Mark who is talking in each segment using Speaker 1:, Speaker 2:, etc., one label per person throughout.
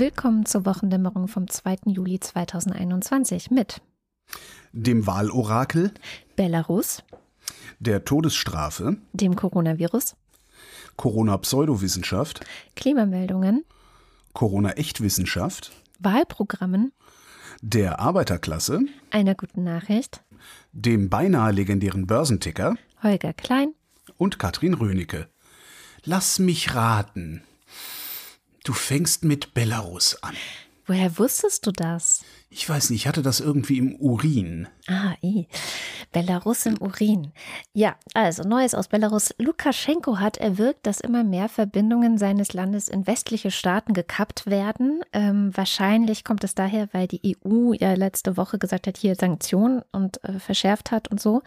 Speaker 1: Willkommen zur Wochendämmerung vom 2. Juli 2021 mit
Speaker 2: dem Wahlorakel,
Speaker 1: Belarus,
Speaker 2: der Todesstrafe,
Speaker 1: dem Coronavirus,
Speaker 2: Corona-Pseudowissenschaft,
Speaker 1: Klimameldungen,
Speaker 2: Corona-Echtwissenschaft,
Speaker 1: Wahlprogrammen,
Speaker 2: der Arbeiterklasse,
Speaker 1: einer guten Nachricht,
Speaker 2: dem beinahe legendären Börsenticker,
Speaker 1: Holger Klein
Speaker 2: und Katrin Rönecke. Lass mich raten. Du fängst mit Belarus an.
Speaker 1: Woher wusstest du das?
Speaker 2: Ich weiß nicht, ich hatte das irgendwie im Urin.
Speaker 1: Ah, eh. Belarus im Urin. Ja, also Neues aus Belarus. Lukaschenko hat erwirkt, dass immer mehr Verbindungen seines Landes in westliche Staaten gekappt werden. Ähm, wahrscheinlich kommt es daher, weil die EU ja letzte Woche gesagt hat, hier Sanktionen und äh, verschärft hat und so.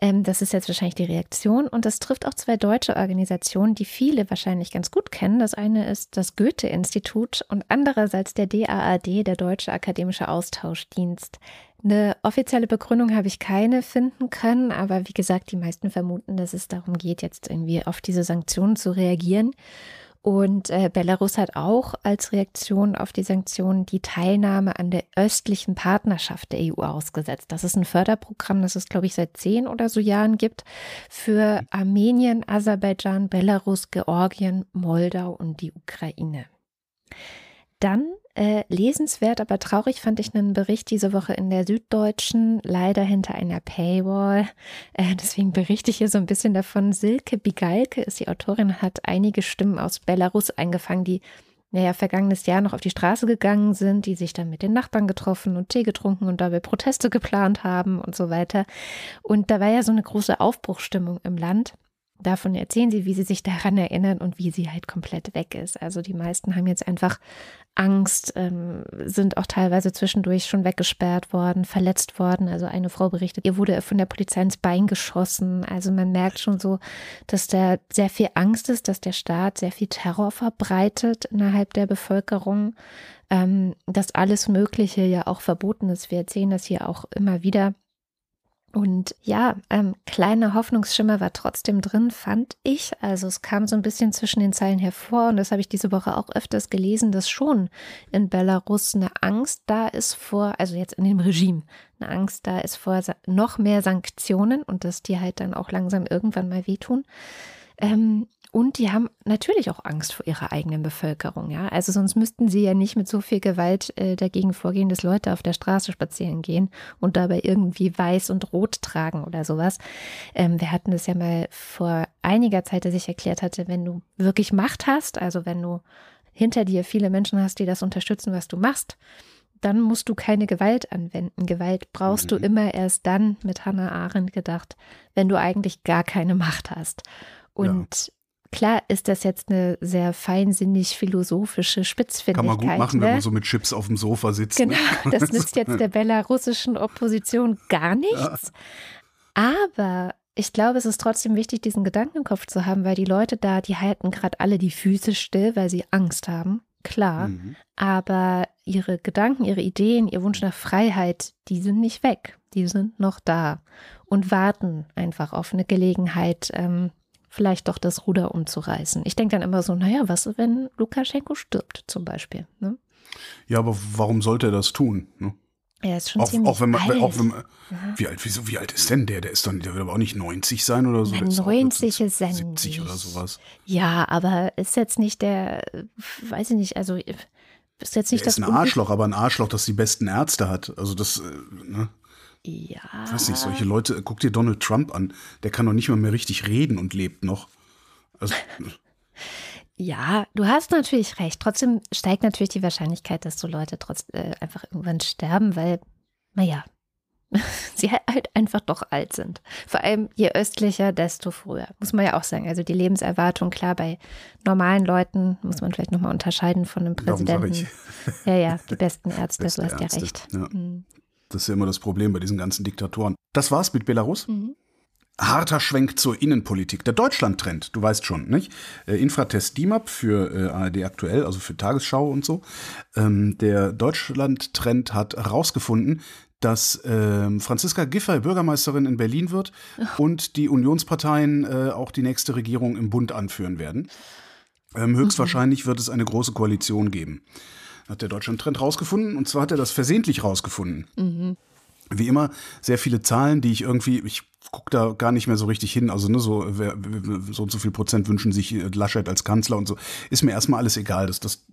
Speaker 1: Ähm, das ist jetzt wahrscheinlich die Reaktion. Und das trifft auch zwei deutsche Organisationen, die viele wahrscheinlich ganz gut kennen. Das eine ist das Goethe-Institut und andererseits der DAAD, der Deutsche Akademische Austauschdienst. Eine offizielle Begründung habe ich keine finden können, aber wie gesagt, die meisten vermuten, dass es darum geht, jetzt irgendwie auf diese Sanktionen zu reagieren. Und äh, Belarus hat auch als Reaktion auf die Sanktionen die Teilnahme an der östlichen Partnerschaft der EU ausgesetzt. Das ist ein Förderprogramm, das es, glaube ich, seit zehn oder so Jahren gibt für Armenien, Aserbaidschan, Belarus, Georgien, Moldau und die Ukraine. Dann äh, lesenswert, aber traurig fand ich einen Bericht diese Woche in der Süddeutschen, leider hinter einer Paywall. Äh, deswegen berichte ich hier so ein bisschen davon. Silke Bigalke ist die Autorin, hat einige Stimmen aus Belarus eingefangen, die naja, vergangenes Jahr noch auf die Straße gegangen sind, die sich dann mit den Nachbarn getroffen und Tee getrunken und dabei Proteste geplant haben und so weiter. Und da war ja so eine große Aufbruchstimmung im Land. Davon erzählen sie, wie sie sich daran erinnern und wie sie halt komplett weg ist. Also die meisten haben jetzt einfach Angst, ähm, sind auch teilweise zwischendurch schon weggesperrt worden, verletzt worden. Also eine Frau berichtet, ihr wurde von der Polizei ins Bein geschossen. Also man merkt schon so, dass da sehr viel Angst ist, dass der Staat sehr viel Terror verbreitet innerhalb der Bevölkerung, ähm, dass alles Mögliche ja auch verboten ist. Wir erzählen das hier auch immer wieder und ja, ähm, kleiner Hoffnungsschimmer war trotzdem drin, fand ich. Also es kam so ein bisschen zwischen den Zeilen hervor und das habe ich diese Woche auch öfters gelesen, dass schon in Belarus eine Angst da ist vor, also jetzt in dem Regime, eine Angst da ist vor noch mehr Sanktionen und dass die halt dann auch langsam irgendwann mal wehtun. Ähm, und die haben natürlich auch Angst vor ihrer eigenen Bevölkerung, ja. Also sonst müssten sie ja nicht mit so viel Gewalt äh, dagegen vorgehen, dass Leute auf der Straße spazieren gehen und dabei irgendwie weiß und rot tragen oder sowas. Ähm, wir hatten das ja mal vor einiger Zeit, dass ich erklärt hatte, wenn du wirklich Macht hast, also wenn du hinter dir viele Menschen hast, die das unterstützen, was du machst, dann musst du keine Gewalt anwenden. Gewalt brauchst mhm. du immer erst dann, mit Hannah Arendt gedacht, wenn du eigentlich gar keine Macht hast. Und. Klar ist das jetzt eine sehr feinsinnig philosophische Spitzfindigkeit.
Speaker 2: Kann man gut machen,
Speaker 1: ne?
Speaker 2: wenn man so mit Chips auf dem Sofa sitzt.
Speaker 1: Ne? Genau, das nützt jetzt der belarussischen Opposition gar nichts. Ja. Aber ich glaube, es ist trotzdem wichtig, diesen Gedanken im Kopf zu haben, weil die Leute da, die halten gerade alle die Füße still, weil sie Angst haben. Klar. Mhm. Aber ihre Gedanken, ihre Ideen, ihr Wunsch nach Freiheit, die sind nicht weg. Die sind noch da und warten einfach auf eine Gelegenheit, ähm, vielleicht doch das Ruder umzureißen. Ich denke dann immer so, naja, was, wenn Lukaschenko stirbt zum Beispiel? Ne?
Speaker 2: Ja, aber warum sollte er das tun? Ne?
Speaker 1: Er ist schon
Speaker 2: auch,
Speaker 1: ziemlich
Speaker 2: auch wenn man,
Speaker 1: alt.
Speaker 2: Auch wenn man, ja. wie, alt, wieso, wie alt ist denn der? Der ist dann, der wird aber auch nicht 90 sein oder so.
Speaker 1: Na, 90 ist er
Speaker 2: 70
Speaker 1: nicht.
Speaker 2: oder sowas.
Speaker 1: Ja, aber ist jetzt nicht der, weiß ich nicht, also ist jetzt nicht
Speaker 2: der
Speaker 1: das.
Speaker 2: ist ein Arschloch, aber ein Arschloch, das die besten Ärzte hat. Also das, äh, ne?
Speaker 1: Ja.
Speaker 2: Ich weiß nicht, solche Leute, guck dir Donald Trump an, der kann doch nicht mal mehr richtig reden und lebt noch. Also.
Speaker 1: Ja, du hast natürlich recht. Trotzdem steigt natürlich die Wahrscheinlichkeit, dass so Leute trotz äh, einfach irgendwann sterben, weil, naja, sie halt einfach doch alt sind. Vor allem je östlicher, desto früher. Muss man ja auch sagen. Also die Lebenserwartung, klar, bei normalen Leuten muss man vielleicht nochmal unterscheiden von einem Präsidenten. Ja, ja, die besten Ärzte, Beste du hast ja recht. Ja. Mhm.
Speaker 2: Das ist ja immer das Problem bei diesen ganzen Diktatoren. Das war's mit Belarus. Mhm. Harter Schwenk zur Innenpolitik. Der Deutschland-Trend, du weißt schon, nicht? Äh, Infratest DIMAP für äh, ARD aktuell, also für Tagesschau und so. Ähm, der Deutschland-Trend hat herausgefunden, dass äh, Franziska Giffey Bürgermeisterin in Berlin wird und die Unionsparteien äh, auch die nächste Regierung im Bund anführen werden. Ähm, höchstwahrscheinlich mhm. wird es eine große Koalition geben. Hat der Deutschland-Trend rausgefunden und zwar hat er das versehentlich rausgefunden. Mhm. Wie immer, sehr viele Zahlen, die ich irgendwie, ich gucke da gar nicht mehr so richtig hin. Also ne, so, wer, so und so viel Prozent wünschen sich Laschet als Kanzler und so. Ist mir erstmal alles egal. Das, das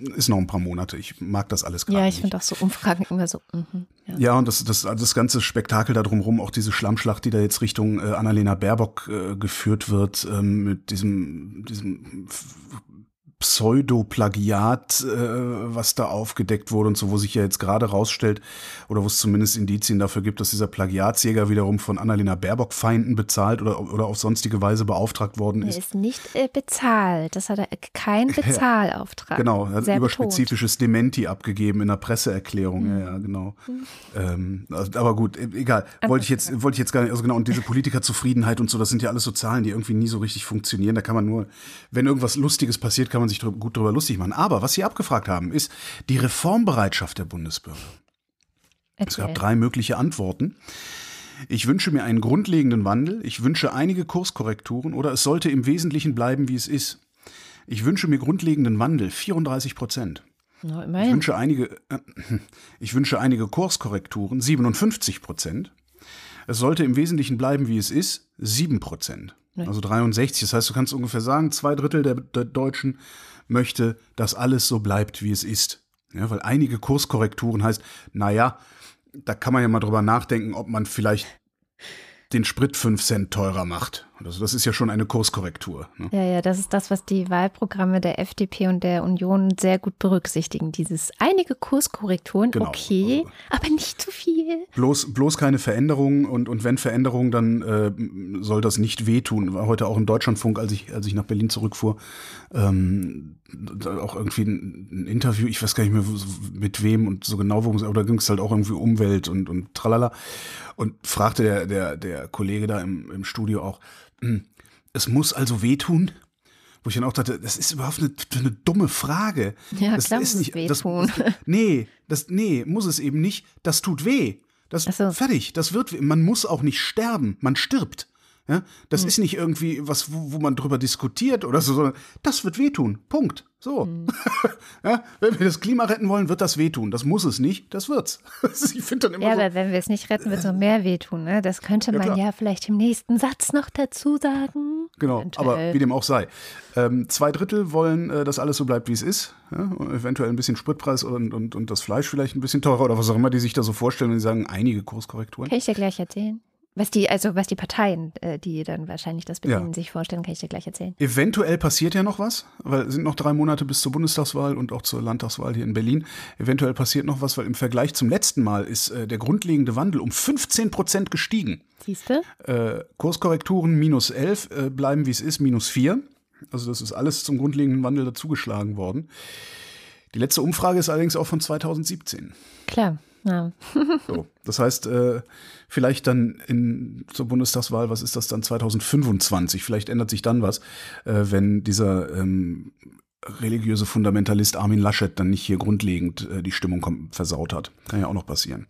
Speaker 2: ist noch ein paar Monate. Ich mag das alles gerade.
Speaker 1: Ja, ich finde auch so Umfragen immer so. Mm,
Speaker 2: ja. ja. und das, das, das ganze Spektakel da drumherum, auch diese Schlammschlacht, die da jetzt Richtung äh, Annalena Baerbock äh, geführt wird, ähm, mit diesem, diesem Pseudo-Plagiat, äh, was da aufgedeckt wurde und so, wo sich ja jetzt gerade rausstellt, oder wo es zumindest Indizien dafür gibt, dass dieser Plagiatsjäger wiederum von Annalena Baerbock Feinden bezahlt oder, oder auf sonstige Weise beauftragt worden ist.
Speaker 1: Er ist nicht äh, bezahlt. Das hat er kein Bezahlauftrag.
Speaker 2: genau, er hat ein überspezifisches Dementi abgegeben in der Presseerklärung. Mhm. Ja, ja, genau. Mhm. Ähm, also, aber gut, e, egal. Wollte ich jetzt, wollte ich jetzt gar nicht, also genau, und diese Politikerzufriedenheit und so, das sind ja alles so Zahlen, die irgendwie nie so richtig funktionieren. Da kann man nur, wenn irgendwas Lustiges passiert, kann man sich drüber, gut drüber lustig machen. Aber was Sie abgefragt haben, ist die Reformbereitschaft der Bundesbürger. Okay. Es gab drei mögliche Antworten. Ich wünsche mir einen grundlegenden Wandel, ich wünsche einige Kurskorrekturen oder es sollte im Wesentlichen bleiben, wie es ist. Ich wünsche mir grundlegenden Wandel, 34 Prozent. No, ich, wünsche einige, äh, ich wünsche einige Kurskorrekturen, 57 Prozent. Es sollte im Wesentlichen bleiben, wie es ist, 7 Prozent. Also 63. Das heißt, du kannst ungefähr sagen, zwei Drittel der, der Deutschen möchte, dass alles so bleibt, wie es ist. Ja, weil einige Kurskorrekturen heißt, naja, da kann man ja mal drüber nachdenken, ob man vielleicht den Sprit fünf Cent teurer macht. Also das ist ja schon eine Kurskorrektur.
Speaker 1: Ne? Ja, ja, das ist das, was die Wahlprogramme der FDP und der Union sehr gut berücksichtigen. Dieses einige Kurskorrekturen, genau. okay, also, aber nicht zu viel.
Speaker 2: Bloß, bloß keine Veränderungen und, und wenn Veränderungen, dann äh, soll das nicht wehtun. War heute auch im Deutschlandfunk, als ich, als ich nach Berlin zurückfuhr, ähm, auch irgendwie ein, ein, Interview, ich weiß gar nicht mehr mit wem und so genau, worum es, aber da ging es halt auch irgendwie Umwelt und, und tralala. Und fragte der, der, der Kollege da im, im Studio auch, es muss also wehtun? Wo ich dann auch dachte, das ist überhaupt eine, eine dumme Frage.
Speaker 1: Ja,
Speaker 2: das
Speaker 1: klar ist nicht, wehtun.
Speaker 2: Das, nee, das, nee, muss es eben nicht. Das tut weh. Das, so. fertig, das wird, man muss auch nicht sterben, man stirbt. Ja, das hm. ist nicht irgendwie was, wo, wo, man drüber diskutiert oder so, sondern das wird wehtun. Punkt. So. Hm. ja, wenn wir das Klima retten wollen, wird das wehtun. Das muss es nicht, das wird's.
Speaker 1: ich finde dann immer Ja, so, aber wenn wir es nicht retten, wird es noch mehr wehtun. Ne? Das könnte man ja, ja, vielleicht im nächsten Satz noch dazu sagen.
Speaker 2: Genau, eventuell. aber wie dem auch sei. Ähm, zwei Drittel wollen, äh, dass alles so bleibt, wie es ist. Ja? eventuell ein bisschen Spritpreis und, und, und das Fleisch vielleicht ein bisschen teurer oder was auch immer die sich da so vorstellen und die sagen, einige Kurskorrekturen.
Speaker 1: Kann ich dir gleich erzählen. Was die, also was die Parteien, äh, die dann wahrscheinlich das beginnen, ja. sich vorstellen, kann ich dir gleich erzählen.
Speaker 2: Eventuell passiert ja noch was, weil es sind noch drei Monate bis zur Bundestagswahl und auch zur Landtagswahl hier in Berlin. Eventuell passiert noch was, weil im Vergleich zum letzten Mal ist äh, der grundlegende Wandel um 15 Prozent gestiegen.
Speaker 1: Siehst du?
Speaker 2: Äh, Kurskorrekturen minus 11 äh, bleiben wie es ist, minus 4. Also das ist alles zum grundlegenden Wandel dazugeschlagen worden. Die letzte Umfrage ist allerdings auch von 2017.
Speaker 1: Klar. Ja.
Speaker 2: so, das heißt, äh, vielleicht dann in, zur Bundestagswahl, was ist das dann 2025? Vielleicht ändert sich dann was, äh, wenn dieser ähm, religiöse Fundamentalist Armin Laschet dann nicht hier grundlegend äh, die Stimmung versaut hat. Kann ja auch noch passieren.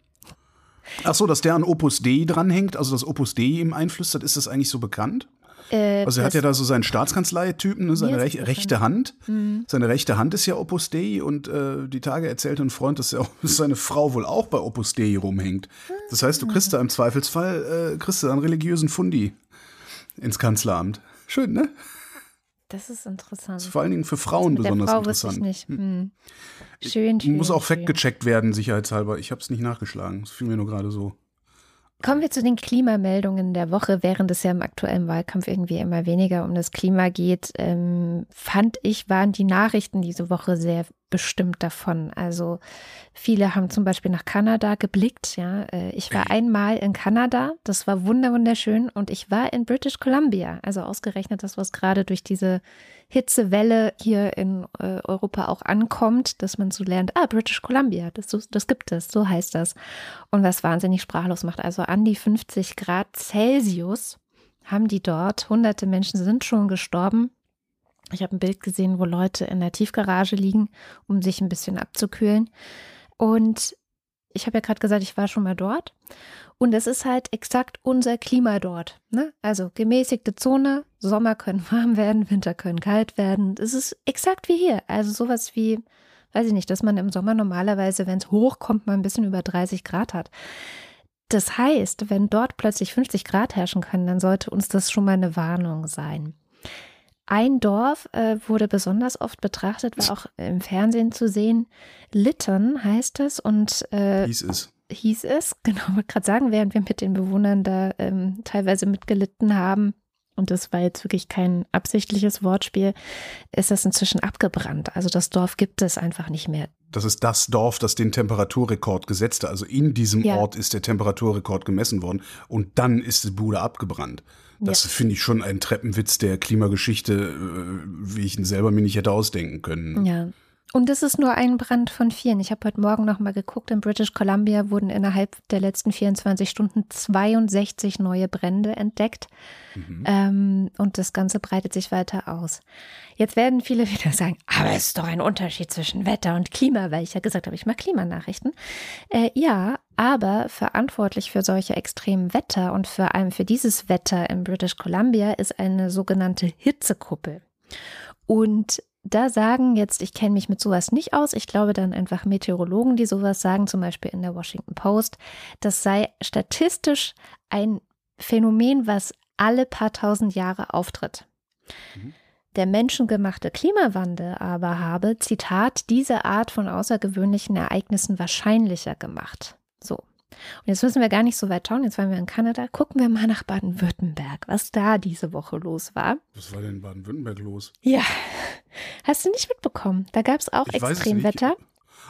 Speaker 2: Ach so, dass der an Opus Dei dranhängt, also das Opus Dei ihm einflüstert, ist das eigentlich so bekannt? Äh, also er hat ja da so seinen Staatskanzleitypen, ne, seine rech rechte Hand. Mhm. Seine rechte Hand ist ja Opus Dei und äh, die Tage erzählte ein Freund, dass, auch, dass seine Frau wohl auch bei Opus Dei rumhängt. Das heißt, du kriegst da im Zweifelsfall äh, kriegst du einen religiösen Fundi ins Kanzleramt. Schön, ne?
Speaker 1: Das ist interessant. Das
Speaker 2: ist vor allen Dingen für Frauen besonders der Frau interessant. Ich nicht. Hm.
Speaker 1: hm. Schön, schön.
Speaker 2: Muss auch fact-gecheckt werden, sicherheitshalber. Ich habe es nicht nachgeschlagen. Das fiel mir nur gerade so.
Speaker 1: Kommen wir zu den Klimameldungen der Woche, während es ja im aktuellen Wahlkampf irgendwie immer weniger um das Klima geht, ähm, fand ich, waren die Nachrichten diese Woche sehr bestimmt davon. Also viele haben zum Beispiel nach Kanada geblickt. Ja, äh, ich war einmal in Kanada, das war wunderschön. Und ich war in British Columbia, also ausgerechnet das, was gerade durch diese Hitzewelle hier in äh, Europa auch ankommt, dass man so lernt, ah, British Columbia, das, das gibt es, so heißt das. Und was wahnsinnig sprachlos macht, also an die 50 Grad Celsius haben die dort, hunderte Menschen sind schon gestorben ich habe ein Bild gesehen, wo Leute in der Tiefgarage liegen, um sich ein bisschen abzukühlen. Und ich habe ja gerade gesagt, ich war schon mal dort. Und es ist halt exakt unser Klima dort. Ne? Also gemäßigte Zone, Sommer können warm werden, Winter können kalt werden. Es ist exakt wie hier. Also sowas wie weiß ich nicht, dass man im Sommer normalerweise, wenn es hochkommt, mal ein bisschen über 30 Grad hat. Das heißt, wenn dort plötzlich 50 Grad herrschen können, dann sollte uns das schon mal eine Warnung sein. Ein Dorf äh, wurde besonders oft betrachtet, war auch im Fernsehen zu sehen. Lytton heißt es und
Speaker 2: äh, hieß es.
Speaker 1: Hieß es, genau, wollte gerade sagen, während wir mit den Bewohnern da ähm, teilweise mitgelitten haben, und das war jetzt wirklich kein absichtliches Wortspiel, ist das inzwischen abgebrannt. Also das Dorf gibt es einfach nicht mehr.
Speaker 2: Das ist das Dorf, das den Temperaturrekord gesetzt hat. Also in diesem ja. Ort ist der Temperaturrekord gemessen worden und dann ist die Bude abgebrannt. Das ja. finde ich schon ein Treppenwitz der Klimageschichte, äh, wie ich ihn selber mir nicht hätte ausdenken können.
Speaker 1: Ja. Und das ist nur ein Brand von vielen. Ich habe heute Morgen noch mal geguckt. In British Columbia wurden innerhalb der letzten 24 Stunden 62 neue Brände entdeckt. Mhm. Ähm, und das Ganze breitet sich weiter aus. Jetzt werden viele wieder sagen, aber es ist doch ein Unterschied zwischen Wetter und Klima, weil ich ja gesagt habe, ich mag Klimanachrichten. Äh, ja, aber verantwortlich für solche extremen Wetter und vor allem für dieses Wetter in British Columbia ist eine sogenannte Hitzekuppel. Und da sagen jetzt, ich kenne mich mit sowas nicht aus, ich glaube dann einfach Meteorologen, die sowas sagen, zum Beispiel in der Washington Post, das sei statistisch ein Phänomen, was alle paar tausend Jahre auftritt. Mhm. Der menschengemachte Klimawandel aber habe, Zitat, diese Art von außergewöhnlichen Ereignissen wahrscheinlicher gemacht. So, und jetzt müssen wir gar nicht so weit schauen. Jetzt waren wir in Kanada. Gucken wir mal nach Baden-Württemberg, was da diese Woche los war.
Speaker 2: Was war denn in Baden-Württemberg los?
Speaker 1: Ja, hast du nicht mitbekommen. Da gab es auch ich Extremwetter.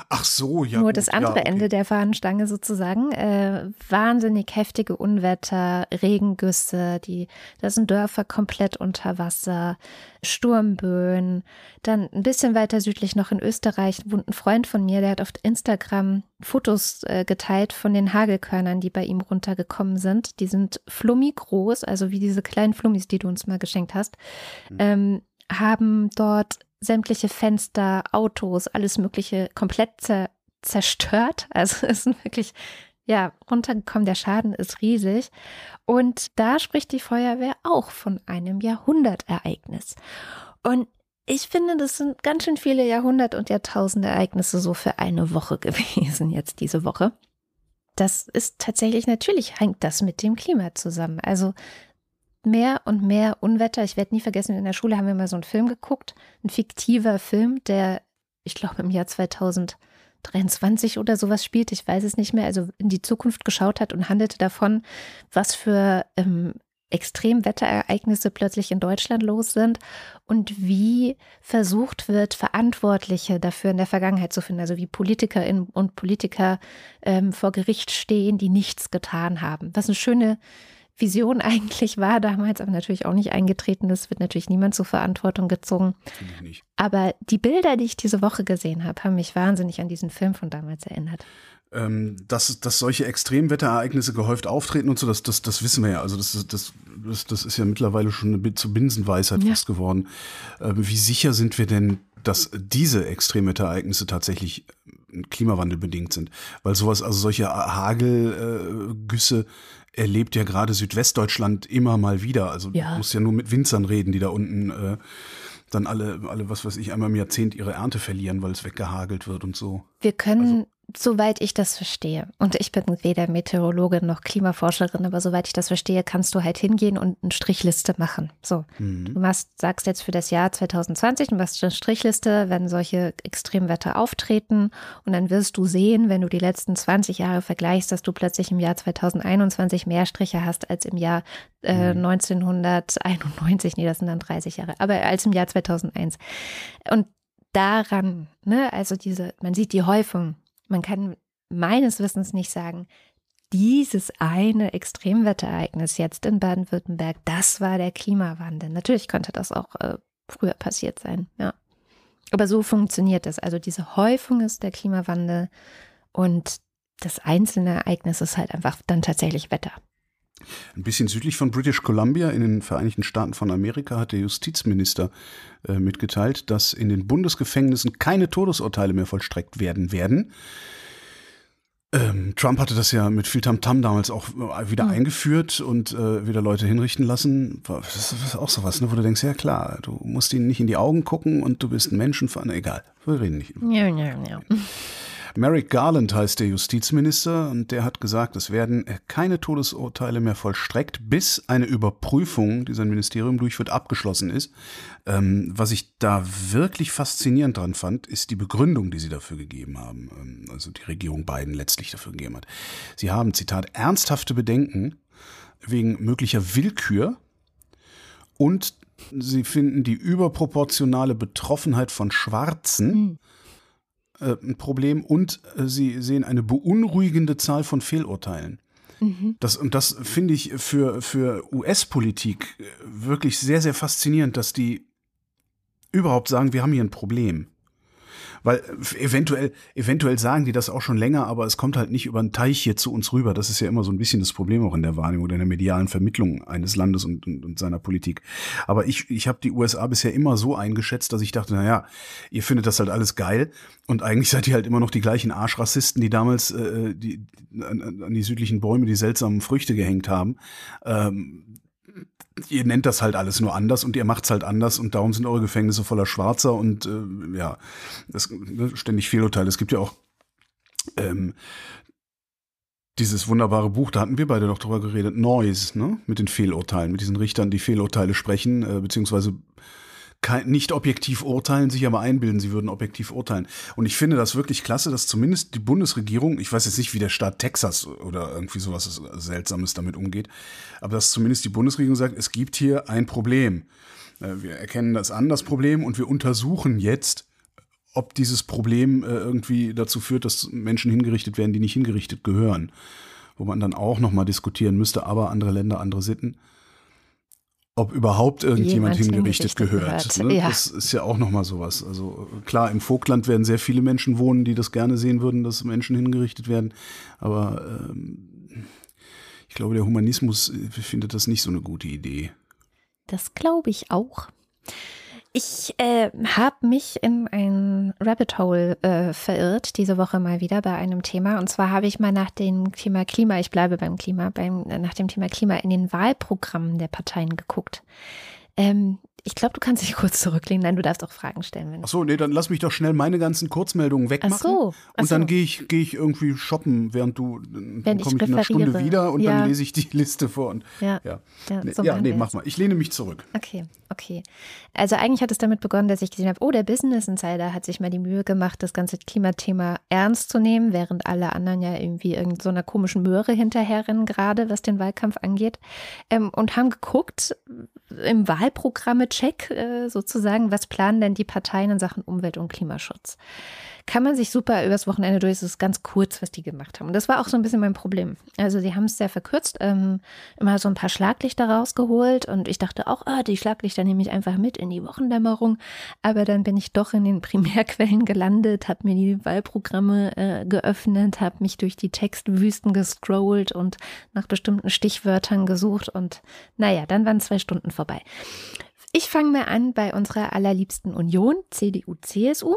Speaker 2: Ach so, ja.
Speaker 1: Nur gut, das andere ja, okay. Ende der Fahnenstange sozusagen. Äh, wahnsinnig heftige Unwetter, Regengüsse, die, da sind Dörfer komplett unter Wasser, Sturmböen. Dann ein bisschen weiter südlich noch in Österreich wohnt ein Freund von mir, der hat auf Instagram Fotos äh, geteilt von den Hagelkörnern, die bei ihm runtergekommen sind. Die sind flummi groß, also wie diese kleinen Flummis, die du uns mal geschenkt hast. Mhm. Ähm, haben dort sämtliche Fenster, Autos, alles Mögliche komplett zer zerstört. Also es ist wirklich, ja, runtergekommen. Der Schaden ist riesig. Und da spricht die Feuerwehr auch von einem Jahrhundertereignis. Und ich finde, das sind ganz schön viele Jahrhundert- und Jahrtausendereignisse so für eine Woche gewesen, jetzt diese Woche. Das ist tatsächlich, natürlich hängt das mit dem Klima zusammen. Also mehr und mehr Unwetter. Ich werde nie vergessen, in der Schule haben wir mal so einen Film geguckt, ein fiktiver Film, der, ich glaube, im Jahr 2023 oder sowas spielt, ich weiß es nicht mehr, also in die Zukunft geschaut hat und handelte davon, was für ähm, Extremwetterereignisse plötzlich in Deutschland los sind und wie versucht wird, Verantwortliche dafür in der Vergangenheit zu finden, also wie Politikerinnen und Politiker ähm, vor Gericht stehen, die nichts getan haben. Was eine schöne Vision eigentlich war damals, aber natürlich auch nicht eingetreten ist, wird natürlich niemand zur Verantwortung gezogen. Nicht. Aber die Bilder, die ich diese Woche gesehen habe, haben mich wahnsinnig an diesen Film von damals erinnert.
Speaker 2: Ähm, dass, dass solche Extremwetterereignisse gehäuft auftreten und so, das, das, das wissen wir ja. Also das, das, das, das ist ja mittlerweile schon eine zur Binsenweisheit ja. fast geworden. Ähm, wie sicher sind wir denn, dass diese Extremwetterereignisse tatsächlich äh, klimawandelbedingt sind? Weil sowas, also solche Hagelgüsse äh, erlebt ja gerade Südwestdeutschland immer mal wieder. Also ja. du musst ja nur mit Winzern reden, die da unten äh, dann alle, alle, was weiß ich, einmal im Jahrzehnt ihre Ernte verlieren, weil es weggehagelt wird und so.
Speaker 1: Wir können also, Soweit ich das verstehe, und ich bin weder Meteorologin noch Klimaforscherin, aber soweit ich das verstehe, kannst du halt hingehen und eine Strichliste machen. So, mhm. du machst, sagst jetzt für das Jahr 2020, du machst eine Strichliste, wenn solche Extremwetter auftreten, und dann wirst du sehen, wenn du die letzten 20 Jahre vergleichst, dass du plötzlich im Jahr 2021 mehr Striche hast als im Jahr äh, mhm. 1991. Nee, das sind dann 30 Jahre, aber als im Jahr 2001. Und daran, ne, also diese, man sieht die Häufung man kann meines Wissens nicht sagen, dieses eine Extremwetterereignis jetzt in Baden-Württemberg, das war der Klimawandel. Natürlich könnte das auch äh, früher passiert sein, ja. Aber so funktioniert es. Also diese Häufung ist der Klimawandel und das einzelne Ereignis ist halt einfach dann tatsächlich Wetter.
Speaker 2: Ein bisschen südlich von British Columbia in den Vereinigten Staaten von Amerika hat der Justizminister äh, mitgeteilt, dass in den Bundesgefängnissen keine Todesurteile mehr vollstreckt werden werden. Ähm, Trump hatte das ja mit viel Tamtam -Tam damals auch äh, wieder mhm. eingeführt und äh, wieder Leute hinrichten lassen. Das ist auch sowas, ne, wo du denkst, ja klar, du musst ihnen nicht in die Augen gucken und du bist ein Menschenfahrer. Egal, wir reden nicht. Ja, ja, ja. Merrick Garland heißt der Justizminister und der hat gesagt, es werden keine Todesurteile mehr vollstreckt, bis eine Überprüfung, die sein Ministerium durchführt, abgeschlossen ist. Ähm, was ich da wirklich faszinierend dran fand, ist die Begründung, die sie dafür gegeben haben, ähm, also die Regierung Biden letztlich dafür gegeben hat. Sie haben, Zitat, ernsthafte Bedenken wegen möglicher Willkür und sie finden die überproportionale Betroffenheit von Schwarzen mhm äh, ein Problem und äh, sie sehen eine beunruhigende Zahl von Fehlurteilen. Mhm. Das, und das finde ich für, für US-Politik äh, wirklich sehr, sehr faszinierend, dass die überhaupt sagen, wir haben hier ein Problem. Weil eventuell, eventuell sagen die das auch schon länger, aber es kommt halt nicht über einen Teich hier zu uns rüber. Das ist ja immer so ein bisschen das Problem auch in der Wahrnehmung oder in der medialen Vermittlung eines Landes und, und, und seiner Politik. Aber ich, ich habe die USA bisher immer so eingeschätzt, dass ich dachte, na ja, ihr findet das halt alles geil und eigentlich seid ihr halt immer noch die gleichen Arschrassisten, die damals äh, die, an, an die südlichen Bäume die seltsamen Früchte gehängt haben. Ähm, ihr nennt das halt alles nur anders und ihr macht's halt anders und darum sind eure Gefängnisse voller Schwarzer und äh, ja, das ne, ständig Fehlurteile. Es gibt ja auch ähm, dieses wunderbare Buch, da hatten wir beide noch drüber geredet, Noise, ne? Mit den Fehlurteilen, mit diesen Richtern, die Fehlurteile sprechen, äh, beziehungsweise nicht objektiv urteilen, sich aber einbilden, sie würden objektiv urteilen. Und ich finde das wirklich klasse, dass zumindest die Bundesregierung, ich weiß jetzt nicht, wie der Staat Texas oder irgendwie sowas Seltsames damit umgeht, aber dass zumindest die Bundesregierung sagt, es gibt hier ein Problem. Äh, wir erkennen das an, das Problem, und wir untersuchen jetzt, ob dieses Problem äh, irgendwie dazu führt, dass Menschen hingerichtet werden, die nicht hingerichtet gehören. Wo man dann auch nochmal diskutieren müsste, aber andere Länder, andere Sitten ob überhaupt irgendjemand hingerichtet, hingerichtet, gehört. gehört. Ne? Ja. Das ist ja auch nochmal sowas. Also klar, im Vogtland werden sehr viele Menschen wohnen, die das gerne sehen würden, dass Menschen hingerichtet werden. Aber ähm, ich glaube, der Humanismus äh, findet das nicht so eine gute Idee.
Speaker 1: Das glaube ich auch. Ich äh, habe mich in ein Rabbit Hole äh, verirrt, diese Woche mal wieder bei einem Thema. Und zwar habe ich mal nach dem Thema Klima, ich bleibe beim Klima, beim, nach dem Thema Klima in den Wahlprogrammen der Parteien geguckt. Ähm, ich glaube, du kannst dich kurz zurücklehnen. Nein, du darfst auch Fragen stellen. Wenn
Speaker 2: Ach so, nee, dann lass mich doch schnell meine ganzen Kurzmeldungen wegmachen. Ach so. Ach und dann so. gehe ich, geh ich irgendwie shoppen, während du, dann komme ich in einer Stunde wieder und ja. dann lese ich die Liste vor. Und, ja, ja. ja, nee, so ja nee mach mal. Ich lehne mich zurück.
Speaker 1: Okay, okay. Also eigentlich hat es damit begonnen, dass ich gesehen habe, oh, der Business Insider hat sich mal die Mühe gemacht, das ganze Klimathema ernst zu nehmen, während alle anderen ja irgendwie irgend so einer komischen Möhre hinterherrennen, gerade was den Wahlkampf angeht. Ähm, und haben geguckt, im Wahlprogramme-Check äh, sozusagen, was planen denn die Parteien in Sachen Umwelt- und Klimaschutz? Kann man sich super übers Wochenende durch, es ist ganz kurz, was die gemacht haben. Und das war auch so ein bisschen mein Problem. Also sie haben es sehr verkürzt, ähm, immer so ein paar Schlaglichter rausgeholt und ich dachte auch, ah, die Schlaglichter nehme ich einfach mit in die Wochendämmerung. Aber dann bin ich doch in den Primärquellen gelandet, habe mir die Wahlprogramme äh, geöffnet, habe mich durch die Textwüsten gescrollt und nach bestimmten Stichwörtern gesucht und naja, dann waren zwei Stunden vorbei. Ich fange mal an bei unserer allerliebsten Union, CDU, CSU.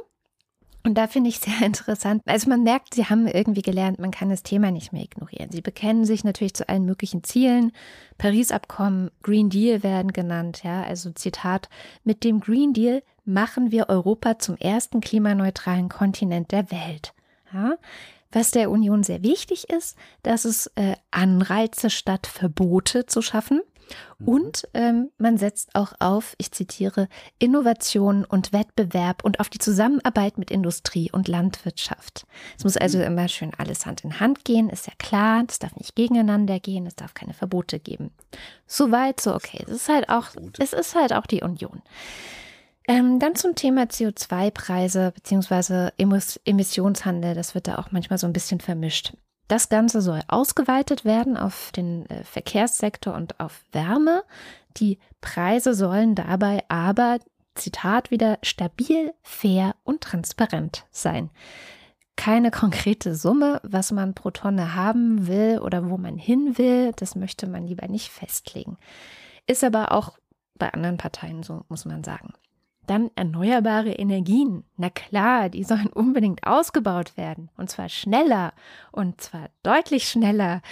Speaker 1: Und da finde ich sehr interessant. Also man merkt, sie haben irgendwie gelernt, man kann das Thema nicht mehr ignorieren. Sie bekennen sich natürlich zu allen möglichen Zielen. Paris-Abkommen, Green Deal werden genannt. Ja, also Zitat: Mit dem Green Deal machen wir Europa zum ersten klimaneutralen Kontinent der Welt. Ja, was der Union sehr wichtig ist, dass es äh, Anreize statt Verbote zu schaffen. Mhm. Und ähm, man setzt auch auf, ich zitiere, Innovation und Wettbewerb und auf die Zusammenarbeit mit Industrie und Landwirtschaft. Es muss also mhm. immer schön alles Hand in Hand gehen, ist ja klar, es darf nicht gegeneinander gehen, es darf keine Verbote geben. Soweit, so okay. Es ist halt auch, es ist halt auch die Union. Ähm, dann zum Thema CO2-Preise bzw. Emissionshandel. Das wird da auch manchmal so ein bisschen vermischt. Das Ganze soll ausgeweitet werden auf den äh, Verkehrssektor und auf Wärme. Die Preise sollen dabei aber, Zitat wieder, stabil, fair und transparent sein. Keine konkrete Summe, was man pro Tonne haben will oder wo man hin will, das möchte man lieber nicht festlegen. Ist aber auch bei anderen Parteien so, muss man sagen. Dann erneuerbare Energien. Na klar, die sollen unbedingt ausgebaut werden. Und zwar schneller. Und zwar deutlich schneller.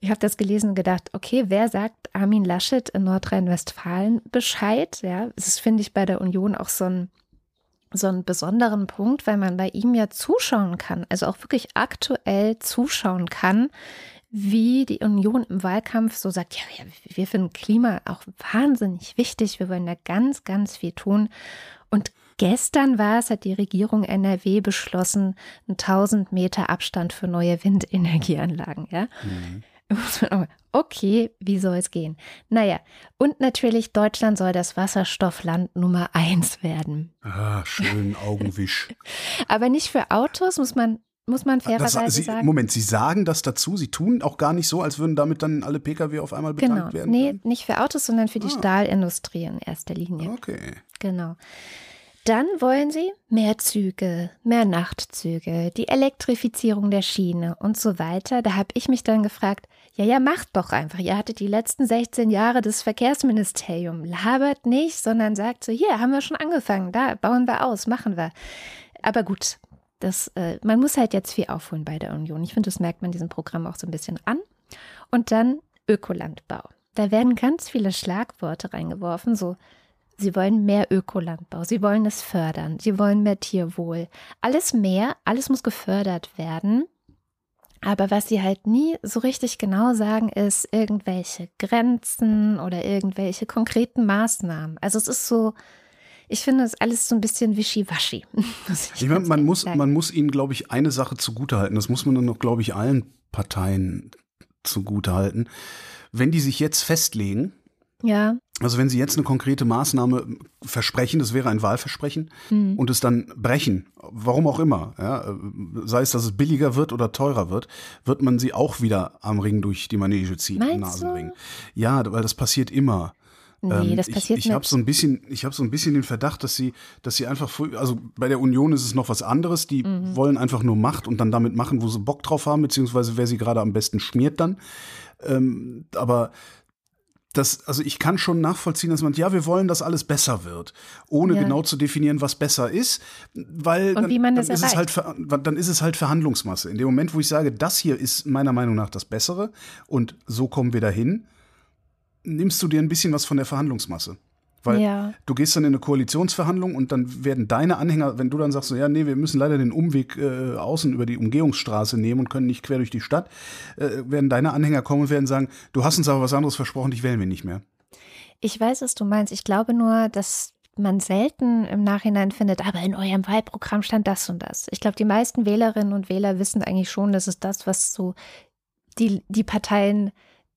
Speaker 1: Ich habe das gelesen und gedacht, okay, wer sagt Armin Laschet in Nordrhein-Westfalen Bescheid? Ja, das finde ich bei der Union auch so ein so einen besonderen Punkt, weil man bei ihm ja zuschauen kann, also auch wirklich aktuell zuschauen kann, wie die Union im Wahlkampf so sagt, ja, ja, wir finden Klima auch wahnsinnig wichtig, wir wollen da ganz, ganz viel tun. Und gestern war es, hat die Regierung NRW beschlossen, 1000 Meter Abstand für neue Windenergieanlagen, ja. Mhm. Okay, wie soll es gehen? Naja, und natürlich, Deutschland soll das Wasserstoffland Nummer eins werden.
Speaker 2: Ah, schön Augenwisch.
Speaker 1: Aber nicht für Autos, muss man muss man fairerweise
Speaker 2: Sie,
Speaker 1: sagen.
Speaker 2: Moment, Sie sagen das dazu? Sie tun auch gar nicht so, als würden damit dann alle Pkw auf einmal betankt
Speaker 1: genau.
Speaker 2: werden?
Speaker 1: Nee, nicht für Autos, sondern für die ah. Stahlindustrie in erster Linie.
Speaker 2: Okay.
Speaker 1: Genau. Dann wollen sie mehr Züge, mehr Nachtzüge, die Elektrifizierung der Schiene und so weiter. Da habe ich mich dann gefragt, ja, ja, macht doch einfach. Ihr hattet die letzten 16 Jahre das Verkehrsministerium. Labert nicht, sondern sagt so, hier haben wir schon angefangen, da bauen wir aus, machen wir. Aber gut, das, äh, man muss halt jetzt viel aufholen bei der Union. Ich finde, das merkt man diesem Programm auch so ein bisschen an. Und dann Ökolandbau. Da werden ganz viele Schlagworte reingeworfen, so Sie wollen mehr Ökolandbau, sie wollen es fördern, sie wollen mehr Tierwohl. Alles mehr, alles muss gefördert werden. Aber was sie halt nie so richtig genau sagen, ist irgendwelche Grenzen oder irgendwelche konkreten Maßnahmen. Also es ist so, ich finde das alles so ein bisschen wischiwaschi.
Speaker 2: Ich, ich meine, man muss, man muss ihnen, glaube ich, eine Sache zugutehalten. Das muss man dann noch, glaube ich, allen Parteien zugutehalten. Wenn die sich jetzt festlegen,
Speaker 1: ja.
Speaker 2: Also wenn Sie jetzt eine konkrete Maßnahme versprechen, das wäre ein Wahlversprechen, mhm. und es dann brechen, warum auch immer, ja, sei es, dass es billiger wird oder teurer wird, wird man sie auch wieder am Ring durch die Manege ziehen,
Speaker 1: Meinst Nasenring.
Speaker 2: Du? Ja, weil das passiert immer.
Speaker 1: Nee, ähm, das passiert
Speaker 2: ich, ich habe so ein bisschen, ich habe so ein bisschen den Verdacht, dass sie, dass sie einfach, also bei der Union ist es noch was anderes. Die mhm. wollen einfach nur Macht und dann damit machen, wo sie Bock drauf haben, beziehungsweise wer sie gerade am besten schmiert dann. Ähm, aber das, also ich kann schon nachvollziehen, dass man, ja, wir wollen, dass alles besser wird, ohne ja. genau zu definieren, was besser ist, weil
Speaker 1: dann, dann,
Speaker 2: ist es halt, dann ist es halt Verhandlungsmasse. In dem Moment, wo ich sage, das hier ist meiner Meinung nach das Bessere und so kommen wir dahin, nimmst du dir ein bisschen was von der Verhandlungsmasse. Weil ja. du gehst dann in eine Koalitionsverhandlung und dann werden deine Anhänger, wenn du dann sagst, so, ja, nee, wir müssen leider den Umweg äh, außen über die Umgehungsstraße nehmen und können nicht quer durch die Stadt, äh, werden deine Anhänger kommen und werden sagen, du hast uns aber was anderes versprochen, dich wählen wir nicht mehr.
Speaker 1: Ich weiß, was du meinst. Ich glaube nur, dass man selten im Nachhinein findet, aber in eurem Wahlprogramm stand das und das. Ich glaube, die meisten Wählerinnen und Wähler wissen eigentlich schon, dass es das, was so die, die Parteien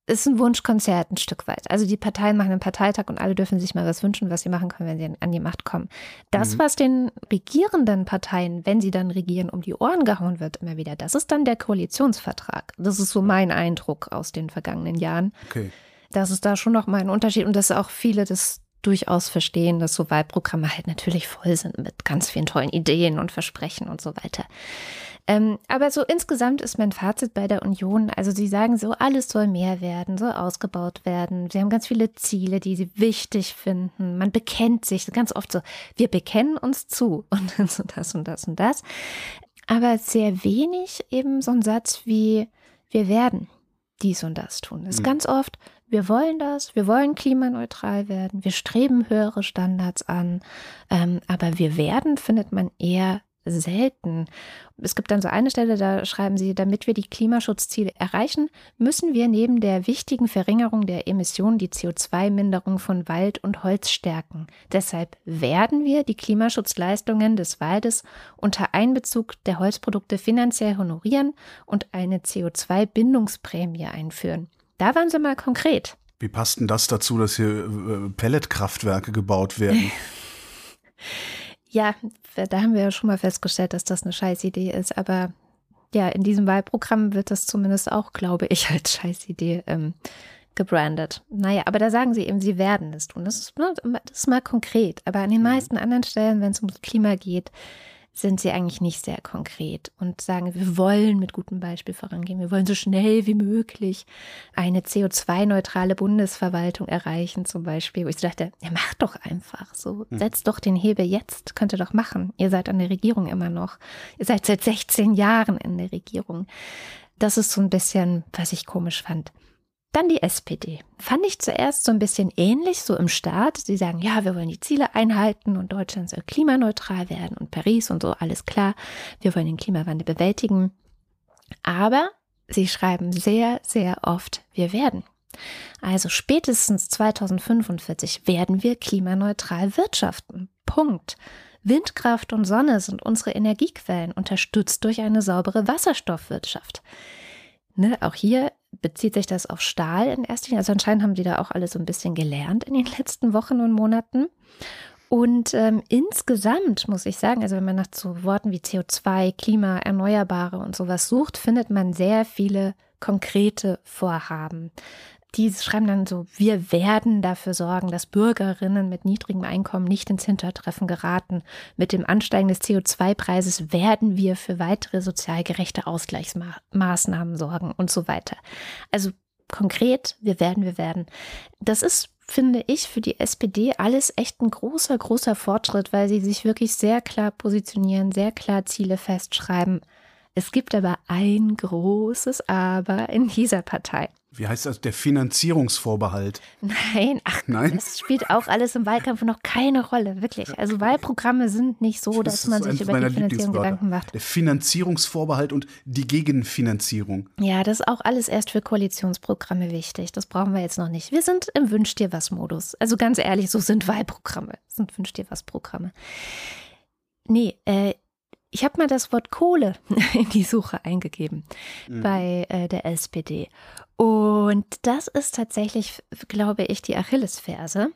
Speaker 1: ist ein Wunschkonzert ein Stück weit. Also die Parteien machen einen Parteitag und alle dürfen sich mal was wünschen, was sie machen können, wenn sie an die Macht kommen. Das, mhm. was den regierenden Parteien, wenn sie dann regieren, um die Ohren gehauen wird, immer wieder, das ist dann der Koalitionsvertrag. Das ist so mein Eindruck aus den vergangenen Jahren.
Speaker 2: Okay.
Speaker 1: Das ist da schon noch mal ein Unterschied und dass auch viele das durchaus verstehen, dass so Wahlprogramme halt natürlich voll sind mit ganz vielen tollen Ideen und Versprechen und so weiter. Ähm, aber so insgesamt ist mein Fazit bei der Union, also sie sagen so, alles soll mehr werden, soll ausgebaut werden. Sie haben ganz viele Ziele, die sie wichtig finden. Man bekennt sich ganz oft so, wir bekennen uns zu und so das und das und das. Aber sehr wenig eben so ein Satz wie, wir werden dies und das tun. Das ist mhm. ganz oft, wir wollen das, wir wollen klimaneutral werden, wir streben höhere Standards an, ähm, aber wir werden findet man eher selten. Es gibt dann so eine Stelle, da schreiben sie, damit wir die Klimaschutzziele erreichen, müssen wir neben der wichtigen Verringerung der Emissionen die CO2-Minderung von Wald und Holz stärken. Deshalb werden wir die Klimaschutzleistungen des Waldes unter Einbezug der Holzprodukte finanziell honorieren und eine CO2-Bindungsprämie einführen. Da waren sie mal konkret.
Speaker 2: Wie passt denn das dazu, dass hier äh, Pelletkraftwerke gebaut werden?
Speaker 1: Ja, da haben wir ja schon mal festgestellt, dass das eine Scheißidee ist. Aber ja, in diesem Wahlprogramm wird das zumindest auch, glaube ich, als Scheißidee ähm, gebrandet. Naja, aber da sagen sie eben, sie werden es tun. Das ist, ne, das ist mal konkret. Aber an den mhm. meisten anderen Stellen, wenn es ums Klima geht, sind sie eigentlich nicht sehr konkret und sagen, wir wollen mit gutem Beispiel vorangehen. Wir wollen so schnell wie möglich eine CO2-neutrale Bundesverwaltung erreichen, zum Beispiel. Wo ich dachte, ja, macht doch einfach so. Hm. Setzt doch den Hebel jetzt, könnt ihr doch machen. Ihr seid an der Regierung immer noch. Ihr seid seit 16 Jahren in der Regierung. Das ist so ein bisschen, was ich komisch fand. Dann die SPD. Fand ich zuerst so ein bisschen ähnlich, so im Staat. Sie sagen, ja, wir wollen die Ziele einhalten und Deutschland soll klimaneutral werden und Paris und so, alles klar. Wir wollen den Klimawandel bewältigen. Aber sie schreiben sehr, sehr oft, wir werden. Also spätestens 2045 werden wir klimaneutral wirtschaften. Punkt. Windkraft und Sonne sind unsere Energiequellen, unterstützt durch eine saubere Wasserstoffwirtschaft. Ne, auch hier bezieht sich das auf Stahl in erster Linie. Also anscheinend haben die da auch alle so ein bisschen gelernt in den letzten Wochen und Monaten. Und ähm, insgesamt muss ich sagen, also wenn man nach so Worten wie CO2, Klima, Erneuerbare und sowas sucht, findet man sehr viele konkrete Vorhaben die schreiben dann so, wir werden dafür sorgen, dass Bürgerinnen mit niedrigem Einkommen nicht ins Hintertreffen geraten. Mit dem Ansteigen des CO2-Preises werden wir für weitere sozial gerechte Ausgleichsmaßnahmen sorgen und so weiter. Also konkret, wir werden, wir werden. Das ist, finde ich, für die SPD alles echt ein großer, großer Fortschritt, weil sie sich wirklich sehr klar positionieren, sehr klar Ziele festschreiben. Es gibt aber ein großes Aber in dieser Partei
Speaker 2: wie heißt das, der Finanzierungsvorbehalt?
Speaker 1: Nein, ach, Nein? das spielt auch alles im Wahlkampf noch keine Rolle, wirklich. Also Wahlprogramme sind nicht so, dass das man so sich über die Finanzierung Gedanken macht.
Speaker 2: Der Finanzierungsvorbehalt und die Gegenfinanzierung.
Speaker 1: Ja, das ist auch alles erst für Koalitionsprogramme wichtig. Das brauchen wir jetzt noch nicht. Wir sind im Wünsch dir was Modus. Also ganz ehrlich, so sind Wahlprogramme. Sind Wünsch dir was Programme. Nee, äh, ich habe mal das Wort Kohle in die Suche eingegeben mhm. bei äh, der SPD. Und das ist tatsächlich, glaube ich, die Achillesferse.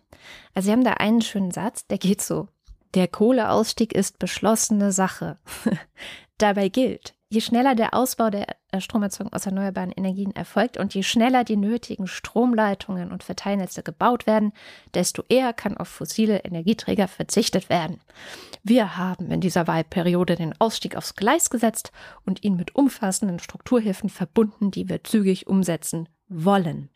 Speaker 1: Also Sie haben da einen schönen Satz, der geht so. Der Kohleausstieg ist beschlossene Sache. Dabei gilt, je schneller der Ausbau der Stromerzeugung aus erneuerbaren Energien erfolgt und je schneller die nötigen Stromleitungen und Verteilnetze gebaut werden, desto eher kann auf fossile Energieträger verzichtet werden. Wir haben in dieser Wahlperiode den Ausstieg aufs Gleis gesetzt und ihn mit umfassenden Strukturhilfen verbunden, die wir zügig umsetzen wollen.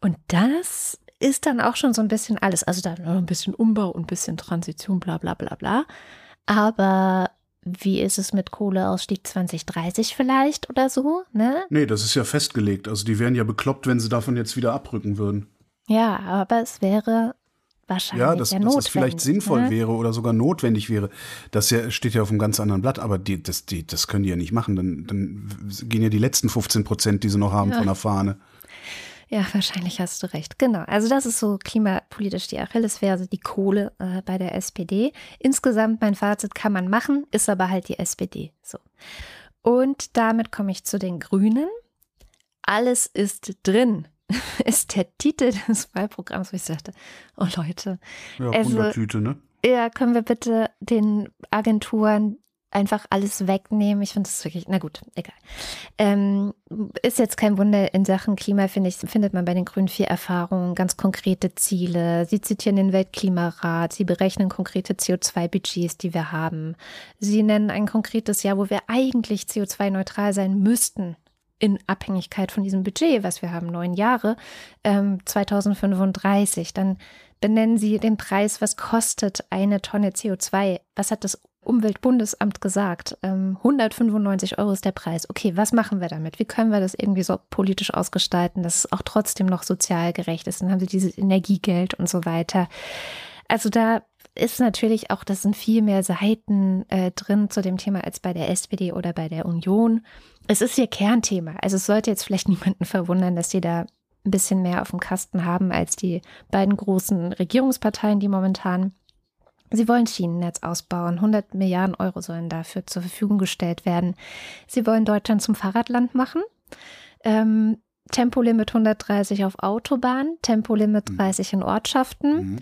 Speaker 1: Und das ist dann auch schon so ein bisschen alles. Also da ein bisschen Umbau und ein bisschen Transition, bla bla bla bla. Aber wie ist es mit Kohleausstieg 2030 vielleicht oder so? Ne?
Speaker 2: Nee, das ist ja festgelegt. Also die wären ja bekloppt, wenn sie davon jetzt wieder abrücken würden.
Speaker 1: Ja, aber es wäre wahrscheinlich ja,
Speaker 2: dass,
Speaker 1: ja
Speaker 2: dass es vielleicht sinnvoll ne? wäre oder sogar notwendig wäre. Das ja, steht ja auf einem ganz anderen Blatt, aber die, das, die, das können die ja nicht machen. Dann, dann gehen ja die letzten 15 Prozent, die sie noch haben ja. von der Fahne.
Speaker 1: Ja, wahrscheinlich hast du recht. Genau. Also das ist so klimapolitisch die Achillesferse, die Kohle äh, bei der SPD. Insgesamt mein Fazit kann man machen, ist aber halt die SPD. So. Und damit komme ich zu den Grünen. Alles ist drin. ist der Titel des Wahlprogramms, wo ich sagte, oh Leute.
Speaker 2: Ja, also, Wundertüte, ne?
Speaker 1: Ja, können wir bitte den Agenturen einfach alles wegnehmen. Ich finde das wirklich, na gut, egal. Ähm, ist jetzt kein Wunder in Sachen Klima, finde ich, findet man bei den Grünen vier Erfahrungen, ganz konkrete Ziele. Sie zitieren den Weltklimarat, sie berechnen konkrete CO2-Budgets, die wir haben. Sie nennen ein konkretes Jahr, wo wir eigentlich CO2-neutral sein müssten in Abhängigkeit von diesem Budget, was wir haben, neun Jahre, ähm, 2035. Dann benennen Sie den Preis, was kostet eine Tonne CO2? Was hat das Umweltbundesamt gesagt, 195 ähm, Euro ist der Preis. Okay, was machen wir damit? Wie können wir das irgendwie so politisch ausgestalten, dass es auch trotzdem noch sozial gerecht ist? Dann haben sie dieses Energiegeld und so weiter. Also da ist natürlich auch, das sind viel mehr Seiten äh, drin zu dem Thema als bei der SPD oder bei der Union. Es ist ihr Kernthema. Also es sollte jetzt vielleicht niemanden verwundern, dass die da ein bisschen mehr auf dem Kasten haben als die beiden großen Regierungsparteien, die momentan Sie wollen Schienennetz ausbauen. 100 Milliarden Euro sollen dafür zur Verfügung gestellt werden. Sie wollen Deutschland zum Fahrradland machen. Ähm, Tempolimit 130 auf Autobahn, Tempolimit 30 mhm. in Ortschaften, mhm.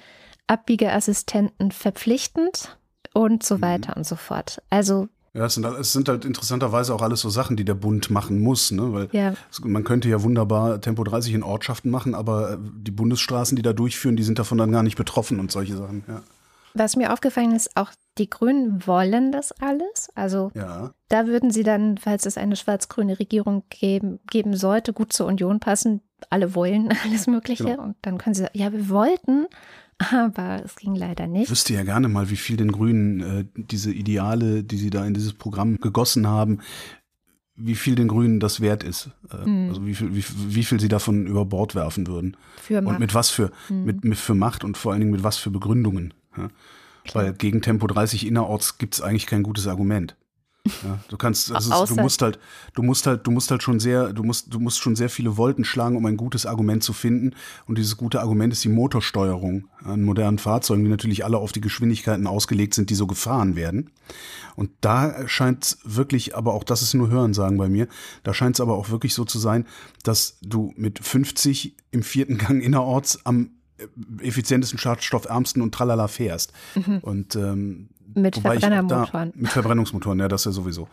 Speaker 1: Abbiegeassistenten verpflichtend und so mhm. weiter mhm. und so fort. Also
Speaker 2: ja, es sind, es sind, halt interessanterweise auch alles so Sachen, die der Bund machen muss, ne? Weil
Speaker 1: ja.
Speaker 2: es, man könnte ja wunderbar Tempo 30 in Ortschaften machen, aber die Bundesstraßen, die da durchführen, die sind davon dann gar nicht betroffen und solche Sachen, ja.
Speaker 1: Was mir aufgefallen ist, auch die Grünen wollen das alles. Also ja. da würden sie dann, falls es eine schwarz-grüne Regierung geben, geben sollte, gut zur Union passen. Alle wollen alles Mögliche. Genau. Und dann können sie sagen, ja, wir wollten, aber es ging leider nicht. Ich
Speaker 2: wüsste ja gerne mal, wie viel den Grünen äh, diese Ideale, die sie da in dieses Programm gegossen haben, wie viel den Grünen das wert ist. Äh, mhm. Also wie viel, wie, wie, viel sie davon über Bord werfen würden. Für Macht. Und mit was für, mhm. mit, mit für Macht und vor allen Dingen mit was für Begründungen. Ja? Weil gegen Tempo 30 innerorts gibt es eigentlich kein gutes Argument. Ja, du kannst, also du musst halt, du musst halt, du musst halt schon sehr, du musst, du musst schon sehr viele Wolken schlagen, um ein gutes Argument zu finden. Und dieses gute Argument ist die Motorsteuerung an modernen Fahrzeugen, die natürlich alle auf die Geschwindigkeiten ausgelegt sind, die so gefahren werden. Und da scheint es wirklich, aber auch das ist nur Hörensagen bei mir, da scheint es aber auch wirklich so zu sein, dass du mit 50 im vierten Gang innerorts am effizientesten, schadstoffärmsten und tralala fährst. Mhm. Und ähm,
Speaker 1: mit Verbrennermotoren.
Speaker 2: Da, mit Verbrennungsmotoren, ja, das ja sowieso.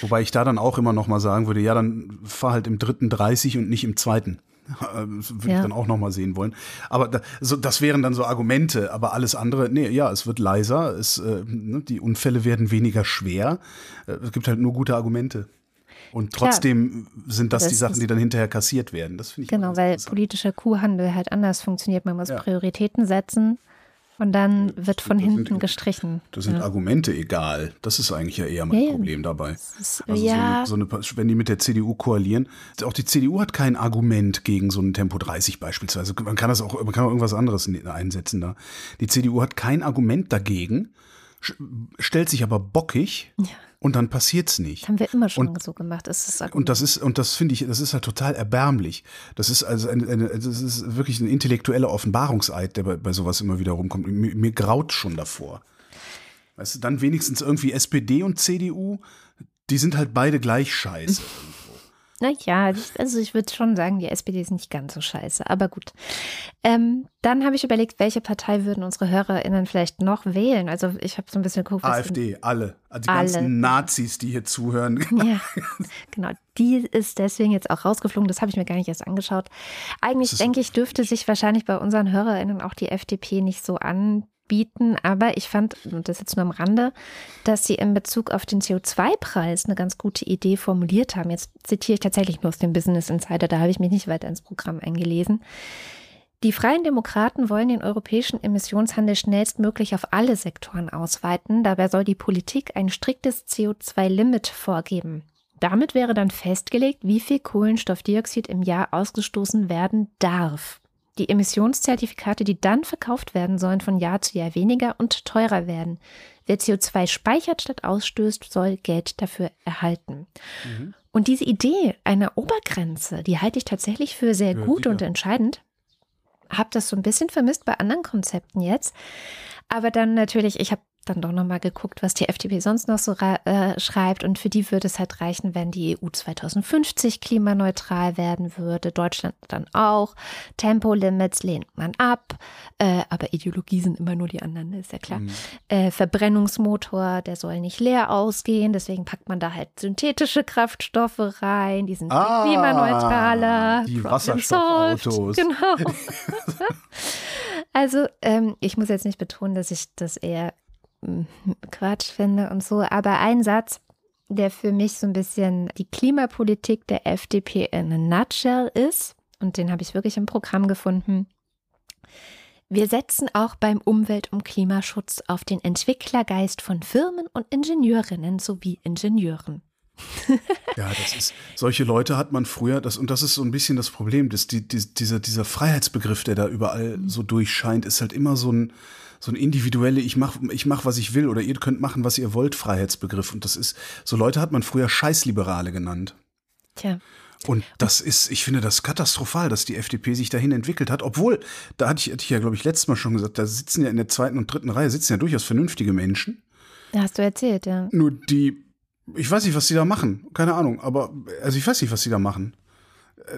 Speaker 2: Wobei ich da dann auch immer noch mal sagen würde, ja, dann fahr halt im dritten 30 und nicht im zweiten. Das würde ja. ich dann auch noch mal sehen wollen. Aber da, so, das wären dann so Argumente. Aber alles andere, nee, ja, es wird leiser, es, äh, ne, die Unfälle werden weniger schwer. Äh, es gibt halt nur gute Argumente. Und trotzdem Klar. sind das, das, die Sachen, die dann hinterher kassiert werden. Das finde ich
Speaker 1: Genau, weil politischer Kuhhandel halt anders funktioniert. Man muss ja. Prioritäten setzen und dann wird von hinten sind, gestrichen.
Speaker 2: Da sind ja. Argumente egal. Das ist eigentlich ja eher mein ja, Problem dabei. Ist, also ja. so eine, so eine, wenn die mit der CDU koalieren, auch die CDU hat kein Argument gegen so ein Tempo 30 beispielsweise. Man kann das auch, man kann auch irgendwas anderes einsetzen da. Die CDU hat kein Argument dagegen, stellt sich aber bockig. Ja und dann passiert's nicht.
Speaker 1: haben wir immer schon und, so gemacht. Das
Speaker 2: und das ist und das finde ich, das ist halt total erbärmlich. Das ist also eine, eine, das ist wirklich ein intellektueller Offenbarungseid, der bei, bei sowas immer wieder rumkommt. Mir, mir graut schon davor. Weißt du, dann wenigstens irgendwie SPD und CDU, die sind halt beide gleich scheiße.
Speaker 1: Naja, also ich würde schon sagen, die SPD ist nicht ganz so scheiße, aber gut. Ähm, dann habe ich überlegt, welche Partei würden unsere HörerInnen vielleicht noch wählen? Also ich habe so ein bisschen geguckt.
Speaker 2: AfD, alle. Also die alle. ganzen Nazis, die hier zuhören.
Speaker 1: Ja, genau. Die ist deswegen jetzt auch rausgeflogen. Das habe ich mir gar nicht erst angeschaut. Eigentlich denke ich, dürfte sich wahrscheinlich bei unseren HörerInnen auch die FDP nicht so an bieten. Aber ich fand, und das jetzt nur am Rande, dass sie in Bezug auf den CO2-Preis eine ganz gute Idee formuliert haben. Jetzt zitiere ich tatsächlich nur aus dem Business Insider, da habe ich mich nicht weiter ins Programm eingelesen. Die Freien Demokraten wollen den europäischen Emissionshandel schnellstmöglich auf alle Sektoren ausweiten. Dabei soll die Politik ein striktes CO2-Limit vorgeben. Damit wäre dann festgelegt, wie viel Kohlenstoffdioxid im Jahr ausgestoßen werden darf. Die Emissionszertifikate, die dann verkauft werden, sollen von Jahr zu Jahr weniger und teurer werden. Wer CO2 speichert statt ausstößt, soll Geld dafür erhalten. Mhm. Und diese Idee einer Obergrenze, die halte ich tatsächlich für sehr ja, gut und entscheidend. Hab das so ein bisschen vermisst bei anderen Konzepten jetzt. Aber dann natürlich, ich habe dann doch nochmal geguckt, was die FDP sonst noch so äh, schreibt. Und für die würde es halt reichen, wenn die EU 2050 klimaneutral werden würde. Deutschland dann auch. Tempolimits lehnt man ab. Äh, aber Ideologie sind immer nur die anderen, ist ja klar. Mhm. Äh, Verbrennungsmotor, der soll nicht leer ausgehen. Deswegen packt man da halt synthetische Kraftstoffe rein. Die sind ah, klimaneutraler.
Speaker 2: Die Wasserstoffautos.
Speaker 1: Genau. also ähm, ich muss jetzt nicht betonen, dass ich das eher Quatsch finde und so. Aber ein Satz, der für mich so ein bisschen die Klimapolitik der FDP in a nutshell ist, und den habe ich wirklich im Programm gefunden. Wir setzen auch beim Umwelt- und Klimaschutz auf den Entwicklergeist von Firmen und Ingenieurinnen sowie Ingenieuren.
Speaker 2: ja, das ist, solche Leute hat man früher, das, und das ist so ein bisschen das Problem, dass die, die, dieser, dieser Freiheitsbegriff, der da überall so durchscheint, ist halt immer so ein, so ein individuelle, ich mach, ich mach, was ich will oder ihr könnt machen, was ihr wollt, Freiheitsbegriff. Und das ist, so Leute hat man früher Scheißliberale genannt.
Speaker 1: Tja.
Speaker 2: Und das ist, ich finde das katastrophal, dass die FDP sich dahin entwickelt hat, obwohl, da hatte ich, hatte ich ja, glaube ich, letztes Mal schon gesagt, da sitzen ja in der zweiten und dritten Reihe sitzen ja durchaus vernünftige Menschen.
Speaker 1: Hast du erzählt, ja.
Speaker 2: Nur die, ich weiß nicht, was die da machen, keine Ahnung, aber, also ich weiß nicht, was die da machen.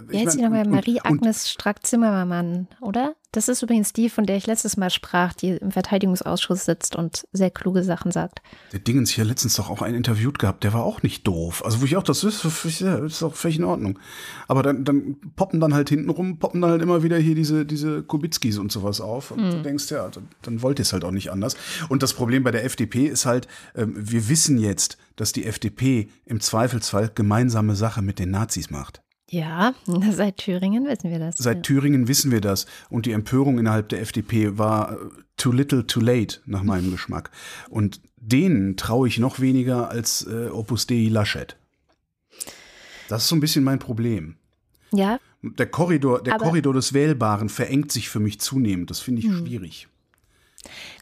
Speaker 1: Wie heißt sie nochmal? Marie-Agnes Strack-Zimmermann, oder? Das ist übrigens die, von der ich letztes Mal sprach, die im Verteidigungsausschuss sitzt und sehr kluge Sachen sagt.
Speaker 2: Der Dingens hier letztens doch auch einen interviewt gehabt, der war auch nicht doof. Also wo ich auch, das ist, ist auch völlig in Ordnung. Aber dann, dann poppen dann halt hintenrum, poppen dann halt immer wieder hier diese, diese Kubitzkis und sowas auf. Und hm. du denkst, ja, dann, dann wollt ihr es halt auch nicht anders. Und das Problem bei der FDP ist halt, ähm, wir wissen jetzt, dass die FDP im Zweifelsfall gemeinsame Sache mit den Nazis macht.
Speaker 1: Ja, seit Thüringen wissen wir das.
Speaker 2: Seit Thüringen wissen wir das. Und die Empörung innerhalb der FDP war äh, too little, too late, nach meinem Geschmack. Und denen traue ich noch weniger als äh, Opus Dei Laschet. Das ist so ein bisschen mein Problem.
Speaker 1: Ja.
Speaker 2: Der Korridor, der Korridor des Wählbaren verengt sich für mich zunehmend. Das finde ich hm. schwierig.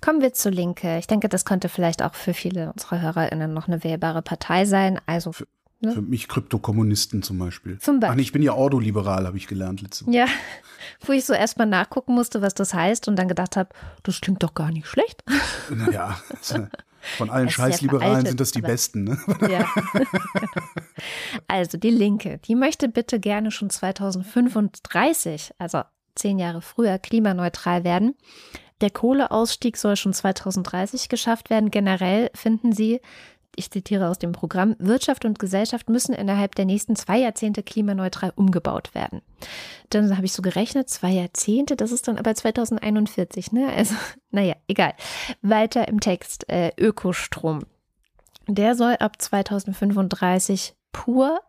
Speaker 1: Kommen wir zur Linke. Ich denke, das könnte vielleicht auch für viele unserer HörerInnen noch eine wählbare Partei sein. Also
Speaker 2: für, Ne? Für mich Kryptokommunisten zum Beispiel. Zum Beispiel. Ach nee, ich bin ja ordoliberal, habe ich gelernt letzte
Speaker 1: Woche. Ja, wo ich so erstmal nachgucken musste, was das heißt und dann gedacht habe, das klingt doch gar nicht schlecht.
Speaker 2: Naja, von allen Scheißliberalen sind das die besten. Ne? Ja.
Speaker 1: Also die Linke, die möchte bitte gerne schon 2035, also zehn Jahre früher, klimaneutral werden. Der Kohleausstieg soll schon 2030 geschafft werden. Generell finden sie, ich zitiere aus dem Programm, Wirtschaft und Gesellschaft müssen innerhalb der nächsten zwei Jahrzehnte klimaneutral umgebaut werden. Dann habe ich so gerechnet, zwei Jahrzehnte, das ist dann aber 2041, ne? Also, naja, egal. Weiter im Text, äh, Ökostrom. Der soll ab 2035 pur,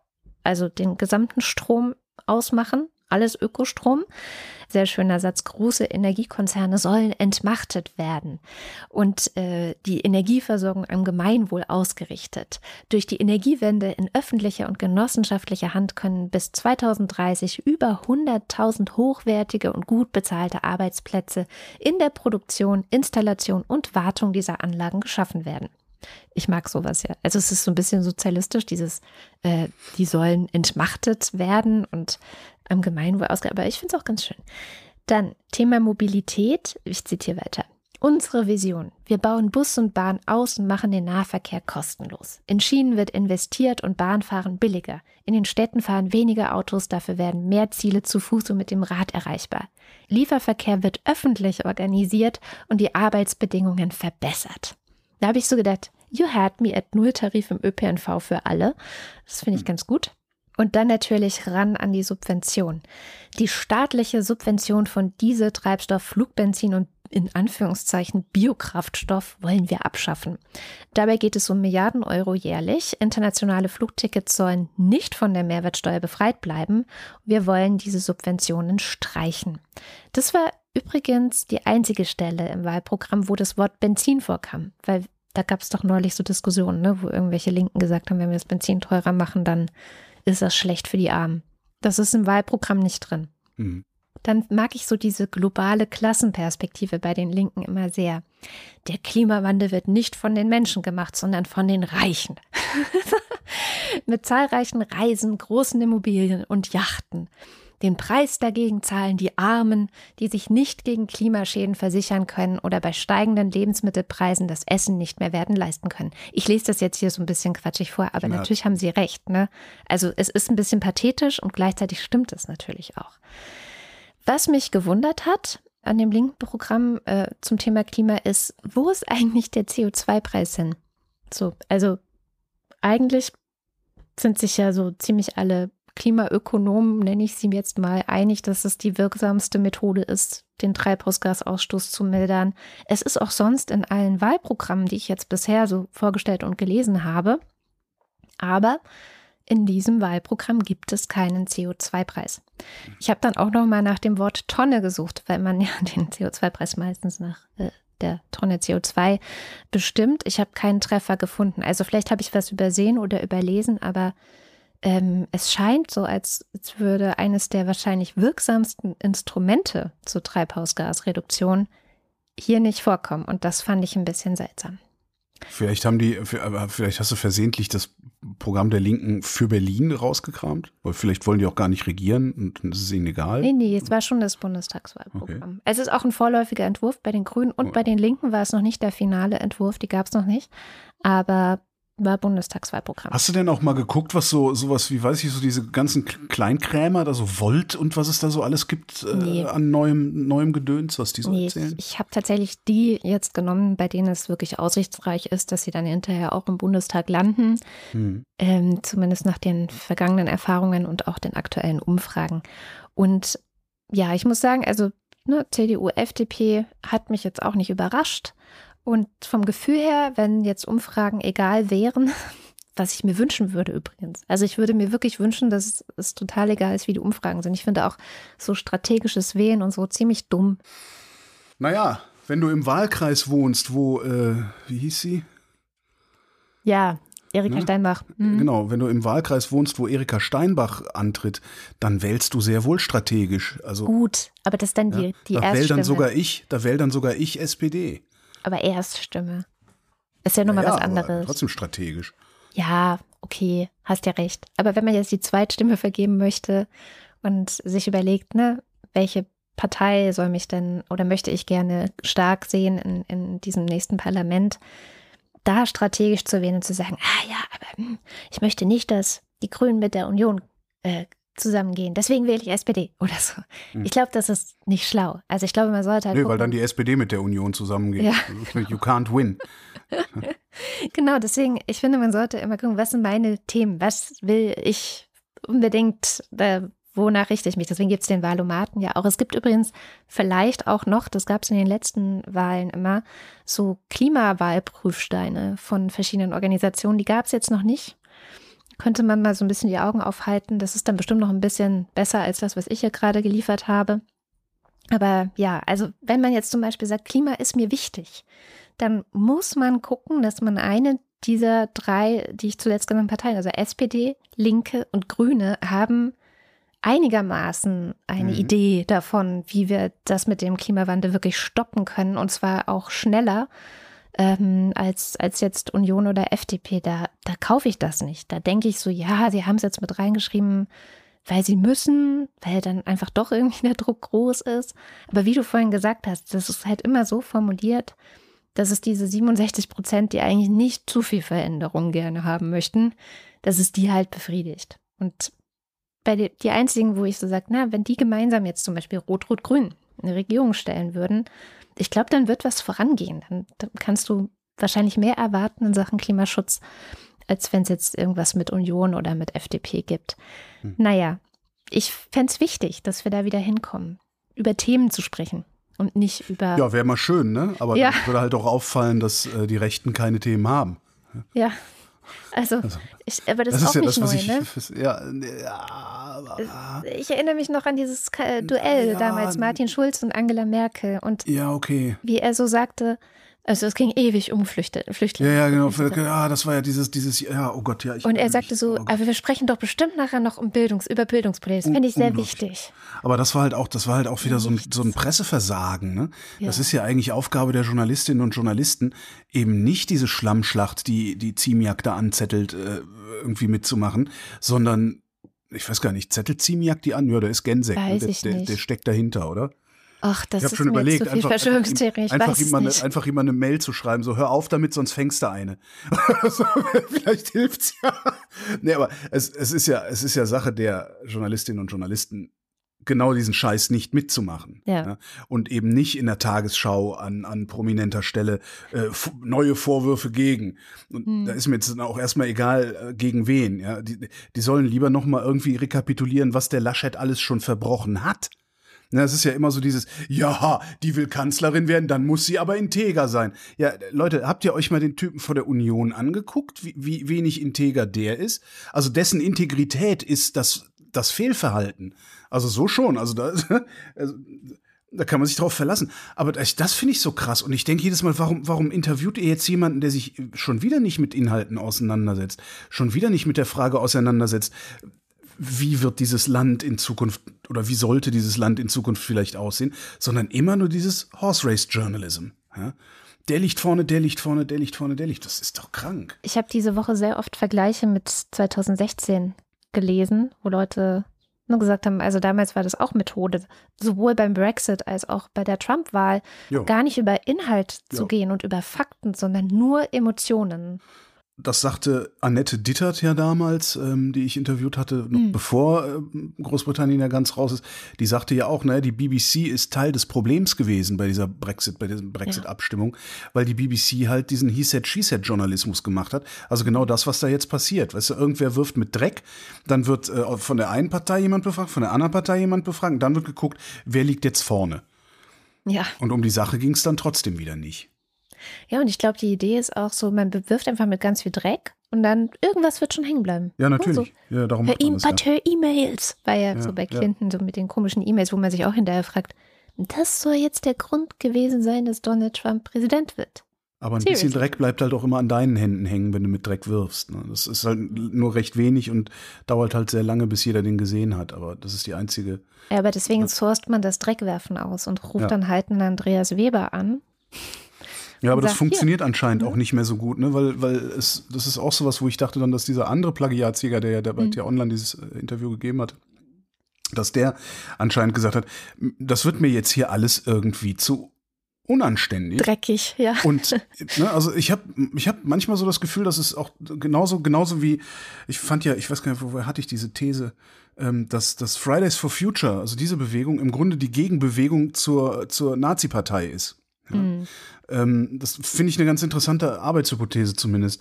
Speaker 1: also den gesamten Strom ausmachen, alles Ökostrom. Sehr schöner Satz. Große Energiekonzerne sollen entmachtet werden und äh, die Energieversorgung am Gemeinwohl ausgerichtet. Durch die Energiewende in öffentlicher und genossenschaftlicher Hand können bis 2030 über 100.000 hochwertige und gut bezahlte Arbeitsplätze in der Produktion, Installation und Wartung dieser Anlagen geschaffen werden. Ich mag sowas ja. Also es ist so ein bisschen sozialistisch, dieses, äh, die sollen entmachtet werden und am Gemeinwohl ausgeht. Aber ich finde es auch ganz schön. Dann Thema Mobilität. Ich zitiere weiter. Unsere Vision. Wir bauen Bus und Bahn aus und machen den Nahverkehr kostenlos. In Schienen wird investiert und Bahnfahren billiger. In den Städten fahren weniger Autos, dafür werden mehr Ziele zu Fuß und mit dem Rad erreichbar. Lieferverkehr wird öffentlich organisiert und die Arbeitsbedingungen verbessert. Da habe ich so gedacht, you had me at Nulltarif im ÖPNV für alle. Das finde ich hm. ganz gut. Und dann natürlich ran an die Subvention. Die staatliche Subvention von Diesel, Treibstoff, Flugbenzin und in Anführungszeichen Biokraftstoff wollen wir abschaffen. Dabei geht es um Milliarden Euro jährlich. Internationale Flugtickets sollen nicht von der Mehrwertsteuer befreit bleiben. Wir wollen diese Subventionen streichen. Das war übrigens die einzige Stelle im Wahlprogramm, wo das Wort Benzin vorkam, weil da gab es doch neulich so Diskussionen, ne, wo irgendwelche Linken gesagt haben, wenn wir das Benzin teurer machen, dann ist das schlecht für die Armen. Das ist im Wahlprogramm nicht drin. Mhm. Dann mag ich so diese globale Klassenperspektive bei den Linken immer sehr. Der Klimawandel wird nicht von den Menschen gemacht, sondern von den Reichen. Mit zahlreichen Reisen, großen Immobilien und Yachten. Den Preis dagegen zahlen die Armen, die sich nicht gegen Klimaschäden versichern können oder bei steigenden Lebensmittelpreisen das Essen nicht mehr werden leisten können. Ich lese das jetzt hier so ein bisschen quatschig vor, aber ja. natürlich haben Sie recht. Ne? Also es ist ein bisschen pathetisch und gleichzeitig stimmt es natürlich auch. Was mich gewundert hat an dem linken Programm äh, zum Thema Klima ist, wo ist eigentlich der CO2-Preis hin? So, also eigentlich sind sich ja so ziemlich alle Klimaökonomen, nenne ich sie jetzt mal, einig, dass es die wirksamste Methode ist, den Treibhausgasausstoß zu mildern. Es ist auch sonst in allen Wahlprogrammen, die ich jetzt bisher so vorgestellt und gelesen habe. Aber in diesem Wahlprogramm gibt es keinen CO2-Preis. Ich habe dann auch noch mal nach dem Wort Tonne gesucht, weil man ja den CO2-Preis meistens nach äh, der Tonne CO2 bestimmt. Ich habe keinen Treffer gefunden. Also vielleicht habe ich was übersehen oder überlesen, aber ähm, es scheint so, als, als würde eines der wahrscheinlich wirksamsten Instrumente zur Treibhausgasreduktion hier nicht vorkommen. Und das fand ich ein bisschen seltsam.
Speaker 2: Vielleicht haben die, vielleicht hast du versehentlich das Programm der Linken für Berlin rausgekramt, weil vielleicht wollen die auch gar nicht regieren und es ist ihnen egal.
Speaker 1: Nee, nee, es war schon das Bundestagswahlprogramm. Okay. Es ist auch ein vorläufiger Entwurf bei den Grünen und oh. bei den Linken war es noch nicht der finale Entwurf, die gab es noch nicht. Aber war Bundestagswahlprogramm.
Speaker 2: Hast du denn auch mal geguckt, was so sowas wie, weiß ich, so diese ganzen Kleinkrämer, da so Volt und was es da so alles gibt äh, nee. an neuem, neuem Gedöns, was die so nee, erzählen?
Speaker 1: Ich, ich habe tatsächlich die jetzt genommen, bei denen es wirklich aussichtsreich ist, dass sie dann hinterher auch im Bundestag landen. Hm. Ähm, zumindest nach den vergangenen Erfahrungen und auch den aktuellen Umfragen. Und ja, ich muss sagen, also ne, CDU, FDP hat mich jetzt auch nicht überrascht. Und vom Gefühl her, wenn jetzt Umfragen egal wären, was ich mir wünschen würde übrigens. Also ich würde mir wirklich wünschen, dass es total egal ist, wie die Umfragen sind. Ich finde auch so strategisches Wählen und so ziemlich dumm.
Speaker 2: Naja, wenn du im Wahlkreis wohnst, wo, äh, wie hieß sie?
Speaker 1: Ja, Erika ne? Steinbach.
Speaker 2: Mhm. Genau, wenn du im Wahlkreis wohnst, wo Erika Steinbach antritt, dann wählst du sehr wohl strategisch. Also,
Speaker 1: Gut, aber das ist dann die, ja, die
Speaker 2: da
Speaker 1: Erststimme.
Speaker 2: dann sogar ich, da wähle dann sogar ich SPD.
Speaker 1: Aber Erststimme. Ist ja nochmal ja, was anderes.
Speaker 2: trotzdem strategisch.
Speaker 1: Ja, okay, hast ja recht. Aber wenn man jetzt die Zweitstimme vergeben möchte und sich überlegt, ne, welche Partei soll mich denn oder möchte ich gerne stark sehen in, in diesem nächsten Parlament, da strategisch zu wählen und zu sagen, ah ja, aber hm, ich möchte nicht, dass die Grünen mit der Union äh, zusammengehen. Deswegen wähle ich SPD oder so. Hm. Ich glaube, das ist nicht schlau. Also ich glaube, man sollte halt.
Speaker 2: Nee, gucken. weil dann die SPD mit der Union zusammengeht. Ja. Also, you can't win.
Speaker 1: genau, deswegen, ich finde, man sollte immer gucken, was sind meine Themen? Was will ich unbedingt, äh, wonach richte ich mich? Deswegen gibt es den Wahlomaten ja auch. Es gibt übrigens vielleicht auch noch, das gab es in den letzten Wahlen immer, so Klimawahlprüfsteine von verschiedenen Organisationen. Die gab es jetzt noch nicht könnte man mal so ein bisschen die Augen aufhalten. Das ist dann bestimmt noch ein bisschen besser als das, was ich hier gerade geliefert habe. Aber ja, also wenn man jetzt zum Beispiel sagt, Klima ist mir wichtig, dann muss man gucken, dass man eine dieser drei, die ich zuletzt genannten Parteien, also SPD, Linke und Grüne, haben einigermaßen eine mhm. Idee davon, wie wir das mit dem Klimawandel wirklich stoppen können und zwar auch schneller ähm, als, als jetzt Union oder FDP. Da, da kaufe ich das nicht. Da denke ich so, ja, sie haben es jetzt mit reingeschrieben, weil sie müssen, weil dann einfach doch irgendwie der Druck groß ist. Aber wie du vorhin gesagt hast, das ist halt immer so formuliert, dass es diese 67 Prozent, die eigentlich nicht zu viel Veränderung gerne haben möchten, dass es die halt befriedigt. Und bei die, die einzigen, wo ich so sage, na, wenn die gemeinsam jetzt zum Beispiel Rot-Rot-Grün eine Regierung stellen würden, ich glaube, dann wird was vorangehen. Dann, dann, kannst du wahrscheinlich mehr erwarten in Sachen Klimaschutz, als wenn es jetzt irgendwas mit Union oder mit FDP gibt. Hm. Naja, ich fände es wichtig, dass wir da wieder hinkommen, über Themen zu sprechen und nicht über.
Speaker 2: Ja, wäre mal schön, ne? Aber ja. würde halt auch auffallen, dass äh, die Rechten keine Themen haben.
Speaker 1: Ja. Also, also ich, aber das, das ist, auch ja nicht das, neu, ich, ne? Ja, ja, ich erinnere mich noch an dieses Duell ja, damals, Martin Schulz und Angela Merkel. Und
Speaker 2: ja, okay.
Speaker 1: wie er so sagte, also es ging ewig um Flüchte, Flüchtlinge.
Speaker 2: Ja, ja, genau. Ja, das war ja dieses, dieses, ja, oh Gott, ja.
Speaker 1: und er sagte so, oh aber wir sprechen doch bestimmt nachher noch um Bildungs, über Bildungspolitik. Das fände ich sehr wichtig.
Speaker 2: Aber das war halt auch, das war halt auch wieder so ein, so ein Presseversagen. Ne? Ja. Das ist ja eigentlich Aufgabe der Journalistinnen und Journalisten, eben nicht diese Schlammschlacht, die die Ziemiak da anzettelt, äh, irgendwie mitzumachen, sondern ich weiß gar nicht, zettelt Ziemiak die an? Ja, der ist Gensek.
Speaker 1: Ne? Weiß
Speaker 2: der,
Speaker 1: ich nicht.
Speaker 2: Der, der steckt dahinter, oder?
Speaker 1: Ach, das
Speaker 2: ich
Speaker 1: ist
Speaker 2: schon überlegt,
Speaker 1: zu viel einfach,
Speaker 2: einfach,
Speaker 1: weiß
Speaker 2: ihm eine, einfach ihm eine Mail zu schreiben, so hör auf damit, sonst fängst du eine. so, vielleicht hilft's ja. Nee, aber es, es ist ja, es ist ja Sache der Journalistinnen und Journalisten, genau diesen Scheiß nicht mitzumachen.
Speaker 1: Ja. ja.
Speaker 2: Und eben nicht in der Tagesschau an, an prominenter Stelle äh, neue Vorwürfe gegen. Und hm. da ist mir jetzt auch erstmal egal, äh, gegen wen. Ja. Die, die sollen lieber nochmal irgendwie rekapitulieren, was der Laschet alles schon verbrochen hat. Na, es ist ja immer so dieses, ja, die will Kanzlerin werden, dann muss sie aber integer sein. Ja, Leute, habt ihr euch mal den Typen vor der Union angeguckt, wie, wie wenig integer der ist? Also dessen Integrität ist das, das Fehlverhalten. Also so schon. Also da, also, da kann man sich drauf verlassen. Aber das, das finde ich so krass. Und ich denke jedes Mal, warum, warum interviewt ihr jetzt jemanden, der sich schon wieder nicht mit Inhalten auseinandersetzt, schon wieder nicht mit der Frage auseinandersetzt, wie wird dieses Land in Zukunft oder wie sollte dieses Land in Zukunft vielleicht aussehen, sondern immer nur dieses Horse Race Journalism. Ja? Der liegt vorne, der liegt vorne, der liegt vorne, der liegt. Das ist doch krank.
Speaker 1: Ich habe diese Woche sehr oft Vergleiche mit 2016 gelesen, wo Leute nur gesagt haben, also damals war das auch Methode, sowohl beim Brexit als auch bei der Trump-Wahl, gar nicht über Inhalt zu jo. gehen und über Fakten, sondern nur Emotionen.
Speaker 2: Das sagte Annette Dittert ja damals, ähm, die ich interviewt hatte, noch mhm. bevor äh, Großbritannien ja ganz raus ist. Die sagte ja auch, naja, die BBC ist Teil des Problems gewesen bei dieser Brexit, bei dieser Brexit-Abstimmung, ja. weil die BBC halt diesen He said, she said Journalismus gemacht hat. Also genau das, was da jetzt passiert. Weißt du, irgendwer wirft mit Dreck, dann wird äh, von der einen Partei jemand befragt, von der anderen Partei jemand befragt, und dann wird geguckt, wer liegt jetzt vorne. Ja. Und um die Sache ging es dann trotzdem wieder nicht.
Speaker 1: Ja, und ich glaube, die Idee ist auch so, man bewirft einfach mit ganz viel Dreck und dann irgendwas wird schon hängen bleiben.
Speaker 2: Ja, natürlich. So. Ja, darum
Speaker 1: per e das, ja. E-Mails war ja, ja, so bei Clinton, ja. so mit den komischen E-Mails, wo man sich auch hinterher fragt, das soll jetzt der Grund gewesen sein, dass Donald Trump Präsident wird.
Speaker 2: Aber ein Seriously. bisschen Dreck bleibt halt auch immer an deinen Händen hängen, wenn du mit Dreck wirfst. Ne? Das ist halt nur recht wenig und dauert halt sehr lange, bis jeder den gesehen hat. Aber das ist die einzige.
Speaker 1: Ja, aber deswegen sourced man das Dreckwerfen aus und ruft dann halt einen Andreas Weber an.
Speaker 2: Ja, aber das funktioniert hier. anscheinend auch mhm. nicht mehr so gut, ne? Weil, weil es, das ist auch sowas, wo ich dachte dann, dass dieser andere Plagiatsjäger, der ja der bei mhm. Online dieses äh, Interview gegeben hat, dass der anscheinend gesagt hat, das wird mir jetzt hier alles irgendwie zu unanständig.
Speaker 1: Dreckig, ja.
Speaker 2: Und ne, also ich habe ich hab manchmal so das Gefühl, dass es auch genauso, genauso wie, ich fand ja, ich weiß gar nicht, woher hatte ich diese These, ähm, dass, dass Fridays for Future, also diese Bewegung, im Grunde die Gegenbewegung zur, zur Nazi-Partei ist. Ja. Mhm. Ähm, das finde ich eine ganz interessante Arbeitshypothese zumindest.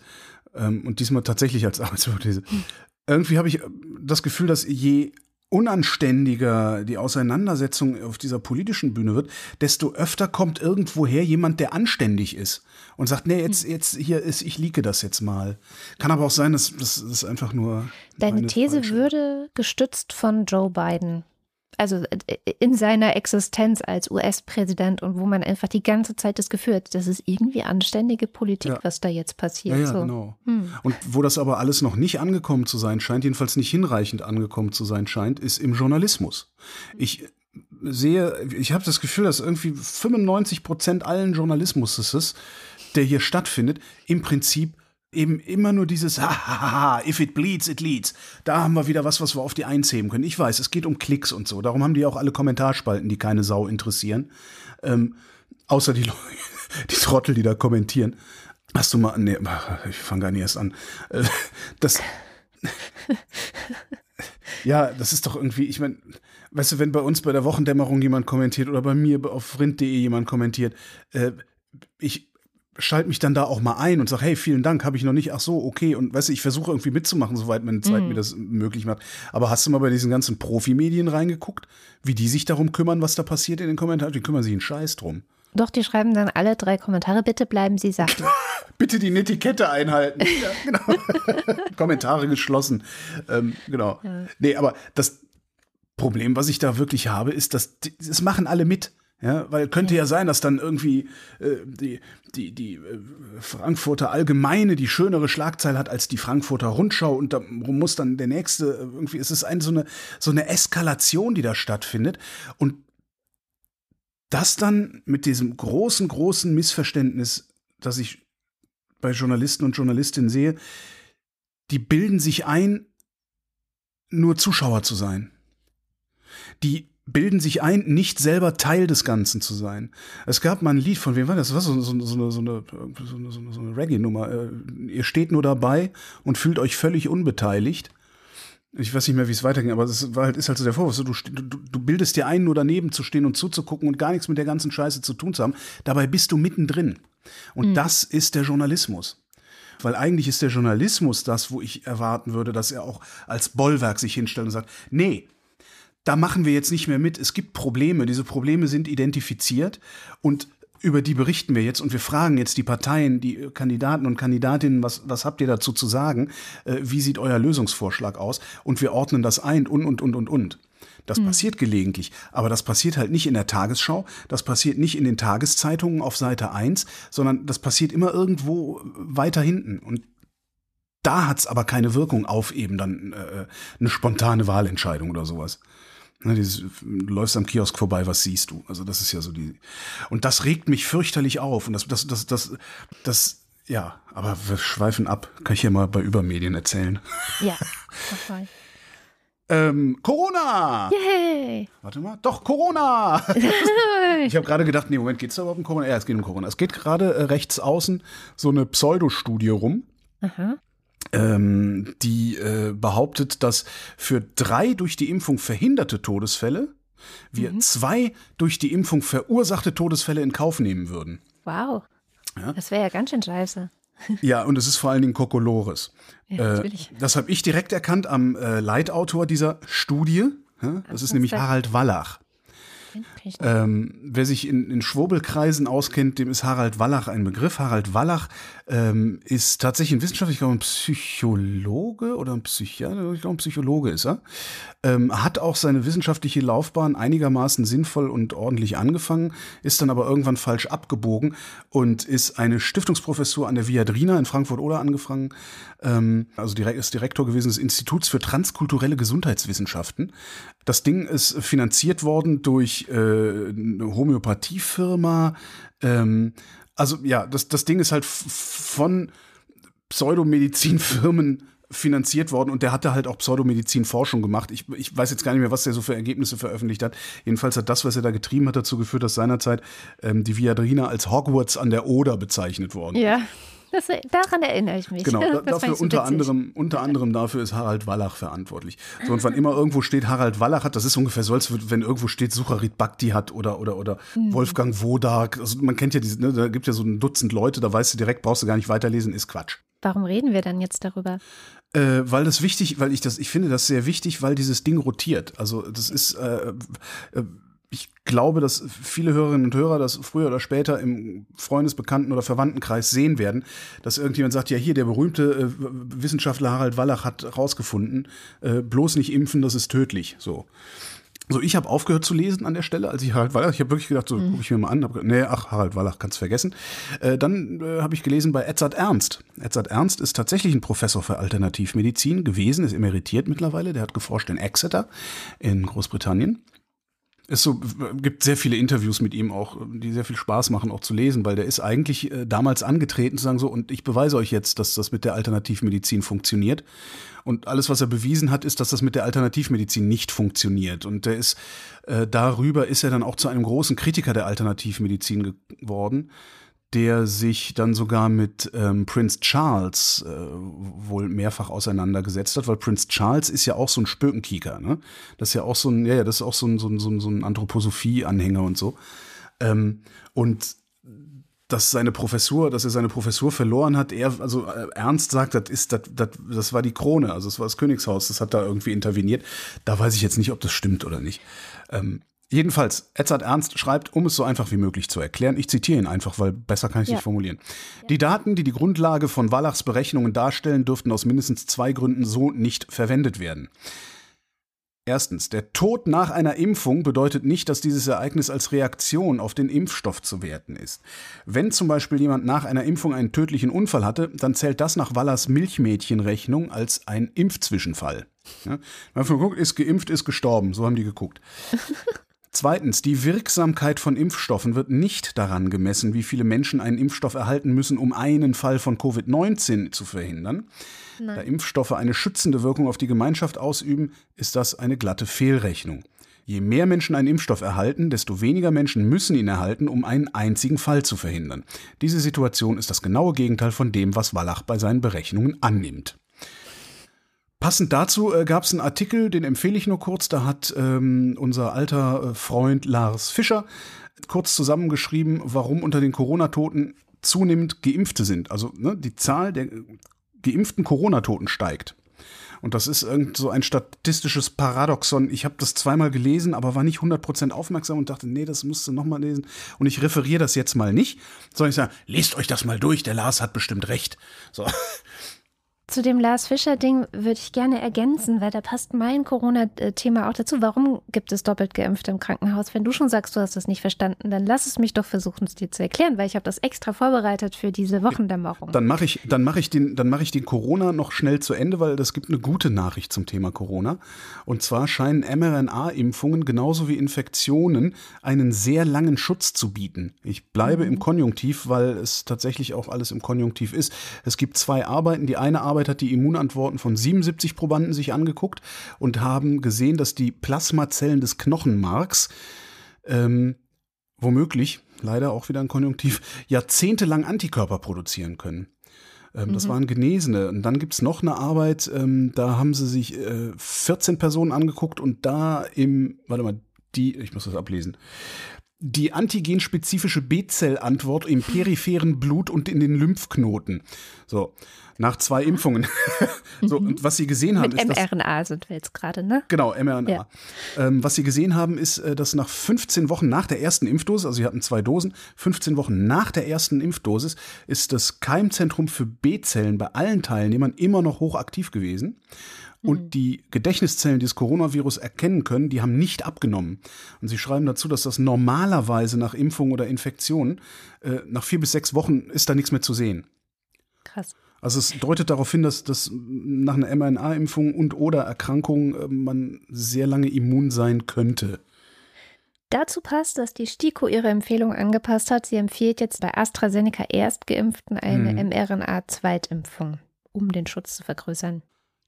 Speaker 2: Ähm, und diesmal tatsächlich als Arbeitshypothese. Mhm. Irgendwie habe ich das Gefühl, dass je unanständiger die Auseinandersetzung auf dieser politischen Bühne wird, desto öfter kommt irgendwoher jemand, der anständig ist und sagt, nee, jetzt, hm. jetzt hier ist, ich liege das jetzt mal. Kann aber auch sein, dass das ist einfach nur.
Speaker 1: Deine These falsche. würde gestützt von Joe Biden also äh, in seiner Existenz als US-Präsident und wo man einfach die ganze Zeit das Gefühl hat, das ist irgendwie anständige Politik, ja. was da jetzt passiert.
Speaker 2: Ja, ja so. genau. Hm. Und wo das aber alles noch nicht angekommen zu sein scheint, jedenfalls nicht hinreichend angekommen zu sein scheint, ist im Journalismus. Ich sehe, ich habe das Gefühl, dass irgendwie 95 Prozent allen Journalismus, der hier stattfindet, im Prinzip eben immer nur dieses Hahaha, if it bleeds, it leads. Da haben wir wieder was, was wir auf die Eins heben können. Ich weiß, es geht um Klicks und so. Darum haben die auch alle Kommentarspalten, die keine Sau interessieren. Ähm, außer die, die Trottel, die da kommentieren. Hast du mal, nee, ich fange gar nicht erst an. Äh, das, ja, das ist doch irgendwie, ich meine, weißt du, wenn bei uns bei der Wochendämmerung jemand kommentiert oder bei mir auf rind.de jemand kommentiert, äh, ich schalte mich dann da auch mal ein und sage, hey, vielen Dank, habe ich noch nicht. Ach so, okay. Und weißt du, ich versuche irgendwie mitzumachen, soweit meine Zeit mm. mir das möglich macht. Aber hast du mal bei diesen ganzen Profimedien reingeguckt, wie die sich darum kümmern, was da passiert in den Kommentaren? Die kümmern sich einen Scheiß drum.
Speaker 1: Doch, die schreiben dann alle drei Kommentare. Bitte bleiben Sie sachlich.
Speaker 2: Bitte die Netiquette einhalten. ja, genau. Kommentare geschlossen. Ähm, genau. Ja. Nee, aber das Problem, was ich da wirklich habe, ist, dass das machen alle mit. Ja, weil könnte ja sein, dass dann irgendwie äh, die, die, die äh, Frankfurter Allgemeine die schönere Schlagzeile hat als die Frankfurter Rundschau und da muss dann der nächste äh, irgendwie, es ist ein, so, eine, so eine Eskalation, die da stattfindet. Und das dann mit diesem großen, großen Missverständnis, das ich bei Journalisten und Journalistinnen sehe, die bilden sich ein, nur Zuschauer zu sein. Die bilden sich ein, nicht selber Teil des Ganzen zu sein. Es gab mal ein Lied, von wem war das? War so, so, so eine, so eine, so eine, so Reggae-Nummer. Äh, ihr steht nur dabei und fühlt euch völlig unbeteiligt. Ich weiß nicht mehr, wie es weiterging, aber das war halt, ist halt so der Vorwurf. Du, du, du bildest dir ein, nur daneben zu stehen und zuzugucken und gar nichts mit der ganzen Scheiße zu tun zu haben. Dabei bist du mittendrin. Und mhm. das ist der Journalismus. Weil eigentlich ist der Journalismus das, wo ich erwarten würde, dass er auch als Bollwerk sich hinstellt und sagt, nee, da machen wir jetzt nicht mehr mit. Es gibt Probleme. Diese Probleme sind identifiziert und über die berichten wir jetzt und wir fragen jetzt die Parteien, die Kandidaten und Kandidatinnen, was, was habt ihr dazu zu sagen? Äh, wie sieht euer Lösungsvorschlag aus? Und wir ordnen das ein und, und, und, und, und. Das mhm. passiert gelegentlich, aber das passiert halt nicht in der Tagesschau, das passiert nicht in den Tageszeitungen auf Seite 1, sondern das passiert immer irgendwo weiter hinten. Und da hat's aber keine Wirkung auf eben dann äh, eine spontane Wahlentscheidung oder sowas. Ne, dieses, du läufst am Kiosk vorbei, was siehst du? Also das ist ja so die. Und das regt mich fürchterlich auf. Und das, das, das, das, das, ja, aber wir schweifen ab. Kann ich hier mal bei Übermedien erzählen.
Speaker 1: Ja, total.
Speaker 2: Ähm, Corona! Yay! Warte mal. Doch, Corona! ich habe gerade gedacht, nee, Moment, geht's da überhaupt um Corona? Ja, es geht um Corona. Es geht gerade äh, rechts außen so eine Pseudostudie rum, ähm, die äh, behauptet, dass für drei durch die Impfung verhinderte Todesfälle wir mhm. zwei durch die Impfung verursachte Todesfälle in Kauf nehmen würden.
Speaker 1: Wow. Ja? Das wäre ja ganz schön scheiße.
Speaker 2: Ja, und es ist vor allen Dingen Kokolores. Ja, äh, das habe ich direkt erkannt am äh, Leitautor dieser Studie. Ja? Das ist nämlich Harald Wallach. Ähm, wer sich in, in Schwurbelkreisen auskennt, dem ist Harald Wallach ein Begriff. Harald Wallach ähm, ist tatsächlich ein Wissenschaftler, ein Psychologe oder ein Psychiater, ich glaube ein Psychologe ist er. Ähm, hat auch seine wissenschaftliche Laufbahn einigermaßen sinnvoll und ordentlich angefangen, ist dann aber irgendwann falsch abgebogen und ist eine Stiftungsprofessur an der Viadrina in Frankfurt-Oder angefangen, ähm, also direkt, ist Direktor gewesen des Instituts für transkulturelle Gesundheitswissenschaften. Das Ding ist finanziert worden durch äh, eine Homöopathiefirma. Ähm, also ja, das, das Ding ist halt von Pseudomedizinfirmen finanziert worden und der hatte halt auch Pseudomedizin-Forschung gemacht. Ich, ich weiß jetzt gar nicht mehr, was der so für Ergebnisse veröffentlicht hat. Jedenfalls hat das, was er da getrieben hat, dazu geführt, dass seinerzeit ähm, die Viadrina als Hogwarts an der Oder bezeichnet worden.
Speaker 1: Ja. Das, daran erinnere ich mich.
Speaker 2: Genau, da, dafür unter anderem, unter anderem dafür ist Harald Wallach verantwortlich. So, und wann immer irgendwo steht, Harald Wallach hat, das ist ungefähr so, als wenn irgendwo steht, Sucharit Bhakti hat oder, oder, oder mhm. Wolfgang Wodak. Also man kennt ja diese, ne, da gibt ja so ein Dutzend Leute, da weißt du direkt, brauchst du gar nicht weiterlesen, ist Quatsch.
Speaker 1: Warum reden wir dann jetzt darüber?
Speaker 2: Äh, weil das wichtig, weil ich das, ich finde das sehr wichtig, weil dieses Ding rotiert. Also das ist, äh, äh, ich glaube, dass viele Hörerinnen und Hörer das früher oder später im Freundesbekannten- oder Verwandtenkreis sehen werden, dass irgendjemand sagt, ja hier, der berühmte äh, Wissenschaftler Harald Wallach hat rausgefunden, äh, bloß nicht impfen, das ist tödlich. So. So, ich habe aufgehört zu lesen an der Stelle, als ich Harald Wallach, ich habe wirklich gedacht, so mhm. gucke ich mir mal an, hab, nee, ach, Harald Wallach, kannst vergessen. Äh, dann äh, habe ich gelesen bei Edzard Ernst. Edzard Ernst ist tatsächlich ein Professor für Alternativmedizin gewesen, ist emeritiert mittlerweile, der hat geforscht in Exeter in Großbritannien ist so, gibt sehr viele Interviews mit ihm auch, die sehr viel Spaß machen, auch zu lesen, weil der ist eigentlich äh, damals angetreten zu sagen so, und ich beweise euch jetzt, dass das mit der Alternativmedizin funktioniert. Und alles, was er bewiesen hat, ist, dass das mit der Alternativmedizin nicht funktioniert. Und der ist, äh, darüber ist er dann auch zu einem großen Kritiker der Alternativmedizin geworden der sich dann sogar mit ähm, Prince Charles äh, wohl mehrfach auseinandergesetzt hat, weil Prince Charles ist ja auch so ein Spökenkieker, ne? Das ist ja auch so ein, ja, ja, das ist auch so ein, so ein, so ein, so ein Anthroposophie-Anhänger und so. Ähm, und dass seine Professur, dass er seine Professur verloren hat, er, also äh, ernst sagt, das ist, das, das, das war die Krone, also es war das Königshaus, das hat da irgendwie interveniert. Da weiß ich jetzt nicht, ob das stimmt oder nicht. Ähm, Jedenfalls, Edzard Ernst schreibt, um es so einfach wie möglich zu erklären, ich zitiere ihn einfach, weil besser kann ich es ja. nicht formulieren. Die Daten, die die Grundlage von Wallachs Berechnungen darstellen, dürften aus mindestens zwei Gründen so nicht verwendet werden. Erstens, der Tod nach einer Impfung bedeutet nicht, dass dieses Ereignis als Reaktion auf den Impfstoff zu werten ist. Wenn zum Beispiel jemand nach einer Impfung einen tödlichen Unfall hatte, dann zählt das nach Wallers Milchmädchenrechnung als ein Impfzwischenfall. Ja, man geguckt, ist geimpft, ist gestorben. So haben die geguckt. Zweitens, die Wirksamkeit von Impfstoffen wird nicht daran gemessen, wie viele Menschen einen Impfstoff erhalten müssen, um einen Fall von Covid-19 zu verhindern. Nein. Da Impfstoffe eine schützende Wirkung auf die Gemeinschaft ausüben, ist das eine glatte Fehlrechnung. Je mehr Menschen einen Impfstoff erhalten, desto weniger Menschen müssen ihn erhalten, um einen einzigen Fall zu verhindern. Diese Situation ist das genaue Gegenteil von dem, was Wallach bei seinen Berechnungen annimmt. Passend dazu äh, gab es einen Artikel, den empfehle ich nur kurz. Da hat ähm, unser alter äh, Freund Lars Fischer kurz zusammengeschrieben, warum unter den Corona-Toten zunehmend Geimpfte sind. Also ne, die Zahl der geimpften Corona-Toten steigt. Und das ist irgend so ein statistisches Paradoxon. Ich habe das zweimal gelesen, aber war nicht 100% aufmerksam und dachte, nee, das musst du nochmal lesen. Und ich referiere das jetzt mal nicht, sondern ich sage, lest euch das mal durch, der Lars hat bestimmt recht. So.
Speaker 1: Zu dem Lars Fischer-Ding würde ich gerne ergänzen, weil da passt mein Corona-Thema auch dazu. Warum gibt es doppelt Geimpfte im Krankenhaus? Wenn du schon sagst, du hast das nicht verstanden, dann lass es mich doch versuchen, es dir zu erklären, weil ich habe das extra vorbereitet für diese Wochendämmerung.
Speaker 2: Dann mache ich, dann mache ich den, dann mache ich den Corona noch schnell zu Ende, weil das gibt eine gute Nachricht zum Thema Corona. Und zwar scheinen mRNA-Impfungen genauso wie Infektionen einen sehr langen Schutz zu bieten. Ich bleibe mhm. im Konjunktiv, weil es tatsächlich auch alles im Konjunktiv ist. Es gibt zwei Arbeiten. Die eine Arbeit Arbeit hat die Immunantworten von 77 Probanden sich angeguckt und haben gesehen, dass die Plasmazellen des Knochenmarks ähm, womöglich, leider auch wieder ein Konjunktiv, jahrzehntelang Antikörper produzieren können. Ähm, das mhm. waren Genesene. Und dann gibt es noch eine Arbeit, ähm, da haben sie sich äh, 14 Personen angeguckt und da im, warte mal, die, ich muss das ablesen, die antigenspezifische B-Zell-Antwort im peripheren Blut und in den Lymphknoten. So, nach zwei Impfungen. so, mhm. und was sie gesehen haben,
Speaker 1: Mit ist. mRNA dass, sind wir jetzt gerade, ne?
Speaker 2: Genau, mRNA. Ja. Ähm, was sie gesehen haben, ist, äh, dass nach 15 Wochen nach der ersten Impfdosis, also sie hatten zwei Dosen, 15 Wochen nach der ersten Impfdosis, ist das Keimzentrum für B-Zellen bei allen Teilnehmern immer noch hochaktiv gewesen. Und mhm. die Gedächtniszellen, die das Coronavirus erkennen können, die haben nicht abgenommen. Und sie schreiben dazu, dass das normalerweise nach Impfung oder Infektion, äh, nach vier bis sechs Wochen ist da nichts mehr zu sehen.
Speaker 1: Krass.
Speaker 2: Also es deutet darauf hin, dass, dass nach einer mRNA-Impfung und oder Erkrankung äh, man sehr lange immun sein könnte.
Speaker 1: Dazu passt, dass die STIKO ihre Empfehlung angepasst hat. Sie empfiehlt jetzt bei AstraZeneca Erstgeimpften eine hm. mRNA-Zweitimpfung, um den Schutz zu vergrößern.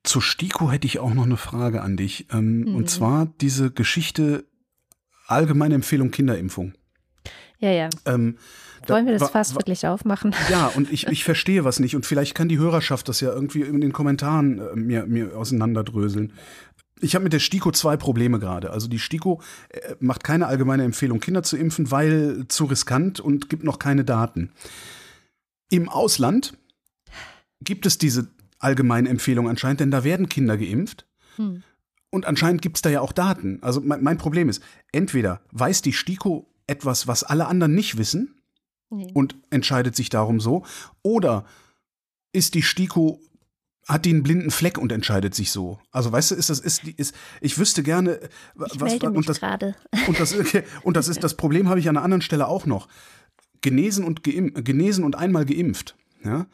Speaker 2: Zur STIKO hätte ich auch noch eine Frage an dich. Ähm, mhm. Und zwar diese Geschichte allgemeine Empfehlung Kinderimpfung.
Speaker 1: Ja, ja. Ähm, wollen wir das fast wirklich aufmachen?
Speaker 2: Ja, und ich, ich verstehe was nicht. Und vielleicht kann die Hörerschaft das ja irgendwie in den Kommentaren äh, mir, mir auseinanderdröseln. Ich habe mit der STIKO zwei Probleme gerade. Also die STIKO äh, macht keine allgemeine Empfehlung, Kinder zu impfen, weil zu riskant und gibt noch keine Daten. Im Ausland gibt es diese allgemeine Empfehlung anscheinend, denn da werden Kinder geimpft. Hm. Und anscheinend gibt es da ja auch Daten. Also mein, mein Problem ist, entweder weiß die STIKO etwas, was alle anderen nicht wissen, nee. und entscheidet sich darum so. Oder ist die STIKO hat die einen blinden Fleck und entscheidet sich so. Also weißt du, ist das ist ist ich wüsste gerne
Speaker 1: was ich melde mich und das
Speaker 2: gerade. und das und das ist das Problem habe ich an einer anderen Stelle auch noch. Genesen und geim, genesen und einmal geimpft, ja,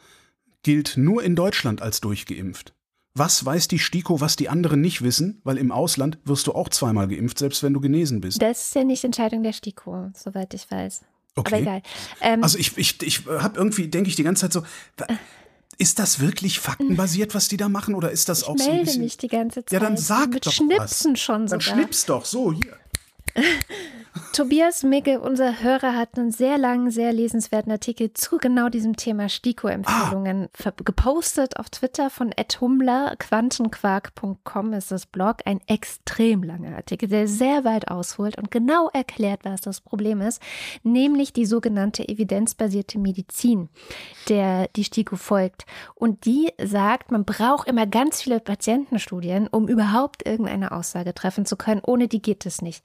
Speaker 2: gilt nur in Deutschland als durchgeimpft. Was weiß die STIKO, was die anderen nicht wissen? Weil im Ausland wirst du auch zweimal geimpft, selbst wenn du genesen bist.
Speaker 1: Das ist ja nicht Entscheidung der STIKO, soweit ich weiß.
Speaker 2: Okay. Aber egal. Ähm, also ich, ich, ich habe irgendwie, denke ich die ganze Zeit so, ist das wirklich faktenbasiert, was die da machen, oder ist das
Speaker 1: ich
Speaker 2: auch
Speaker 1: so
Speaker 2: ein
Speaker 1: bisschen? Ich melde mich die ganze Zeit.
Speaker 2: Ja, dann sag
Speaker 1: Mit
Speaker 2: doch
Speaker 1: Schnipsen
Speaker 2: was.
Speaker 1: schon sogar.
Speaker 2: Dann schnips doch, so, hier.
Speaker 1: Tobias Micke, unser Hörer, hat einen sehr langen, sehr lesenswerten Artikel zu genau diesem Thema STIKO-Empfehlungen ah. gepostet auf Twitter von Ed Hummler. Quantenquark.com ist das Blog. Ein extrem langer Artikel, der sehr weit ausholt und genau erklärt, was das Problem ist, nämlich die sogenannte evidenzbasierte Medizin, der die STIKO folgt. Und die sagt, man braucht immer ganz viele Patientenstudien, um überhaupt irgendeine Aussage treffen zu können. Ohne die geht es nicht.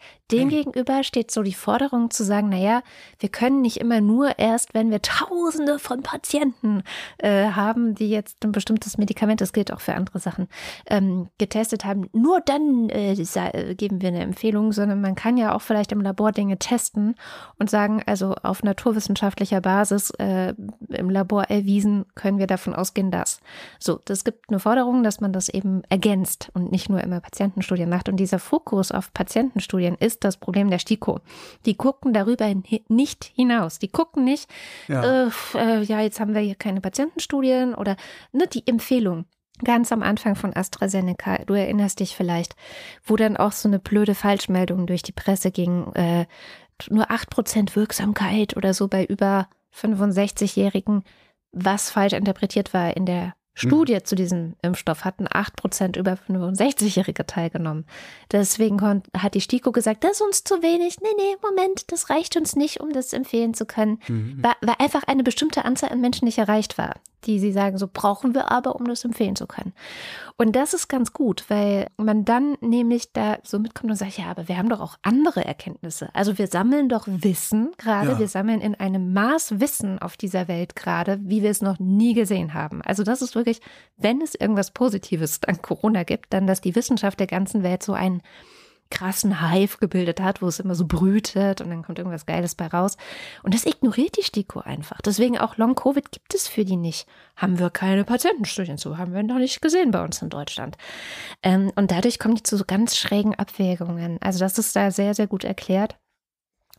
Speaker 1: Demgegenüber steht so die Forderung zu sagen, naja, wir können nicht immer nur erst, wenn wir Tausende von Patienten äh, haben, die jetzt ein bestimmtes Medikament, das gilt auch für andere Sachen, ähm, getestet haben, nur dann äh, äh, geben wir eine Empfehlung, sondern man kann ja auch vielleicht im Labor Dinge testen und sagen, also auf naturwissenschaftlicher Basis äh, im Labor erwiesen, können wir davon ausgehen, dass. So, das gibt eine Forderung, dass man das eben ergänzt und nicht nur immer Patientenstudien macht. Und dieser Fokus auf Patientenstudien ist das Problem der STIKO. Die gucken darüber nicht hinaus. Die gucken nicht, ja, äh, äh, ja jetzt haben wir hier keine Patientenstudien oder ne, die Empfehlung ganz am Anfang von AstraZeneca, du erinnerst dich vielleicht, wo dann auch so eine blöde Falschmeldung durch die Presse ging, äh, nur 8% Wirksamkeit oder so bei über 65-Jährigen, was falsch interpretiert war in der Studie mhm. zu diesem Impfstoff hatten 8% über 65-Jährige teilgenommen. Deswegen hat die STIKO gesagt, das ist uns zu wenig. Nee, nee, Moment, das reicht uns nicht, um das empfehlen zu können. Mhm. Weil, weil einfach eine bestimmte Anzahl an Menschen nicht erreicht war die sie sagen, so brauchen wir aber, um das empfehlen zu können. Und das ist ganz gut, weil man dann nämlich da so mitkommt und sagt, ja, aber wir haben doch auch andere Erkenntnisse. Also wir sammeln doch Wissen gerade, ja. wir sammeln in einem Maß Wissen auf dieser Welt gerade, wie wir es noch nie gesehen haben. Also das ist wirklich, wenn es irgendwas Positives an Corona gibt, dann, dass die Wissenschaft der ganzen Welt so ein krassen Hive gebildet hat, wo es immer so brütet und dann kommt irgendwas Geiles bei raus. Und das ignoriert die STIKO einfach. Deswegen auch Long-Covid gibt es für die nicht. Haben wir keine Patientenstudien zu, haben wir noch nicht gesehen bei uns in Deutschland. Ähm, und dadurch kommen die zu so ganz schrägen Abwägungen. Also das ist da sehr, sehr gut erklärt.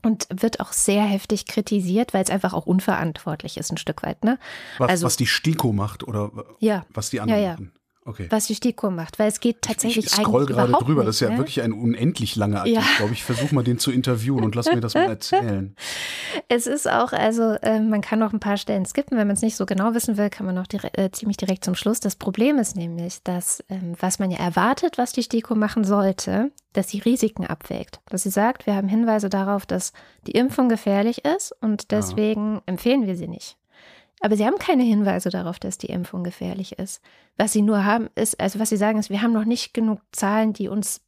Speaker 1: Und wird auch sehr heftig kritisiert, weil es einfach auch unverantwortlich ist, ein Stück weit. Ne?
Speaker 2: Was, also, was die STIKO macht oder ja, was die anderen
Speaker 1: ja, ja.
Speaker 2: machen. Okay.
Speaker 1: was die STIKO macht, weil es geht tatsächlich
Speaker 2: ich scroll
Speaker 1: eigentlich
Speaker 2: gerade drüber.
Speaker 1: Nicht,
Speaker 2: das ist ja
Speaker 1: ne?
Speaker 2: wirklich ein unendlich langer Artikel.
Speaker 1: Ja.
Speaker 2: Ich glaube, ich versuche mal den zu interviewen und lass mir das mal erzählen.
Speaker 1: Es ist auch, also äh, man kann noch ein paar Stellen skippen, wenn man es nicht so genau wissen will, kann man noch dire äh, ziemlich direkt zum Schluss. Das Problem ist nämlich, dass ähm, was man ja erwartet, was die STIKO machen sollte, dass sie Risiken abwägt. Dass sie sagt, wir haben Hinweise darauf, dass die Impfung gefährlich ist und deswegen empfehlen wir sie nicht. Aber sie haben keine Hinweise darauf, dass die Impfung gefährlich ist. Was sie nur haben, ist, also was sie sagen, ist, wir haben noch nicht genug Zahlen, die uns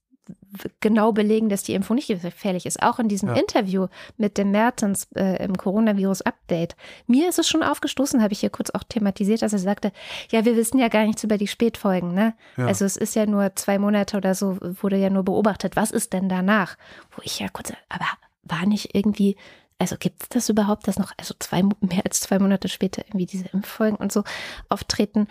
Speaker 1: genau belegen, dass die Impfung nicht gefährlich ist. Auch in diesem
Speaker 2: Ja.
Speaker 1: Interview mit dem Mertens äh, im Coronavirus-Update. Mir ist es schon aufgestoßen, habe ich hier kurz auch thematisiert, dass er sagte, ja, wir wissen ja gar nichts über die Spätfolgen. Ne?
Speaker 2: Ja.
Speaker 1: Also es ist ja nur zwei Monate oder so, wurde ja nur beobachtet. Was ist denn danach? Wo ich ja kurz, aber war nicht irgendwie also gibt es das überhaupt, dass noch also zwei, mehr als zwei Monate später irgendwie diese Impffolgen und so auftreten?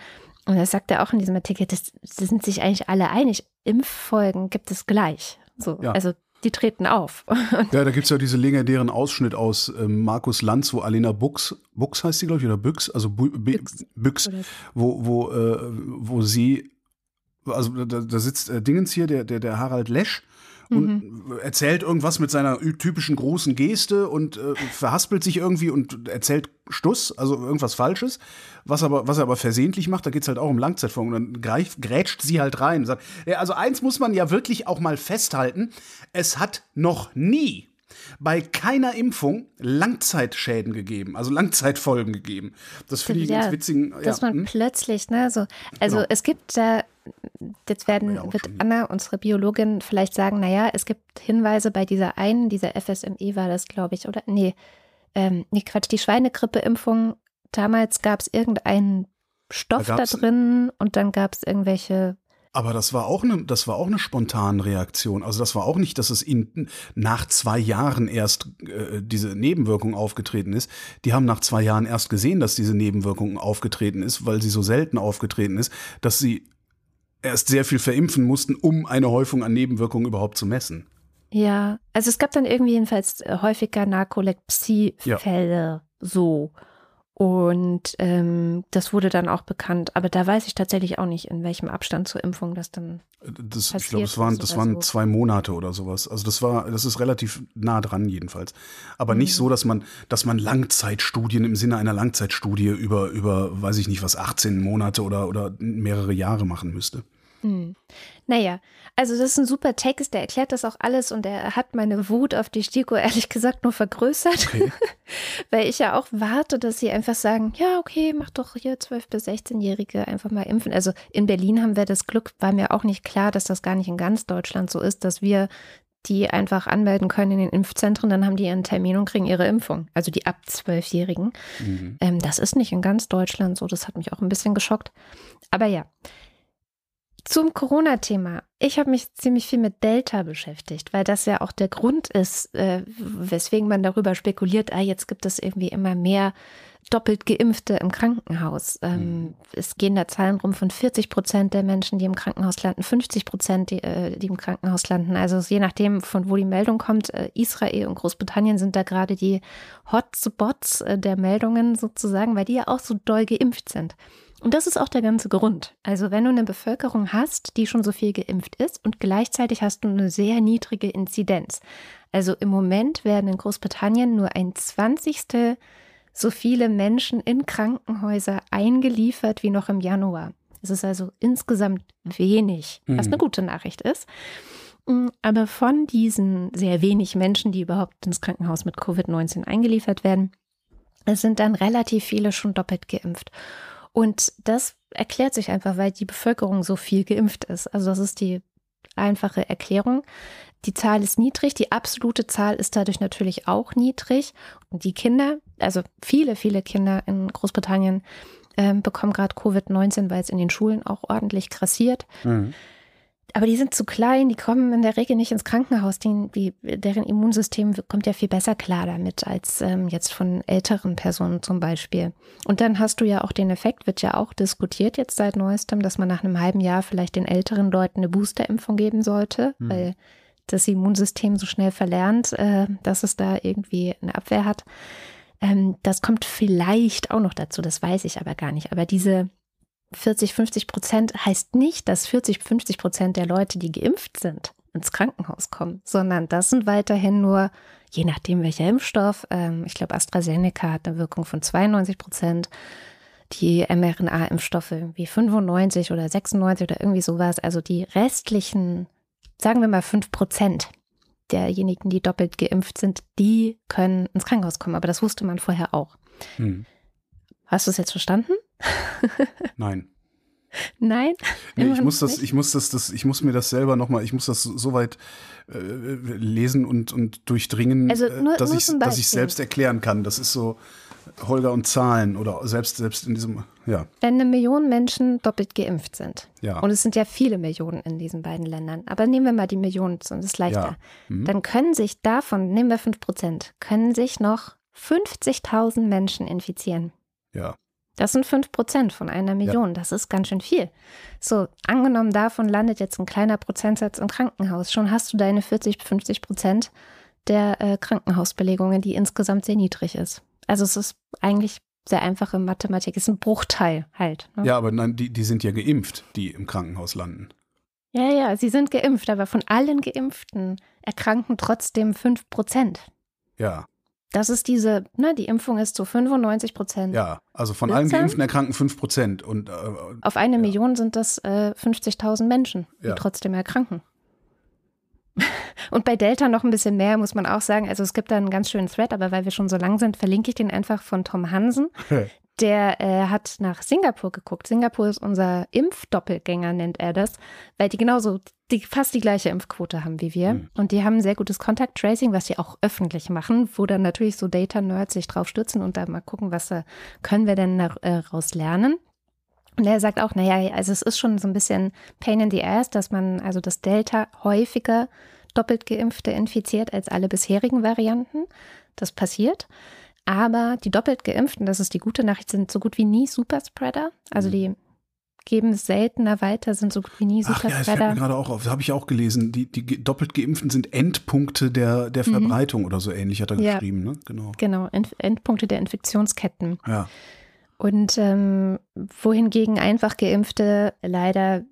Speaker 1: Und das sagt er auch in diesem Artikel, das, das sind sich eigentlich alle einig. Impffolgen gibt es gleich. So,
Speaker 2: Ja.
Speaker 1: also die treten auf.
Speaker 2: Ja, da gibt es ja diese legendären Ausschnitt aus ähm, Markus Lanz, wo Alena Bux, Bux heißt sie, glaube ich, oder Büchs, also Bu,
Speaker 1: Büchs.
Speaker 2: Büchs, wo, wo, äh, wo sie, also da, da sitzt äh, Dingens hier, der, der, der Harald Lesch, und erzählt irgendwas mit seiner typischen großen Geste und äh, verhaspelt sich irgendwie und erzählt Stuss, also irgendwas Falsches, was, aber, was er aber versehentlich macht, da geht es halt auch um Langzeitfolgen. Und dann greift, grätscht sie halt rein sagt, ja, also eins muss man ja wirklich auch mal festhalten, es hat noch nie bei keiner Impfung Langzeitschäden gegeben, also Langzeitfolgen gegeben. Das finde ich
Speaker 1: Ja,
Speaker 2: ganz witzigen.
Speaker 1: dass
Speaker 2: ja,
Speaker 1: man
Speaker 2: hm?
Speaker 1: plötzlich, ne, so, also
Speaker 2: Genau.
Speaker 1: es gibt da, jetzt werden,
Speaker 2: Ja,
Speaker 1: wird. Anna, unsere Biologin, vielleicht sagen, naja, es gibt Hinweise bei dieser einen, dieser FSME war das, glaube ich, oder? Nee, ähm, nee, Quatsch, die Schweinegrippe-Impfung, damals gab es irgendeinen Stoff
Speaker 2: Da
Speaker 1: da, drin und dann gab es irgendwelche,
Speaker 2: Aber das war auch eine, das war auch eine spontane Reaktion. Also das war auch nicht, dass es ihnen nach zwei Jahren erst äh, diese Nebenwirkung aufgetreten ist. Die haben nach zwei Jahren erst gesehen, dass diese Nebenwirkung aufgetreten ist, weil sie so selten aufgetreten ist, dass sie erst sehr viel verimpfen mussten, um eine Häufung an Nebenwirkungen überhaupt zu messen.
Speaker 1: ja, also es gab dann irgendwie jedenfalls häufiger Narkolepsie-Fälle, so. Und ähm, das wurde dann auch bekannt. Aber da weiß ich tatsächlich auch nicht, in welchem Abstand zur Impfung das dann
Speaker 2: Das, ich glaube, es waren, das waren
Speaker 1: so.
Speaker 2: zwei Monate oder sowas. Also das war, das ist relativ nah dran jedenfalls. Aber
Speaker 1: Mhm.
Speaker 2: nicht so, dass man, dass man Langzeitstudien im Sinne einer Langzeitstudie über, über, weiß ich nicht was, 18 Monate oder, oder mehrere Jahre machen müsste.
Speaker 1: Hm. Naja, also das ist ein super Text, der erklärt das auch alles und er hat meine Wut auf die STIKO ehrlich gesagt nur vergrößert,
Speaker 2: Okay.
Speaker 1: weil ich ja auch warte, dass sie einfach sagen, ja, okay, mach doch hier 12- bis 16-Jährige einfach mal impfen. Also in Berlin haben wir das Glück, war mir auch nicht klar, dass das gar nicht in ganz Deutschland so ist, dass wir die einfach anmelden können in den Impfzentren, dann haben die ihren Termin und kriegen ihre Impfung. Also die ab 12-Jährigen.
Speaker 2: Mhm.
Speaker 1: Ähm, das ist nicht in ganz Deutschland so, das hat mich auch ein bisschen geschockt. Aber ja. Zum Corona-Thema. Ich habe mich ziemlich viel mit Delta beschäftigt, weil das ja auch der Grund ist, äh, weswegen man darüber spekuliert, ah, jetzt gibt es irgendwie immer mehr doppelt Geimpfte im Krankenhaus. Ähm, Es gehen da Zahlen rum von 40 Prozent der Menschen, die im Krankenhaus landen, 50 Prozent, die, äh, die im Krankenhaus landen. Also je nachdem, von wo die Meldung kommt, äh, Israel und Großbritannien sind da gerade die Hotspots äh, der Meldungen sozusagen, weil die ja auch so doll geimpft sind. Und das ist auch der ganze Grund. Also wenn du eine Bevölkerung hast, die schon so viel geimpft ist und gleichzeitig hast du eine sehr niedrige Inzidenz. Also im Moment werden in Großbritannien nur ein Zwanzigstel so viele Menschen in Krankenhäuser eingeliefert wie noch im Januar. Es ist also insgesamt wenig, was
Speaker 2: Mhm.
Speaker 1: eine gute Nachricht ist. Mm, Aber von diesen sehr wenig Menschen, die überhaupt ins Krankenhaus mit Covid-19 eingeliefert werden, es sind dann relativ viele schon doppelt geimpft. Und das erklärt sich einfach, weil die Bevölkerung so viel geimpft ist. Also das ist die einfache Erklärung. Die Zahl ist niedrig, die absolute Zahl ist dadurch natürlich auch niedrig. Und die Kinder, also viele, viele Kinder in Großbritannien ähm, bekommen gerade Covid-19, weil es in den Schulen auch ordentlich grassiert.
Speaker 2: Mhm.
Speaker 1: Aber die sind zu klein, die kommen in der Regel nicht ins Krankenhaus. Die, die, deren Immunsystem kommt ja viel besser klar damit als ähm, jetzt von älteren Personen zum Beispiel. Und dann hast du ja auch den Effekt, wird ja auch diskutiert jetzt seit neuestem, dass man nach einem halben Jahr vielleicht den älteren Leuten eine Boosterimpfung geben sollte,
Speaker 2: Mhm.
Speaker 1: weil das Immunsystem so schnell verlernt, äh, dass es da irgendwie eine Abwehr hat. Ähm, das kommt vielleicht auch noch dazu, das weiß ich aber gar nicht. Aber diese 40, 50 Prozent heißt nicht, dass 40, 50 Prozent der Leute, die geimpft sind, ins Krankenhaus kommen, sondern das sind weiterhin nur, je nachdem welcher Impfstoff, ähm, ich glaube AstraZeneca hat eine Wirkung von 92 Prozent, die mRNA-Impfstoffe wie 95 oder 96 oder irgendwie sowas, also die restlichen, sagen wir mal 5 Prozent derjenigen, die doppelt geimpft sind, die können ins Krankenhaus kommen, aber das wusste man vorher auch. Hm. Hast du es jetzt verstanden?
Speaker 2: Nein.
Speaker 1: Nein?
Speaker 2: Nee, ich muss das, ich muss das, das, ich muss mir das selber nochmal, ich muss das so weit äh, lesen und, und durchdringen,
Speaker 1: also
Speaker 2: äh,
Speaker 1: nur,
Speaker 2: dass ich dass ich selbst erklären kann. Das ist so Holger und Zahlen oder selbst selbst in diesem, ja.
Speaker 1: Wenn eine Million Menschen doppelt geimpft sind,
Speaker 2: ja.
Speaker 1: und es sind ja viele Millionen in diesen beiden Ländern, aber nehmen wir mal die Millionen, das ist leichter,
Speaker 2: ja. mhm.
Speaker 1: dann können sich davon, nehmen wir 5 Prozent, können sich noch 50.000 Menschen infizieren.
Speaker 2: Ja.
Speaker 1: Das sind 5 Prozent von einer Million. Ja. Das ist ganz schön viel. So, angenommen davon landet jetzt ein kleiner Prozentsatz im Krankenhaus. Schon hast du deine 40, 50 Prozent der äh, Krankenhausbelegungen, die insgesamt sehr niedrig ist. Also es ist eigentlich sehr einfache Mathematik. Es ist ein Bruchteil halt.
Speaker 2: Ne? Ja, aber nein, die, die sind ja geimpft, die im Krankenhaus landen.
Speaker 1: Ja, ja, sie sind geimpft, aber von allen Geimpften erkranken trotzdem 5 Prozent.
Speaker 2: Ja.
Speaker 1: Das ist diese, ne, die Impfung ist zu 95 Prozent.
Speaker 2: Ja, also von allen Geimpften erkranken 5 Prozent. Und, äh,
Speaker 1: Auf eine ja. Million sind das äh, 50.000 Menschen, die ja. trotzdem erkranken. Und bei Delta noch ein bisschen mehr, muss man auch sagen. Also es gibt da einen ganz schönen Thread, aber weil wir schon so lang sind, verlinke ich den einfach von Tom Hansen. Der äh, hat nach Singapur geguckt. Singapur ist unser Impfdoppelgänger, nennt er das, weil die genauso, die fast die gleiche Impfquote haben wie wir. Mhm. Und die haben sehr gutes Contact Tracing, was sie auch öffentlich machen, wo dann natürlich so Data-Nerds sich drauf stützen und da mal gucken, was da können wir denn daraus äh, lernen. Und er sagt auch, naja, also es ist schon so ein bisschen Pain in the Ass, dass man also das Delta häufiger doppelt geimpfte infiziert als alle bisherigen Varianten. Das passiert. Aber die doppelt geimpften, das ist die gute Nachricht, sind so gut wie nie Superspreader. Also die geben es seltener weiter, sind so gut wie nie Superspreader. Ach ja, das fällt
Speaker 2: mir gerade auch auf. Das habe ich auch gelesen. Die, die doppelt geimpften sind Endpunkte der, der mhm. Verbreitung mhm. oder so ähnlich, hat er ja. geschrieben. Ne?
Speaker 1: Genau, genau Endpunkte der Infektionsketten.
Speaker 2: Ja.
Speaker 1: Und ähm, wohingegen einfach Geimpfte leider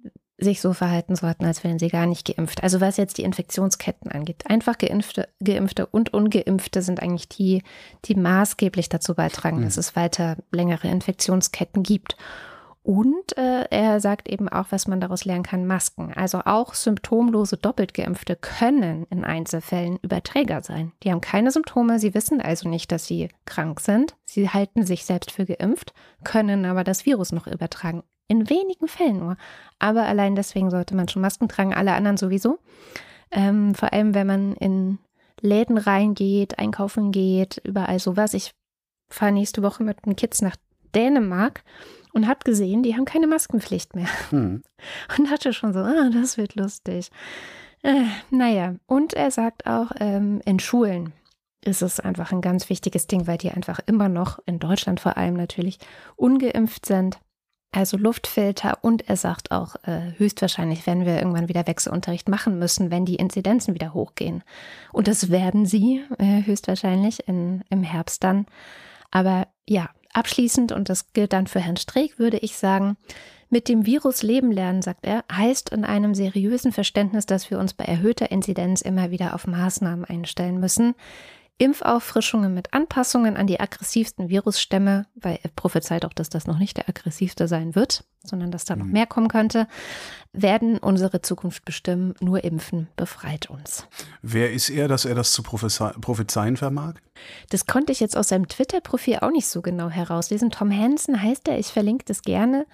Speaker 1: sich so verhalten sollten, als wären sie gar nicht geimpft. Also was jetzt die Infektionsketten angeht. Einfach geimpfte, geimpfte und ungeimpfte sind eigentlich die, die maßgeblich dazu beitragen, mhm. dass es weiter längere Infektionsketten gibt. Und äh, er sagt eben auch, was man daraus lernen kann, Masken. Also auch symptomlose Doppeltgeimpfte können in Einzelfällen Überträger sein. Die haben keine Symptome, sie wissen also nicht, dass sie krank sind. Sie halten sich selbst für geimpft, können aber das Virus noch übertragen. In wenigen Fällen nur. Aber allein deswegen sollte man schon Masken tragen, alle anderen sowieso. Ähm, vor allem, wenn man in Läden reingeht, einkaufen geht, überall sowas. Ich fahre nächste Woche mit den Kids nach Dänemark und habe gesehen, die haben keine Maskenpflicht mehr. Hm. Und hatte schon so, ah, das wird lustig. Äh, naja, und er sagt auch, ähm, in Schulen ist es einfach ein ganz wichtiges Ding, weil die einfach immer noch, in Deutschland vor allem natürlich, ungeimpft sind. Also Luftfilter und er sagt auch, äh, höchstwahrscheinlich werden wir irgendwann wieder Wechselunterricht machen müssen, wenn die Inzidenzen wieder hochgehen. Und das werden sie äh, höchstwahrscheinlich in, im Herbst dann. Aber ja, Abschließend, und das gilt dann für Herrn Streeck, würde ich sagen, mit dem Virus leben lernen, sagt er, heißt in einem seriösen Verständnis, dass wir uns bei erhöhter Inzidenz immer wieder auf Maßnahmen einstellen müssen. Impfauffrischungen mit Anpassungen an die aggressivsten Virusstämme, weil er prophezeit auch, dass das noch nicht der aggressivste sein wird, sondern dass da noch mhm. mehr kommen könnte, werden unsere Zukunft bestimmen. Nur Impfen befreit uns.
Speaker 2: Wer ist er, dass er das zu prophezeien vermag?
Speaker 1: Das konnte ich jetzt aus seinem Twitter-Profil auch nicht so genau herauslesen. Tom Hansen heißt er, ich verlinke das gerne.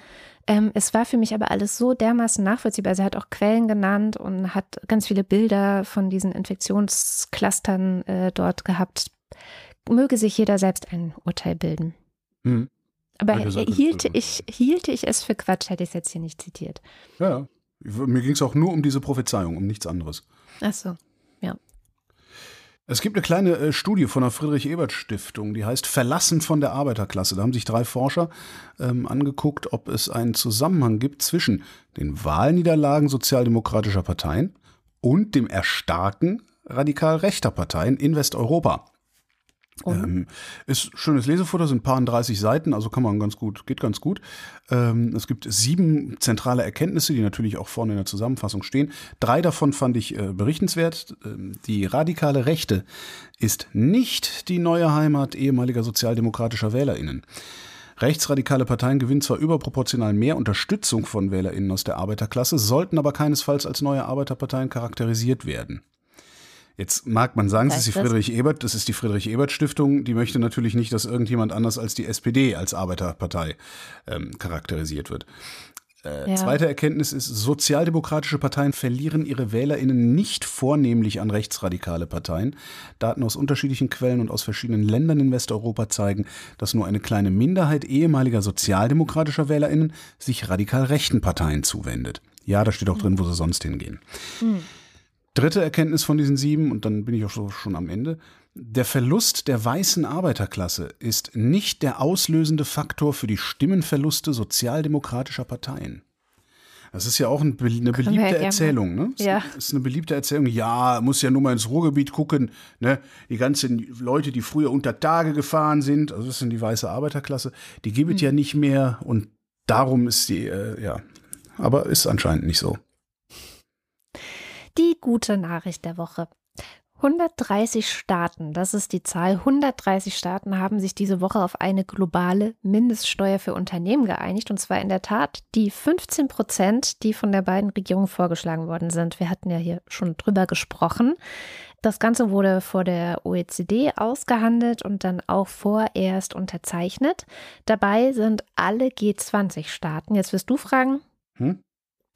Speaker 1: Ähm, es war für mich aber alles so dermaßen nachvollziehbar. Er hat auch Quellen genannt und hat ganz viele Bilder von diesen Infektionsclustern äh, dort gehabt. Möge sich jeder selbst ein Urteil bilden. Mhm. Aber hielte ich, hielte ich es für Quatsch, hätte ich es jetzt hier nicht zitiert.
Speaker 2: Ja, mir ging es auch nur um diese Prophezeiung, um nichts anderes.
Speaker 1: Ach so.
Speaker 2: Es gibt eine kleine äh, Studie von der Friedrich-Ebert-Stiftung, die heißt Verlassen von der Arbeiterklasse. Da haben sich drei Forscher ähm, angeguckt, ob es einen Zusammenhang gibt zwischen den Wahlniederlagen sozialdemokratischer Parteien und dem Erstarken radikal rechter Parteien in Westeuropa. Ähm, ist schönes Lesefutter, sind ein paar 30 Seiten, also kann man ganz gut, geht ganz gut. Ähm, es gibt sieben zentrale Erkenntnisse, die natürlich auch vorne in der Zusammenfassung stehen. Drei davon fand ich äh, berichtenswert. Ähm, die radikale Rechte ist nicht die neue Heimat ehemaliger sozialdemokratischer WählerInnen. Rechtsradikale Parteien gewinnen zwar überproportional mehr Unterstützung von WählerInnen aus der Arbeiterklasse, sollten aber keinesfalls als neue Arbeiterparteien charakterisiert werden. Jetzt mag man sagen, es ist die Friedrich Ebert, das ist die Friedrich Ebert Stiftung, die möchte natürlich nicht, dass irgendjemand anders als die SPD als Arbeiterpartei ähm, charakterisiert wird. Äh, ja. Zweite Erkenntnis ist, sozialdemokratische Parteien verlieren ihre WählerInnen nicht vornehmlich an rechtsradikale Parteien. Daten aus unterschiedlichen Quellen und aus verschiedenen Ländern in Westeuropa zeigen, dass nur eine kleine Minderheit ehemaliger sozialdemokratischer WählerInnen sich radikal rechten Parteien zuwendet. Ja, da steht auch drin, wo sie sonst hingehen. Mhm. Dritte Erkenntnis von diesen sieben, und dann bin ich auch schon am Ende. Der Verlust der weißen Arbeiterklasse ist nicht der auslösende Faktor für die Stimmenverluste sozialdemokratischer Parteien. Das ist ja auch eine beliebte ja Erzählung, ne? Ja. Das ist eine beliebte Erzählung. Ja, muss ja nur mal ins Ruhrgebiet gucken, ne? Die ganzen Leute, die früher unter Tage gefahren sind, also das sind die weiße Arbeiterklasse, die gibt es hm. ja nicht mehr und darum ist die, äh, ja. Aber ist anscheinend nicht so.
Speaker 1: Die gute Nachricht der Woche. 130 Staaten, das ist die Zahl, 130 Staaten haben sich diese Woche auf eine globale Mindeststeuer für Unternehmen geeinigt. Und zwar in der Tat die 15 Prozent, die von der beiden Regierungen vorgeschlagen worden sind. Wir hatten ja hier schon drüber gesprochen. Das Ganze wurde vor der OECD ausgehandelt und dann auch vorerst unterzeichnet. Dabei sind alle G20-Staaten. Jetzt wirst du fragen, hm?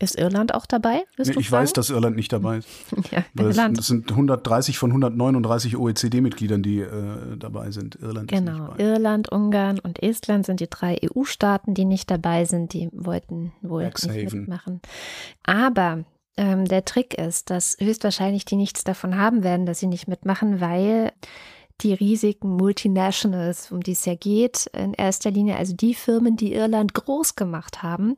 Speaker 1: Ist Irland auch dabei?
Speaker 2: Ich fragen? weiß, dass Irland nicht dabei ist. ja, Irland. Es, sind 130 von 139 OECD-Mitgliedern, die äh, dabei sind.
Speaker 1: Irland genau, Irland, Ungarn und Estland sind die drei EU-Staaten, die nicht dabei sind. Die wollten wohl Exhaven. nicht mitmachen. Aber ähm, der Trick ist, dass höchstwahrscheinlich die nichts davon haben werden, dass sie nicht mitmachen, weil die riesigen Multinationals, um die es ja geht, in erster Linie, also die Firmen, die Irland groß gemacht haben,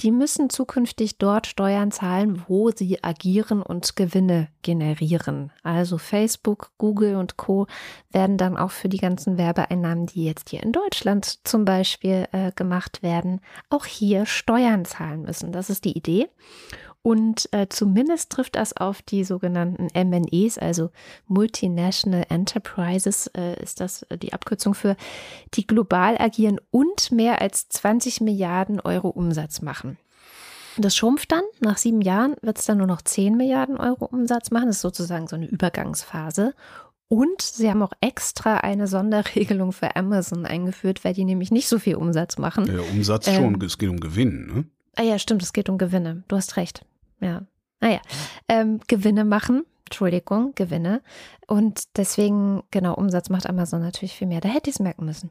Speaker 1: die müssen zukünftig dort Steuern zahlen, wo sie agieren und Gewinne generieren. Also Facebook, Google und Co. werden dann auch für die ganzen Werbeeinnahmen, die jetzt hier in Deutschland zum Beispiel äh, gemacht werden, auch hier Steuern zahlen müssen. Das ist die Idee. Und äh, zumindest trifft das auf die sogenannten MNEs, also Multinational Enterprises, äh, ist das äh, die Abkürzung für, die global agieren und mehr als 20 Milliarden Euro Umsatz machen. Das schrumpft dann. Nach sieben Jahren wird es dann nur noch 10 Milliarden Euro Umsatz machen. Das ist sozusagen so eine Übergangsphase. Und sie haben auch extra eine Sonderregelung für Amazon eingeführt, weil die nämlich nicht so viel Umsatz machen.
Speaker 2: Ja, Umsatz ähm, schon, es geht um Gewinn, ne?
Speaker 1: Ah ja, stimmt, es geht um Gewinne. Du hast recht ja. Naja, ähm, Gewinne machen. Entschuldigung, Gewinne. Und deswegen, genau, Umsatz macht Amazon natürlich viel mehr. Da hätte ich es merken müssen.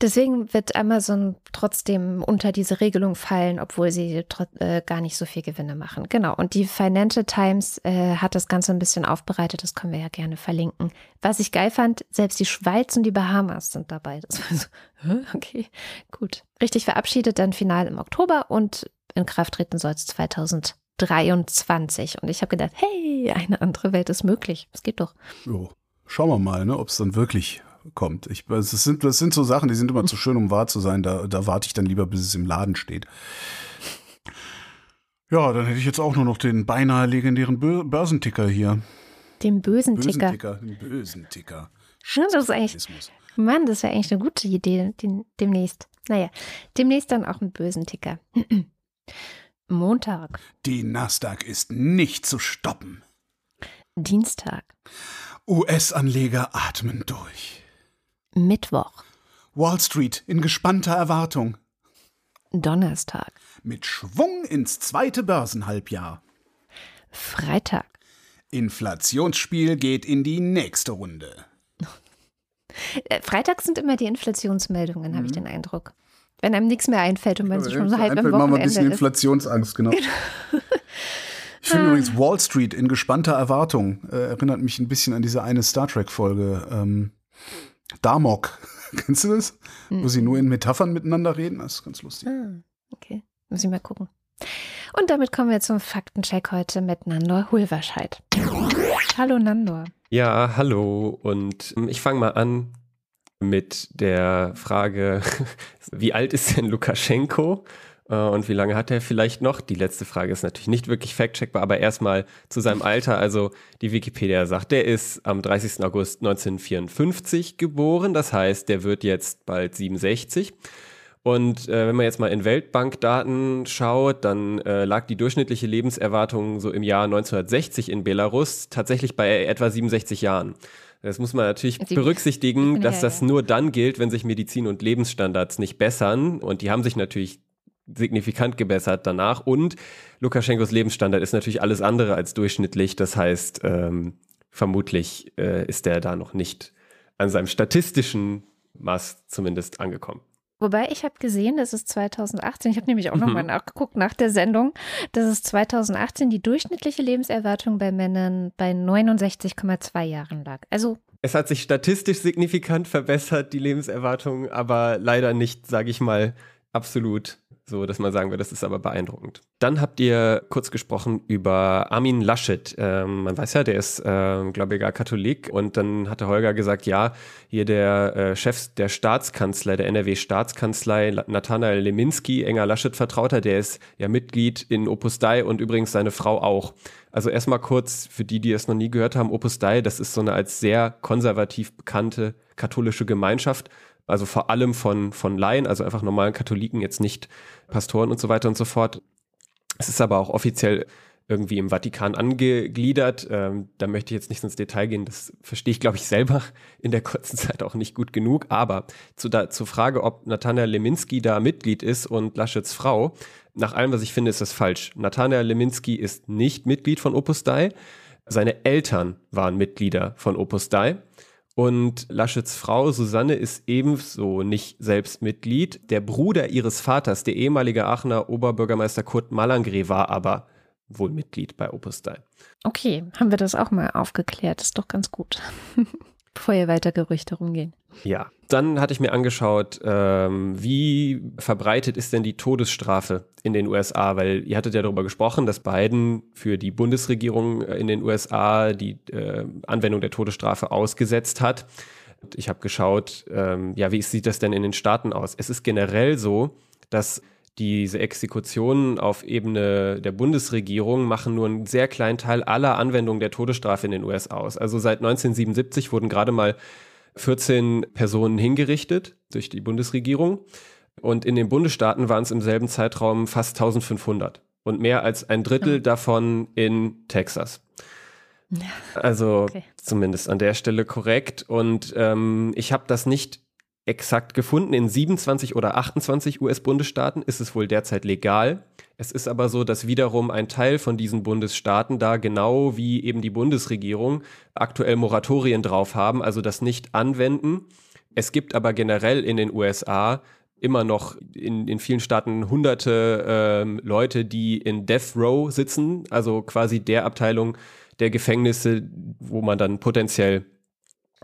Speaker 1: Deswegen wird Amazon trotzdem unter diese Regelung fallen, obwohl sie äh, gar nicht so viel Gewinne machen. Genau. Und die Financial Times äh, hat das Ganze ein bisschen aufbereitet. Das können wir ja gerne verlinken. Was ich geil fand, selbst die Schweiz und die Bahamas sind dabei. Das war so, okay, gut. Richtig verabschiedet dann final im Oktober und in Kraft treten soll es 2000. 23. Und ich habe gedacht, hey, eine andere Welt ist möglich. Es geht doch.
Speaker 2: Jo. Schauen wir mal, ne, ob es dann wirklich kommt. Ich, das, sind, das sind so Sachen, die sind immer zu schön, um wahr zu sein. Da, da warte ich dann lieber, bis es im Laden steht. Ja, dann hätte ich jetzt auch nur noch den beinahe legendären Börsenticker hier.
Speaker 1: Den bösen. Ticker.
Speaker 2: Den bösen Ticker.
Speaker 1: Ja, das ist eigentlich, Mann, das wäre eigentlich eine gute Idee den, demnächst. Naja, demnächst dann auch einen bösen Ticker. Montag.
Speaker 2: Die Nasdaq ist nicht zu stoppen.
Speaker 1: Dienstag.
Speaker 2: US-Anleger atmen durch.
Speaker 1: Mittwoch.
Speaker 2: Wall Street in gespannter Erwartung.
Speaker 1: Donnerstag.
Speaker 2: Mit Schwung ins zweite Börsenhalbjahr.
Speaker 1: Freitag.
Speaker 2: Inflationsspiel geht in die nächste Runde.
Speaker 1: Äh, Freitags sind immer die Inflationsmeldungen, mhm. habe ich den Eindruck. Wenn einem nichts mehr einfällt und man sich schon so halb
Speaker 2: im Wochenende machen wir ein bisschen Inflationsangst, genau. Ich finde übrigens Wall Street in gespannter Erwartung äh, erinnert mich ein bisschen an diese eine Star Trek Folge. Ähm, Damok. Kennst du das? Mhm. Wo sie nur in Metaphern miteinander reden. Das ist ganz lustig. Ah,
Speaker 1: okay. Muss ich mal gucken. Und damit kommen wir zum Faktencheck heute mit Nandor Hulverscheid. Hallo Nandor.
Speaker 3: Ja, hallo und ich fange mal an mit der Frage, wie alt ist denn Lukaschenko? Äh, und wie lange hat er vielleicht noch? Die letzte Frage ist natürlich nicht wirklich fact-checkbar, aber erstmal zu seinem Alter. Also die Wikipedia sagt, der ist am 30. August 1954 geboren. Das heißt, der wird jetzt bald 67. Und äh, wenn man jetzt mal in Weltbankdaten schaut, dann äh, lag die durchschnittliche Lebenserwartung so im Jahr 1960 in Belarus tatsächlich bei etwa 67 Jahren. Das muss man natürlich Sie berücksichtigen, dass das nur dann gilt, wenn sich Medizin und Lebensstandards nicht bessern. Und die haben sich natürlich signifikant gebessert danach. Und Lukaschenkos Lebensstandard ist natürlich alles andere als durchschnittlich. Das heißt, ähm, vermutlich äh, ist er da noch nicht an seinem statistischen Maß zumindest angekommen.
Speaker 1: Wobei ich habe gesehen, dass es 2018, ich habe nämlich auch mhm. nochmal nachgeguckt nach der Sendung, dass es 2018 die durchschnittliche Lebenserwartung bei Männern bei 69,2 Jahren lag. Also
Speaker 3: es hat sich statistisch signifikant verbessert, die Lebenserwartung, aber leider nicht, sage ich mal, absolut so dass man sagen würde, das ist aber beeindruckend. Dann habt ihr kurz gesprochen über Armin Laschet. Ähm, man weiß ja, der ist äh, gläubiger Katholik und dann hatte Holger gesagt, ja, hier der äh, Chef der Staatskanzlei, der NRW-Staatskanzlei, Nathanael Leminski, enger Laschet-Vertrauter, der ist ja Mitglied in Opus Dei und übrigens seine Frau auch. Also erstmal kurz für die, die es noch nie gehört haben, Opus Dei, das ist so eine als sehr konservativ bekannte katholische Gemeinschaft also vor allem von, von Laien, also einfach normalen Katholiken, jetzt nicht Pastoren und so weiter und so fort. Es ist aber auch offiziell irgendwie im Vatikan angegliedert. Ähm, da möchte ich jetzt nicht ins Detail gehen. Das verstehe ich, glaube ich, selber in der kurzen Zeit auch nicht gut genug. Aber zu da, zur Frage, ob Nathanael Leminski da Mitglied ist und Laschets Frau, nach allem, was ich finde, ist das falsch. Nathanael Leminski ist nicht Mitglied von Opus Dei. Seine Eltern waren Mitglieder von Opus Dei. Und Laschets Frau Susanne ist ebenso nicht selbst Mitglied. Der Bruder ihres Vaters, der ehemalige Aachener Oberbürgermeister Kurt Malangre, war aber wohl Mitglied bei Opus Dei.
Speaker 1: Okay, haben wir das auch mal aufgeklärt. Ist doch ganz gut. Bevor hier weiter Gerüchte rumgehen.
Speaker 3: Ja, dann hatte ich mir angeschaut, ähm, wie verbreitet ist denn die Todesstrafe in den USA, weil ihr hattet ja darüber gesprochen, dass Biden für die Bundesregierung äh, in den USA die äh, Anwendung der Todesstrafe ausgesetzt hat. Ich habe geschaut, ähm, ja, wie sieht das denn in den Staaten aus? Es ist generell so, dass diese Exekutionen auf Ebene der Bundesregierung machen nur einen sehr kleinen Teil aller Anwendungen der Todesstrafe in den USA aus. Also seit 1977 wurden gerade mal 14 Personen hingerichtet durch die Bundesregierung. Und in den Bundesstaaten waren es im selben Zeitraum fast 1500 und mehr als ein Drittel davon in Texas. Also okay. zumindest an der Stelle korrekt. Und ähm, ich habe das nicht exakt gefunden. In 27 oder 28 US-Bundesstaaten ist es wohl derzeit legal. Es ist aber so, dass wiederum ein Teil von diesen Bundesstaaten da genau wie eben die Bundesregierung aktuell Moratorien drauf haben, also das nicht anwenden. Es gibt aber generell in den USA immer noch in, in vielen Staaten hunderte ähm, Leute, die in Death Row sitzen, also quasi der Abteilung der Gefängnisse, wo man dann potenziell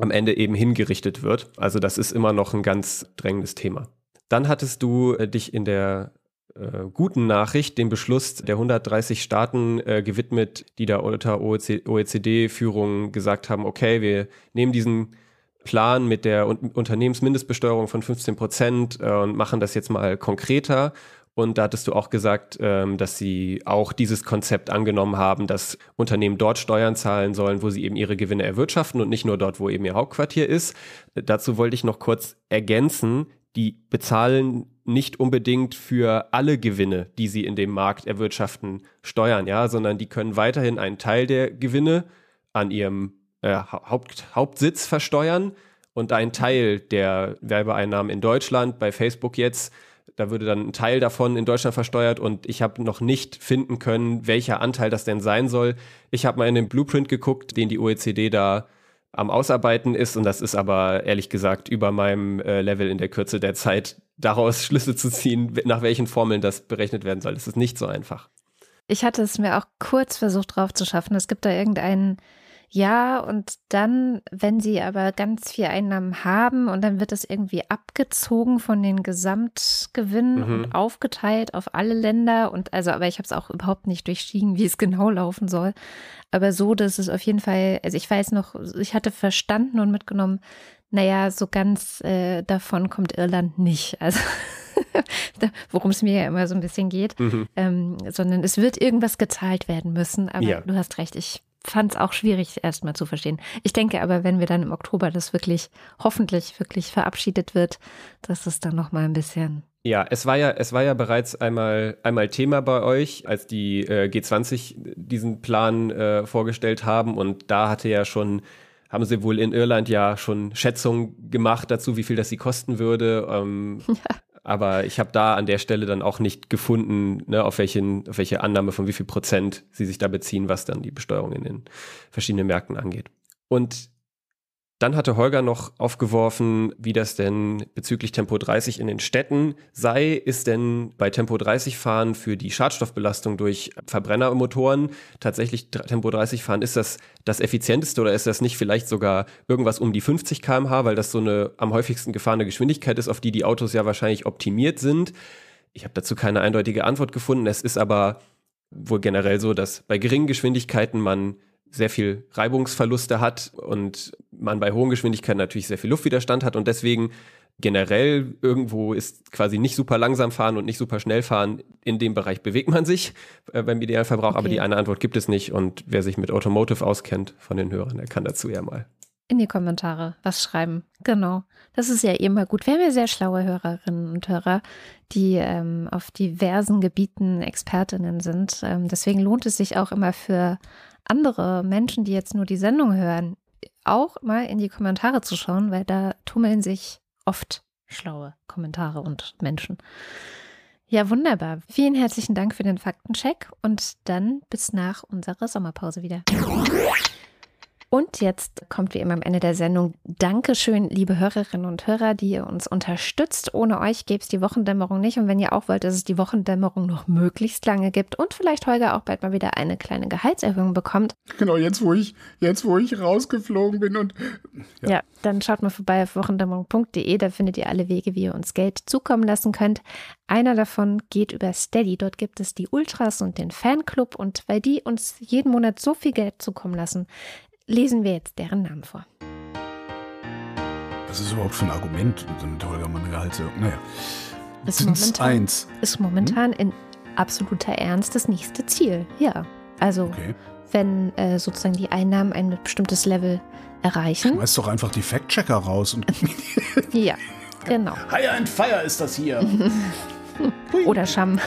Speaker 3: am Ende eben hingerichtet wird. Also das ist immer noch ein ganz drängendes Thema. Dann hattest du äh, dich in der äh, guten Nachricht dem Beschluss der 130 Staaten äh, gewidmet, die da unter OECD-Führung gesagt haben, okay, wir nehmen diesen Plan mit der Unternehmensmindestbesteuerung von 15 Prozent äh, und machen das jetzt mal konkreter und da hattest du auch gesagt, ähm, dass sie auch dieses Konzept angenommen haben, dass Unternehmen dort Steuern zahlen sollen, wo sie eben ihre Gewinne erwirtschaften und nicht nur dort, wo eben ihr Hauptquartier ist. Dazu wollte ich noch kurz ergänzen, die bezahlen nicht unbedingt für alle Gewinne, die sie in dem Markt erwirtschaften, Steuern, ja, sondern die können weiterhin einen Teil der Gewinne an ihrem äh, Haupt, Hauptsitz versteuern und einen Teil der Werbeeinnahmen in Deutschland, bei Facebook jetzt, da würde dann ein Teil davon in Deutschland versteuert und ich habe noch nicht finden können, welcher Anteil das denn sein soll. Ich habe mal in den Blueprint geguckt, den die OECD da am Ausarbeiten ist und das ist aber ehrlich gesagt über meinem äh, Level in der Kürze der Zeit, daraus Schlüsse zu ziehen, nach welchen Formeln das berechnet werden soll. Das ist nicht so einfach.
Speaker 1: Ich hatte es mir auch kurz versucht drauf zu schaffen. Es gibt da irgendeinen Ja, und dann, wenn sie aber ganz viel Einnahmen haben und dann wird das irgendwie abgezogen von den Gesamtgewinnen mhm. und aufgeteilt auf alle Länder und also, aber ich habe es auch überhaupt nicht durchstiegen, wie es genau laufen soll. Aber so, dass es auf jeden Fall, also ich weiß noch, ich hatte verstanden und mitgenommen, naja, so ganz äh, davon kommt Irland nicht. Also worum es mir ja immer so ein bisschen geht, mhm. ähm, sondern es wird irgendwas gezahlt werden müssen. Aber ja. du hast recht, ich fand es auch schwierig erstmal zu verstehen. Ich denke aber, wenn wir dann im Oktober das wirklich, hoffentlich wirklich verabschiedet wird, dass es dann nochmal ein bisschen
Speaker 3: ja, es war ja, es war ja bereits einmal, einmal Thema bei euch, als die äh, G20 diesen Plan äh, vorgestellt haben und da hatte ja schon, haben sie wohl in Irland ja schon Schätzungen gemacht dazu, wie viel das sie kosten würde. Ähm, ja. Aber ich habe da an der Stelle dann auch nicht gefunden, ne, auf, welchen, auf welche Annahme von wie viel Prozent sie sich da beziehen, was dann die Besteuerung in den verschiedenen Märkten angeht. Und dann hatte Holger noch aufgeworfen, wie das denn bezüglich Tempo 30 in den Städten sei. Ist denn bei Tempo 30 fahren für die Schadstoffbelastung durch Verbrennermotoren tatsächlich Tempo 30 fahren? Ist das das effizienteste oder ist das nicht vielleicht sogar irgendwas um die 50 km/h, weil das so eine am häufigsten gefahrene Geschwindigkeit ist, auf die die Autos ja wahrscheinlich optimiert sind? Ich habe dazu keine eindeutige Antwort gefunden. Es ist aber wohl generell so, dass bei geringen Geschwindigkeiten man sehr viel Reibungsverluste hat und man bei hohen Geschwindigkeiten natürlich sehr viel Luftwiderstand hat und deswegen generell irgendwo ist quasi nicht super langsam fahren und nicht super schnell fahren. In dem Bereich bewegt man sich äh, beim Idealverbrauch, okay. aber die eine Antwort gibt es nicht. Und wer sich mit Automotive auskennt von den Hörern, der kann dazu ja mal
Speaker 1: in die Kommentare was schreiben. Genau. Das ist ja immer gut. Wir haben ja sehr schlaue Hörerinnen und Hörer, die ähm, auf diversen Gebieten Expertinnen sind. Ähm, deswegen lohnt es sich auch immer für andere Menschen, die jetzt nur die Sendung hören, auch mal in die Kommentare zu schauen, weil da tummeln sich oft schlaue Kommentare und Menschen. Ja, wunderbar. Vielen herzlichen Dank für den Faktencheck und dann bis nach unserer Sommerpause wieder. Und jetzt kommt wie immer am Ende der Sendung Dankeschön, liebe Hörerinnen und Hörer, die ihr uns unterstützt. Ohne euch gäbe es die Wochendämmerung nicht. Und wenn ihr auch wollt, dass es die Wochendämmerung noch möglichst lange gibt und vielleicht Holger auch bald mal wieder eine kleine Gehaltserhöhung bekommt.
Speaker 2: Genau, jetzt wo ich, jetzt wo ich rausgeflogen bin und.
Speaker 1: Ja, ja dann schaut mal vorbei auf wochendämmerung.de. Da findet ihr alle Wege, wie ihr uns Geld zukommen lassen könnt. Einer davon geht über Steady. Dort gibt es die Ultras und den Fanclub. Und weil die uns jeden Monat so viel Geld zukommen lassen, lesen wir jetzt deren Namen vor.
Speaker 2: Was ist überhaupt für ein Argument mit Holger Mann-Gehaltserhöhung? Naja.
Speaker 1: Ist momentan, eins. ist momentan hm? in absoluter Ernst das nächste Ziel. Ja. Also, okay. wenn äh, sozusagen die Einnahmen ein bestimmtes Level erreichen.
Speaker 2: Schmeiß doch einfach die Fact-Checker raus. Und
Speaker 1: ja, genau.
Speaker 2: Hire and Fire ist das hier.
Speaker 1: Oder Scham.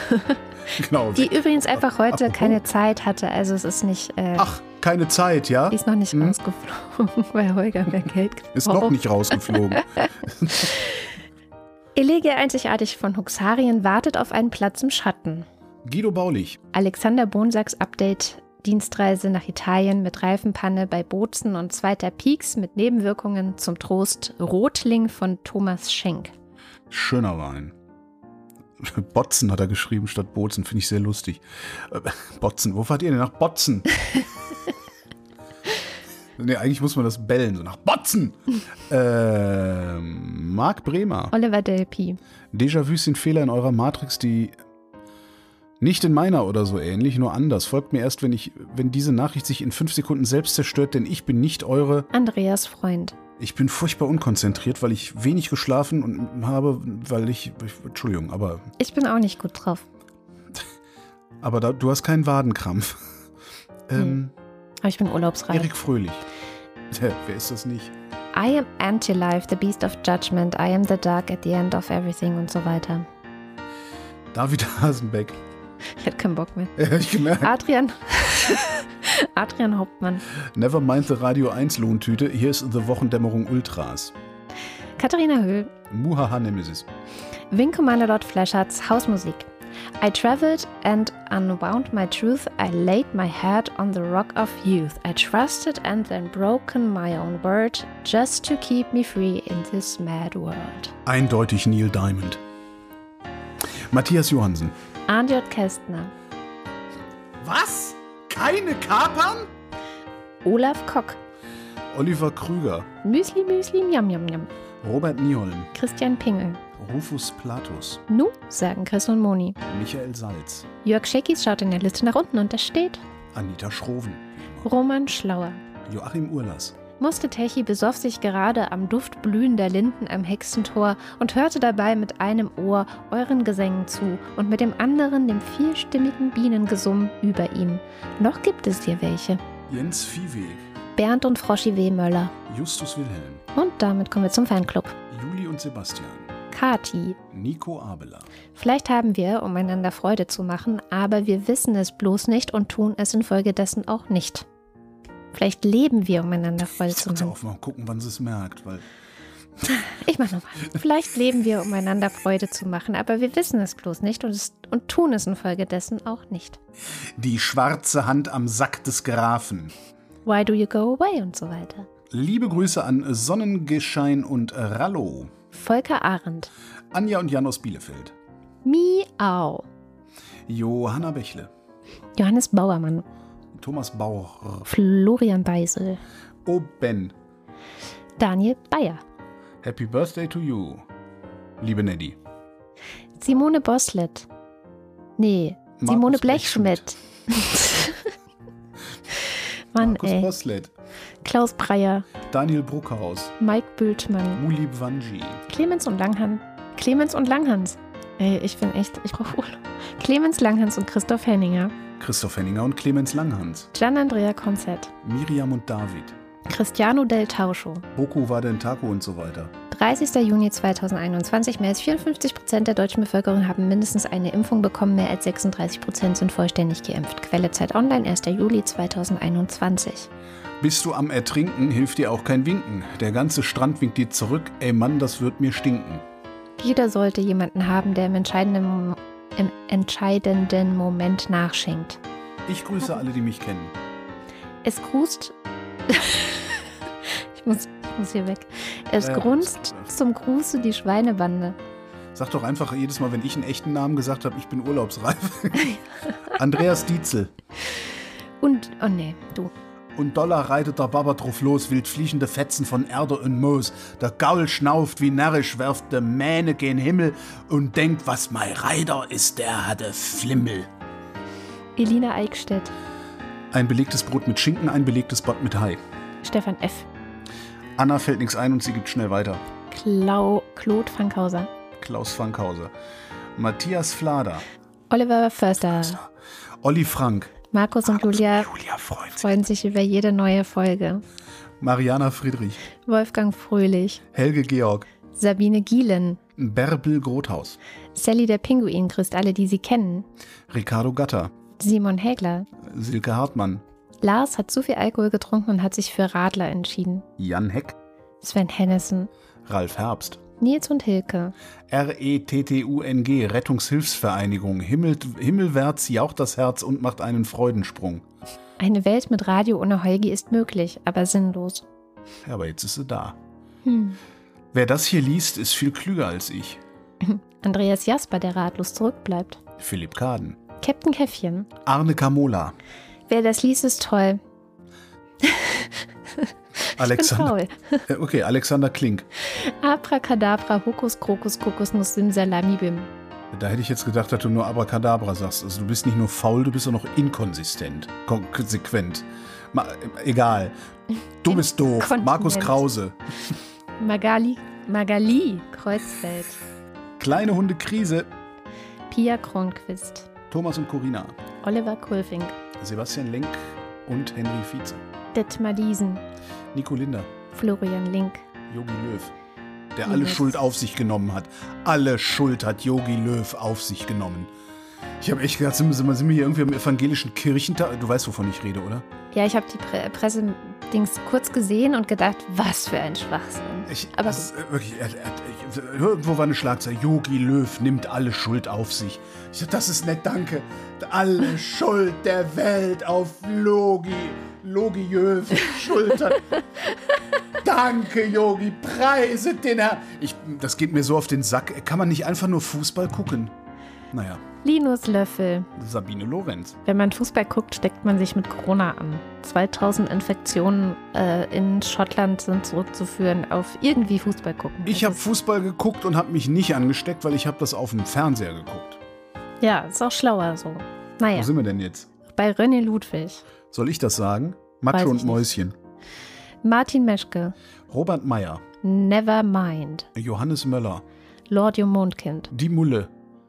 Speaker 1: Genau. Die übrigens einfach heute Apropos. keine Zeit hatte. Also es ist nicht.
Speaker 2: Äh, Ach, keine Zeit, ja?
Speaker 1: Die ist noch nicht hm? rausgeflogen, weil Holger mehr Geld gebraucht.
Speaker 2: Ist noch nicht rausgeflogen.
Speaker 1: Elegie einzigartig von Huxarien wartet auf einen Platz im Schatten.
Speaker 2: Guido Baulich.
Speaker 1: Alexander Bonsacks Update Dienstreise nach Italien mit Reifenpanne bei Bozen und zweiter Peaks mit Nebenwirkungen zum Trost Rotling von Thomas Schenk.
Speaker 2: Schöner Wein. Botzen hat er geschrieben statt Bozen, finde ich sehr lustig. Äh, Botzen, wo fahrt ihr denn nach Botzen? Nee, eigentlich muss man das bellen, so nach Botzen. äh, Marc Bremer.
Speaker 1: Oliver Delpi.
Speaker 2: Déjà-vus sind Fehler in eurer Matrix, die nicht in meiner oder so ähnlich, nur anders. Folgt mir erst, wenn ich, wenn diese Nachricht sich in fünf Sekunden selbst zerstört, denn ich bin nicht eure
Speaker 1: Andreas Freund.
Speaker 2: Ich bin furchtbar unkonzentriert, weil ich wenig geschlafen habe, weil ich, Entschuldigung, aber.
Speaker 1: Ich bin auch nicht gut drauf.
Speaker 2: Aber da, du hast keinen Wadenkrampf.
Speaker 1: Hm. Aber ich bin urlaubsreif.
Speaker 2: Erik Fröhlich. Wer ist das nicht?
Speaker 1: I am Anti-Life, the Beast of Judgment, I am the Dark at the end of everything und so weiter.
Speaker 2: David Hasenbeck.
Speaker 1: Ich hätte keinen Bock mehr.
Speaker 2: Ja, ich gemerkt.
Speaker 1: Adrian. Adrian Hauptmann.
Speaker 2: Never mind the Radio 1 Lohntüte. Hier ist The Wochendämmerung Ultras.
Speaker 1: Katharina Höhl.
Speaker 2: Muhaha Nemesis.
Speaker 1: Wing Commander Lord Fleschards Hausmusik. I traveled and unwound my truth. I laid my head on the rock of youth. I trusted and then broken my own word just to keep me free in this mad world.
Speaker 2: Eindeutig Neil Diamond. Matthias Johansen.
Speaker 1: Arndt Kästner.
Speaker 2: Was? Keine Kapern?
Speaker 1: Olaf Kock.
Speaker 2: Oliver Krüger.
Speaker 1: Müsli, Müsli, Miam, Miam, Miam.
Speaker 2: Robert Nieholm.
Speaker 1: Christian Pingel.
Speaker 2: Rufus Platus.
Speaker 1: Nu, sagen Chris und Moni.
Speaker 2: Michael Salz.
Speaker 1: Jörg Scheckis schaut in der Liste nach unten und da steht
Speaker 2: Anita Schroven.
Speaker 1: Roman Schlauer.
Speaker 2: Joachim Urlas.
Speaker 1: Muste Techi besoff sich gerade am Duft blühender Linden am Hexentor und hörte dabei mit einem Ohr euren Gesängen zu und mit dem anderen dem vielstimmigen Bienengesumm über ihm. Noch gibt es hier welche.
Speaker 2: Jens Viehweg.
Speaker 1: Bernd und Froschi W. Möller.
Speaker 2: Justus Wilhelm.
Speaker 1: Und damit kommen wir zum Fanclub.
Speaker 2: Juli und Sebastian.
Speaker 1: Kati.
Speaker 2: Nico Abela.
Speaker 1: Vielleicht haben wir, um einander Freude zu machen, aber wir wissen es bloß nicht und tun es infolgedessen auch nicht. Vielleicht leben wir, um einander Freude zu machen.
Speaker 2: Auf, mal gucken, wann sie es merkt, weil.
Speaker 1: Ich mach nochmal. Vielleicht leben wir, um einander Freude zu machen, aber wir wissen es bloß nicht und, es, und tun es infolgedessen auch nicht.
Speaker 2: Die schwarze Hand am Sack des Grafen.
Speaker 1: Why do you go away und so weiter.
Speaker 2: Liebe Grüße an Sonnengeschein und Rallo.
Speaker 1: Volker Arendt.
Speaker 2: Anja und Jan aus Bielefeld.
Speaker 1: Miau.
Speaker 2: Johanna Bächle.
Speaker 1: Johannes Bauermann.
Speaker 2: Thomas Bauer.
Speaker 1: Florian Beisel.
Speaker 2: Oh Ben.
Speaker 1: Daniel Bayer.
Speaker 2: Happy Birthday to you. Liebe Neddy.
Speaker 1: Simone Boslett. Nee,
Speaker 2: Markus
Speaker 1: Simone Blechschmidt. Mann,
Speaker 2: Markus
Speaker 1: ey.
Speaker 2: Boslett.
Speaker 1: Klaus Breyer.
Speaker 2: Daniel Bruckhaus.
Speaker 1: Mike Bültmann.
Speaker 2: Mulib Wanji.
Speaker 1: Clemens und Langhans. Clemens und Langhans. Ey, ich bin echt, ich brauche Urlaub. Clemens Langhans und Christoph Henninger.
Speaker 2: Christoph Henninger und Clemens Langhans.
Speaker 1: Gian Andrea Konzett.
Speaker 2: Miriam und David.
Speaker 1: Cristiano del Tauscho.
Speaker 2: Boku war den Taco und so weiter.
Speaker 1: 30. Juni 2021. Mehr als 54 Prozent der deutschen Bevölkerung haben mindestens eine Impfung bekommen. Mehr als 36 Prozent sind vollständig geimpft. Quelle Zeit Online, 1. Juli 2021.
Speaker 2: Bist du am Ertrinken, hilft dir auch kein Winken. Der ganze Strand winkt dir zurück. Ey Mann, das wird mir stinken.
Speaker 1: Jeder sollte jemanden haben, der im entscheidenden, im entscheidenden Moment nachschenkt.
Speaker 2: Ich grüße alle, die mich kennen.
Speaker 1: Es grust. ich, muss, ich muss hier weg. Es
Speaker 2: Ja,
Speaker 1: grunzt zum Gruße die Schweinebande.
Speaker 2: Sag doch einfach jedes Mal, wenn ich einen echten Namen gesagt habe, ich bin urlaubsreif. Andreas Dietzel.
Speaker 1: Und, oh nee, du.
Speaker 2: Und Dollar reitet der Baba drauf los, wild fliegende Fetzen von Erde und Moos. Der Gaul schnauft wie närrisch, werft de Mähne gen Himmel und denkt, was mei Reiter ist, der hatte Flimmel.
Speaker 1: Elina Eickstedt.
Speaker 2: Ein belegtes Brot mit Schinken, ein belegtes Bad mit Hai.
Speaker 1: Stefan F.
Speaker 2: Anna fällt nichts ein und sie gibt schnell weiter.
Speaker 1: Klau, Claude Fankhauser.
Speaker 2: Klaus Fankhauser. Matthias Flader.
Speaker 1: Oliver Förster.
Speaker 2: Olli Frank.
Speaker 1: Markus und Julia
Speaker 2: Julia sich.
Speaker 1: freuen sich über jede neue Folge.
Speaker 2: Mariana Friedrich.
Speaker 1: Wolfgang Fröhlich.
Speaker 2: Helge Georg.
Speaker 1: Sabine Gielen.
Speaker 2: Bärbel Grothaus.
Speaker 1: Sally der Pinguin grüßt alle, die sie kennen.
Speaker 2: Ricardo Gatter.
Speaker 1: Simon Hägler.
Speaker 2: Silke Hartmann.
Speaker 1: Lars hat zu viel Alkohol getrunken und hat sich für Radler entschieden.
Speaker 2: Jan Heck.
Speaker 1: Sven Hennissen.
Speaker 2: Ralf Herbst.
Speaker 1: Nils und Hilke.
Speaker 2: R-E-T-T-U-N-G, Rettungshilfsvereinigung. Himmel, himmelwärts jaucht das Herz und macht einen Freudensprung.
Speaker 1: Eine Welt mit Radio ohne Holgi ist möglich, aber sinnlos.
Speaker 2: Ja, aber jetzt ist sie da.
Speaker 1: Hm.
Speaker 2: Wer das hier liest, ist viel klüger als ich.
Speaker 1: Andreas Jasper, der ratlos zurückbleibt.
Speaker 2: Philipp Kaden.
Speaker 1: Captain Käffchen.
Speaker 2: Arne Kamola.
Speaker 1: Wer das liest, ist toll. Ich bin
Speaker 2: Alexander.
Speaker 1: faul.
Speaker 2: Äh, Okay, Alexander Klink.
Speaker 1: Abracadabra, Hokus, Krokus, Kokosnuss, Simsalamibim.
Speaker 2: Da hätte ich jetzt gedacht, dass du nur Abracadabra sagst. Also du bist nicht nur faul, du bist auch noch inkonsistent. Konsequent. Ma äh, egal. Du bist doof. Markus Krause.
Speaker 1: Magali, Magali Kreuzfeld.
Speaker 2: Kleine Hunde Krise.
Speaker 1: Pia Kronquist.
Speaker 2: Thomas und Corina.
Speaker 1: Oliver Kulfing.
Speaker 2: Sebastian Lenk und Henry Vize.
Speaker 1: Detmar Diesen.
Speaker 2: Nico Linder.
Speaker 1: Florian Link.
Speaker 2: Yogi Löw. Der alle. Schuld auf sich genommen hat. Alle Schuld hat Yogi Löw auf sich genommen. Ich habe echt gedacht, sind wir, sind wir hier irgendwie am evangelischen Kirchentag? Du weißt, wovon ich rede, oder?
Speaker 1: Ja, ich habe die Pre Pressedings kurz gesehen und gedacht, was für ein Schwachsinn.
Speaker 2: Ich,
Speaker 1: Aber
Speaker 2: das ist, äh, wirklich, er, er, ich, irgendwo war eine Schlagzeile. Yogi Löw nimmt alle Schuld auf sich. Ich dachte, das ist nett, danke. Alle Schuld der Welt auf Logi. Logi Löw Schultern. danke, Yogi. Preiset den Herrn. Ich, das geht mir so auf den Sack. Kann man nicht einfach nur Fußball gucken? Naja.
Speaker 1: Linus Löffel.
Speaker 2: Sabine Lorenz.
Speaker 1: Wenn man Fußball guckt, steckt man sich mit Corona an. 2000 Infektionen äh, in Schottland sind zurückzuführen auf irgendwie Fußball gucken.
Speaker 2: Ich habe Fußball geguckt und habe mich nicht angesteckt, weil ich habe das auf dem Fernseher geguckt.
Speaker 1: Ja, ist auch schlauer so. Naja.
Speaker 2: Wo sind wir denn jetzt?
Speaker 1: Bei René Ludwig.
Speaker 2: Soll ich das sagen? Macho und Mäuschen.
Speaker 1: Martin Meschke.
Speaker 2: Robert Meyer.
Speaker 1: Nevermind.
Speaker 2: Johannes Möller.
Speaker 1: Lord Mondkind.
Speaker 2: Die Mulle.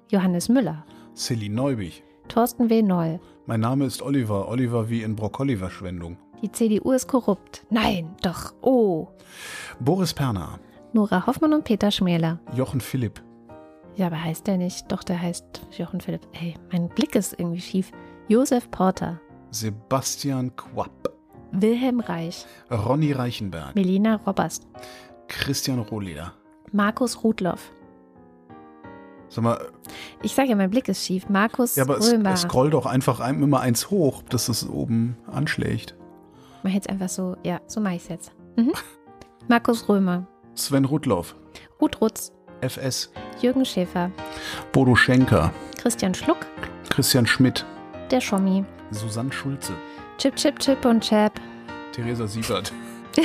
Speaker 1: Johannes Müller.
Speaker 2: Celine Neubig.
Speaker 1: Thorsten W. Noll.
Speaker 2: Mein Name ist Oliver. Oliver wie in Brokkoli-Verschwendung.
Speaker 1: Die CDU ist korrupt. Nein, doch. Oh.
Speaker 2: Boris Perner.
Speaker 1: Nora Hoffmann und Peter Schmäler.
Speaker 2: Jochen Philipp.
Speaker 1: Ja, aber heißt der nicht? Doch, der heißt Jochen Philipp. Ey, mein Blick ist irgendwie schief. Josef Porter.
Speaker 2: Sebastian Quapp.
Speaker 1: Wilhelm Reich.
Speaker 2: Ronny Reichenberg.
Speaker 1: Melina Robberst.
Speaker 2: Christian Rohleder.
Speaker 1: Markus Rudloff.
Speaker 2: Sag mal.
Speaker 1: Ich sage ja, mein Blick ist schief. Markus
Speaker 2: ja, aber
Speaker 1: Römer.
Speaker 2: Es, scroll doch einfach immer eins hoch, dass es oben anschlägt.
Speaker 1: Mach jetzt einfach so, ja, so mache ich es jetzt. Mhm. Markus Römer.
Speaker 2: Sven Rudloff.
Speaker 1: Ruth Rutz.
Speaker 2: FS.
Speaker 1: Jürgen Schäfer.
Speaker 2: Bodo Schenker.
Speaker 1: Christian Schluck.
Speaker 2: Christian Schmidt.
Speaker 1: Der Schommi.
Speaker 2: Susanne Schulze.
Speaker 1: Chip, Chip, Chip und Chap.
Speaker 2: Theresa Siebert.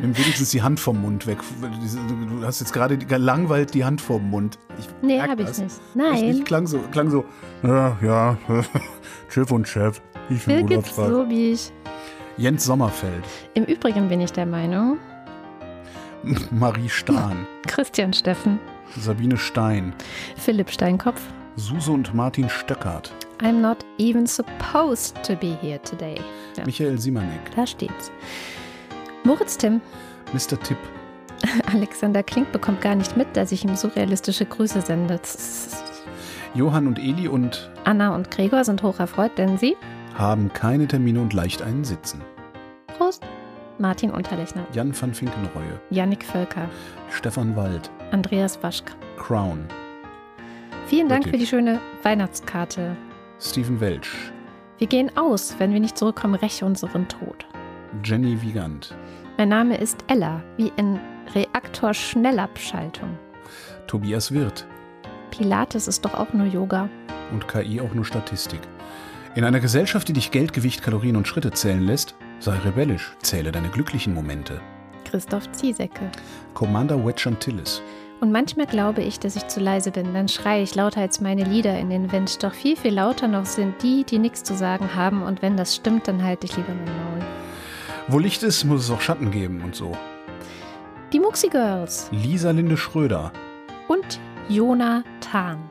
Speaker 2: Nimm wenigstens die Hand vom Mund weg. Du hast jetzt gerade langweilt die Hand vom Mund.
Speaker 1: Ich nee, habe ich nicht. Nein.
Speaker 2: Ich klang so, klang so, ja, ja, Chip und Chef.
Speaker 1: Ich bin so wie ich.
Speaker 2: Jens Sommerfeld.
Speaker 1: Im Übrigen bin ich der Meinung.
Speaker 2: Marie Stahn.
Speaker 1: Christian Steffen.
Speaker 2: Sabine Stein.
Speaker 1: Philipp Steinkopf.
Speaker 2: Suse und Martin Stöckert.
Speaker 1: I'm not even supposed to be here today.
Speaker 2: Ja. Michael Simanek.
Speaker 1: Da steht's. Moritz Tim.
Speaker 2: Mr. Tipp.
Speaker 1: Alexander Klink bekommt gar nicht mit, dass ich ihm surrealistische Grüße sende.
Speaker 2: Johann und Eli und
Speaker 1: Anna und Gregor sind hoch erfreut, denn sie
Speaker 2: haben keine Termine und leicht einen Sitzen.
Speaker 1: Prost. Martin Unterlechner.
Speaker 2: Jan van Finkenreue.
Speaker 1: Yannick Völker.
Speaker 2: Stefan Wald.
Speaker 1: Andreas Waschk.
Speaker 2: Crown.
Speaker 1: Vielen Dank British. für die schöne Weihnachtskarte.
Speaker 2: Steven Welch.
Speaker 1: Wir gehen aus, wenn wir nicht zurückkommen, räche unseren Tod.
Speaker 2: Jenny Wiegand.
Speaker 1: Mein Name ist Ella, wie in Reaktor-Schnellabschaltung.
Speaker 2: Tobias Wirth.
Speaker 1: Pilates ist doch auch nur Yoga.
Speaker 2: Und KI auch nur Statistik. In einer Gesellschaft, die dich Geld, Gewicht, Kalorien und Schritte zählen lässt, sei rebellisch, zähle deine glücklichen Momente.
Speaker 1: Christoph Ziesecke.
Speaker 2: Commander Wedge Antilles.
Speaker 1: Und manchmal glaube ich, dass ich zu leise bin. Dann schreie ich lauter als meine Lieder in den Wind. Doch viel, viel lauter noch sind die, die nichts zu sagen haben. Und wenn das stimmt, dann halte ich lieber mein Maul.
Speaker 2: Wo Licht ist, muss es auch Schatten geben und so.
Speaker 1: Die Muxi Girls.
Speaker 2: Lisa Linde Schröder.
Speaker 1: Und Jona Tahn.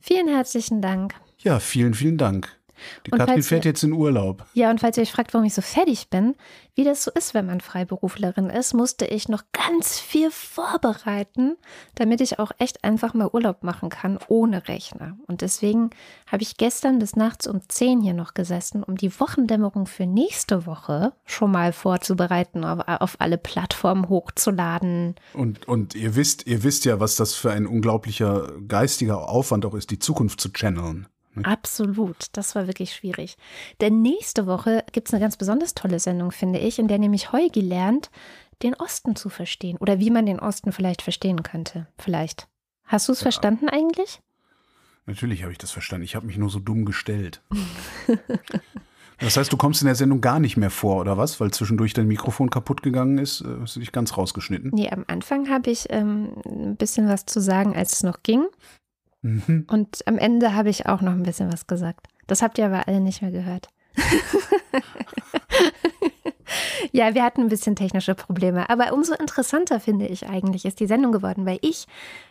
Speaker 1: Vielen herzlichen Dank.
Speaker 2: Ja, vielen, vielen Dank. Die Katrin fährt jetzt in Urlaub.
Speaker 1: Ja, und falls ihr euch fragt, warum ich so fertig bin, wie das so ist, wenn man Freiberuflerin ist, musste ich noch ganz viel vorbereiten, damit ich auch echt einfach mal Urlaub machen kann ohne Rechner. Und deswegen habe ich gestern bis nachts um 10 hier noch gesessen, um die Wochendämmerung für nächste Woche schon mal vorzubereiten, auf, auf alle Plattformen hochzuladen.
Speaker 2: Und, und ihr wisst, ihr wisst ja, was das für ein unglaublicher geistiger Aufwand auch ist, die Zukunft zu channeln.
Speaker 1: Hm. Absolut, das war wirklich schwierig. Denn nächste Woche gibt es eine ganz besonders tolle Sendung, finde ich, in der nämlich Heugi lernt, den Osten zu verstehen oder wie man den Osten vielleicht verstehen könnte. Vielleicht. Hast du es ja. verstanden eigentlich?
Speaker 2: Natürlich habe ich das verstanden. Ich habe mich nur so dumm gestellt. das heißt, du kommst in der Sendung gar nicht mehr vor, oder was? Weil zwischendurch dein Mikrofon kaputt gegangen ist, äh, hast du dich ganz rausgeschnitten?
Speaker 1: Nee, am Anfang habe ich ähm, ein bisschen was zu sagen, als es noch ging. Mhm. Und am Ende habe ich auch noch ein bisschen was gesagt. Das habt ihr aber alle nicht mehr gehört. ja, wir hatten ein bisschen technische Probleme. Aber umso interessanter finde ich eigentlich ist die Sendung geworden, weil ich,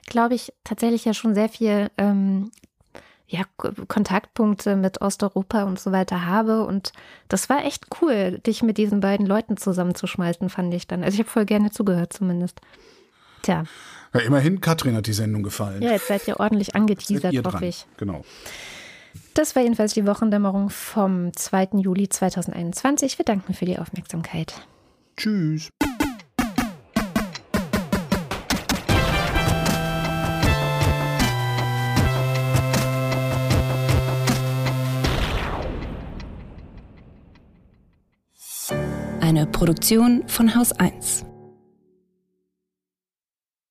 Speaker 1: glaube ich, tatsächlich ja schon sehr viel ähm, ja, Kontaktpunkte mit Osteuropa und so weiter habe. Und das war echt cool, dich mit diesen beiden Leuten zusammenzuschmeißen, fand ich dann. Also ich habe voll gerne zugehört zumindest. Tja.
Speaker 2: Ja, immerhin, Katrin hat die Sendung gefallen.
Speaker 1: Ja, jetzt seid ihr ordentlich angeteasert, hoffe ich.
Speaker 2: Genau.
Speaker 1: Das war jedenfalls die Wochendämmerung vom 2. Juli 2021. Wir danken für die Aufmerksamkeit.
Speaker 2: Tschüss.
Speaker 4: Eine Produktion von Haus 1.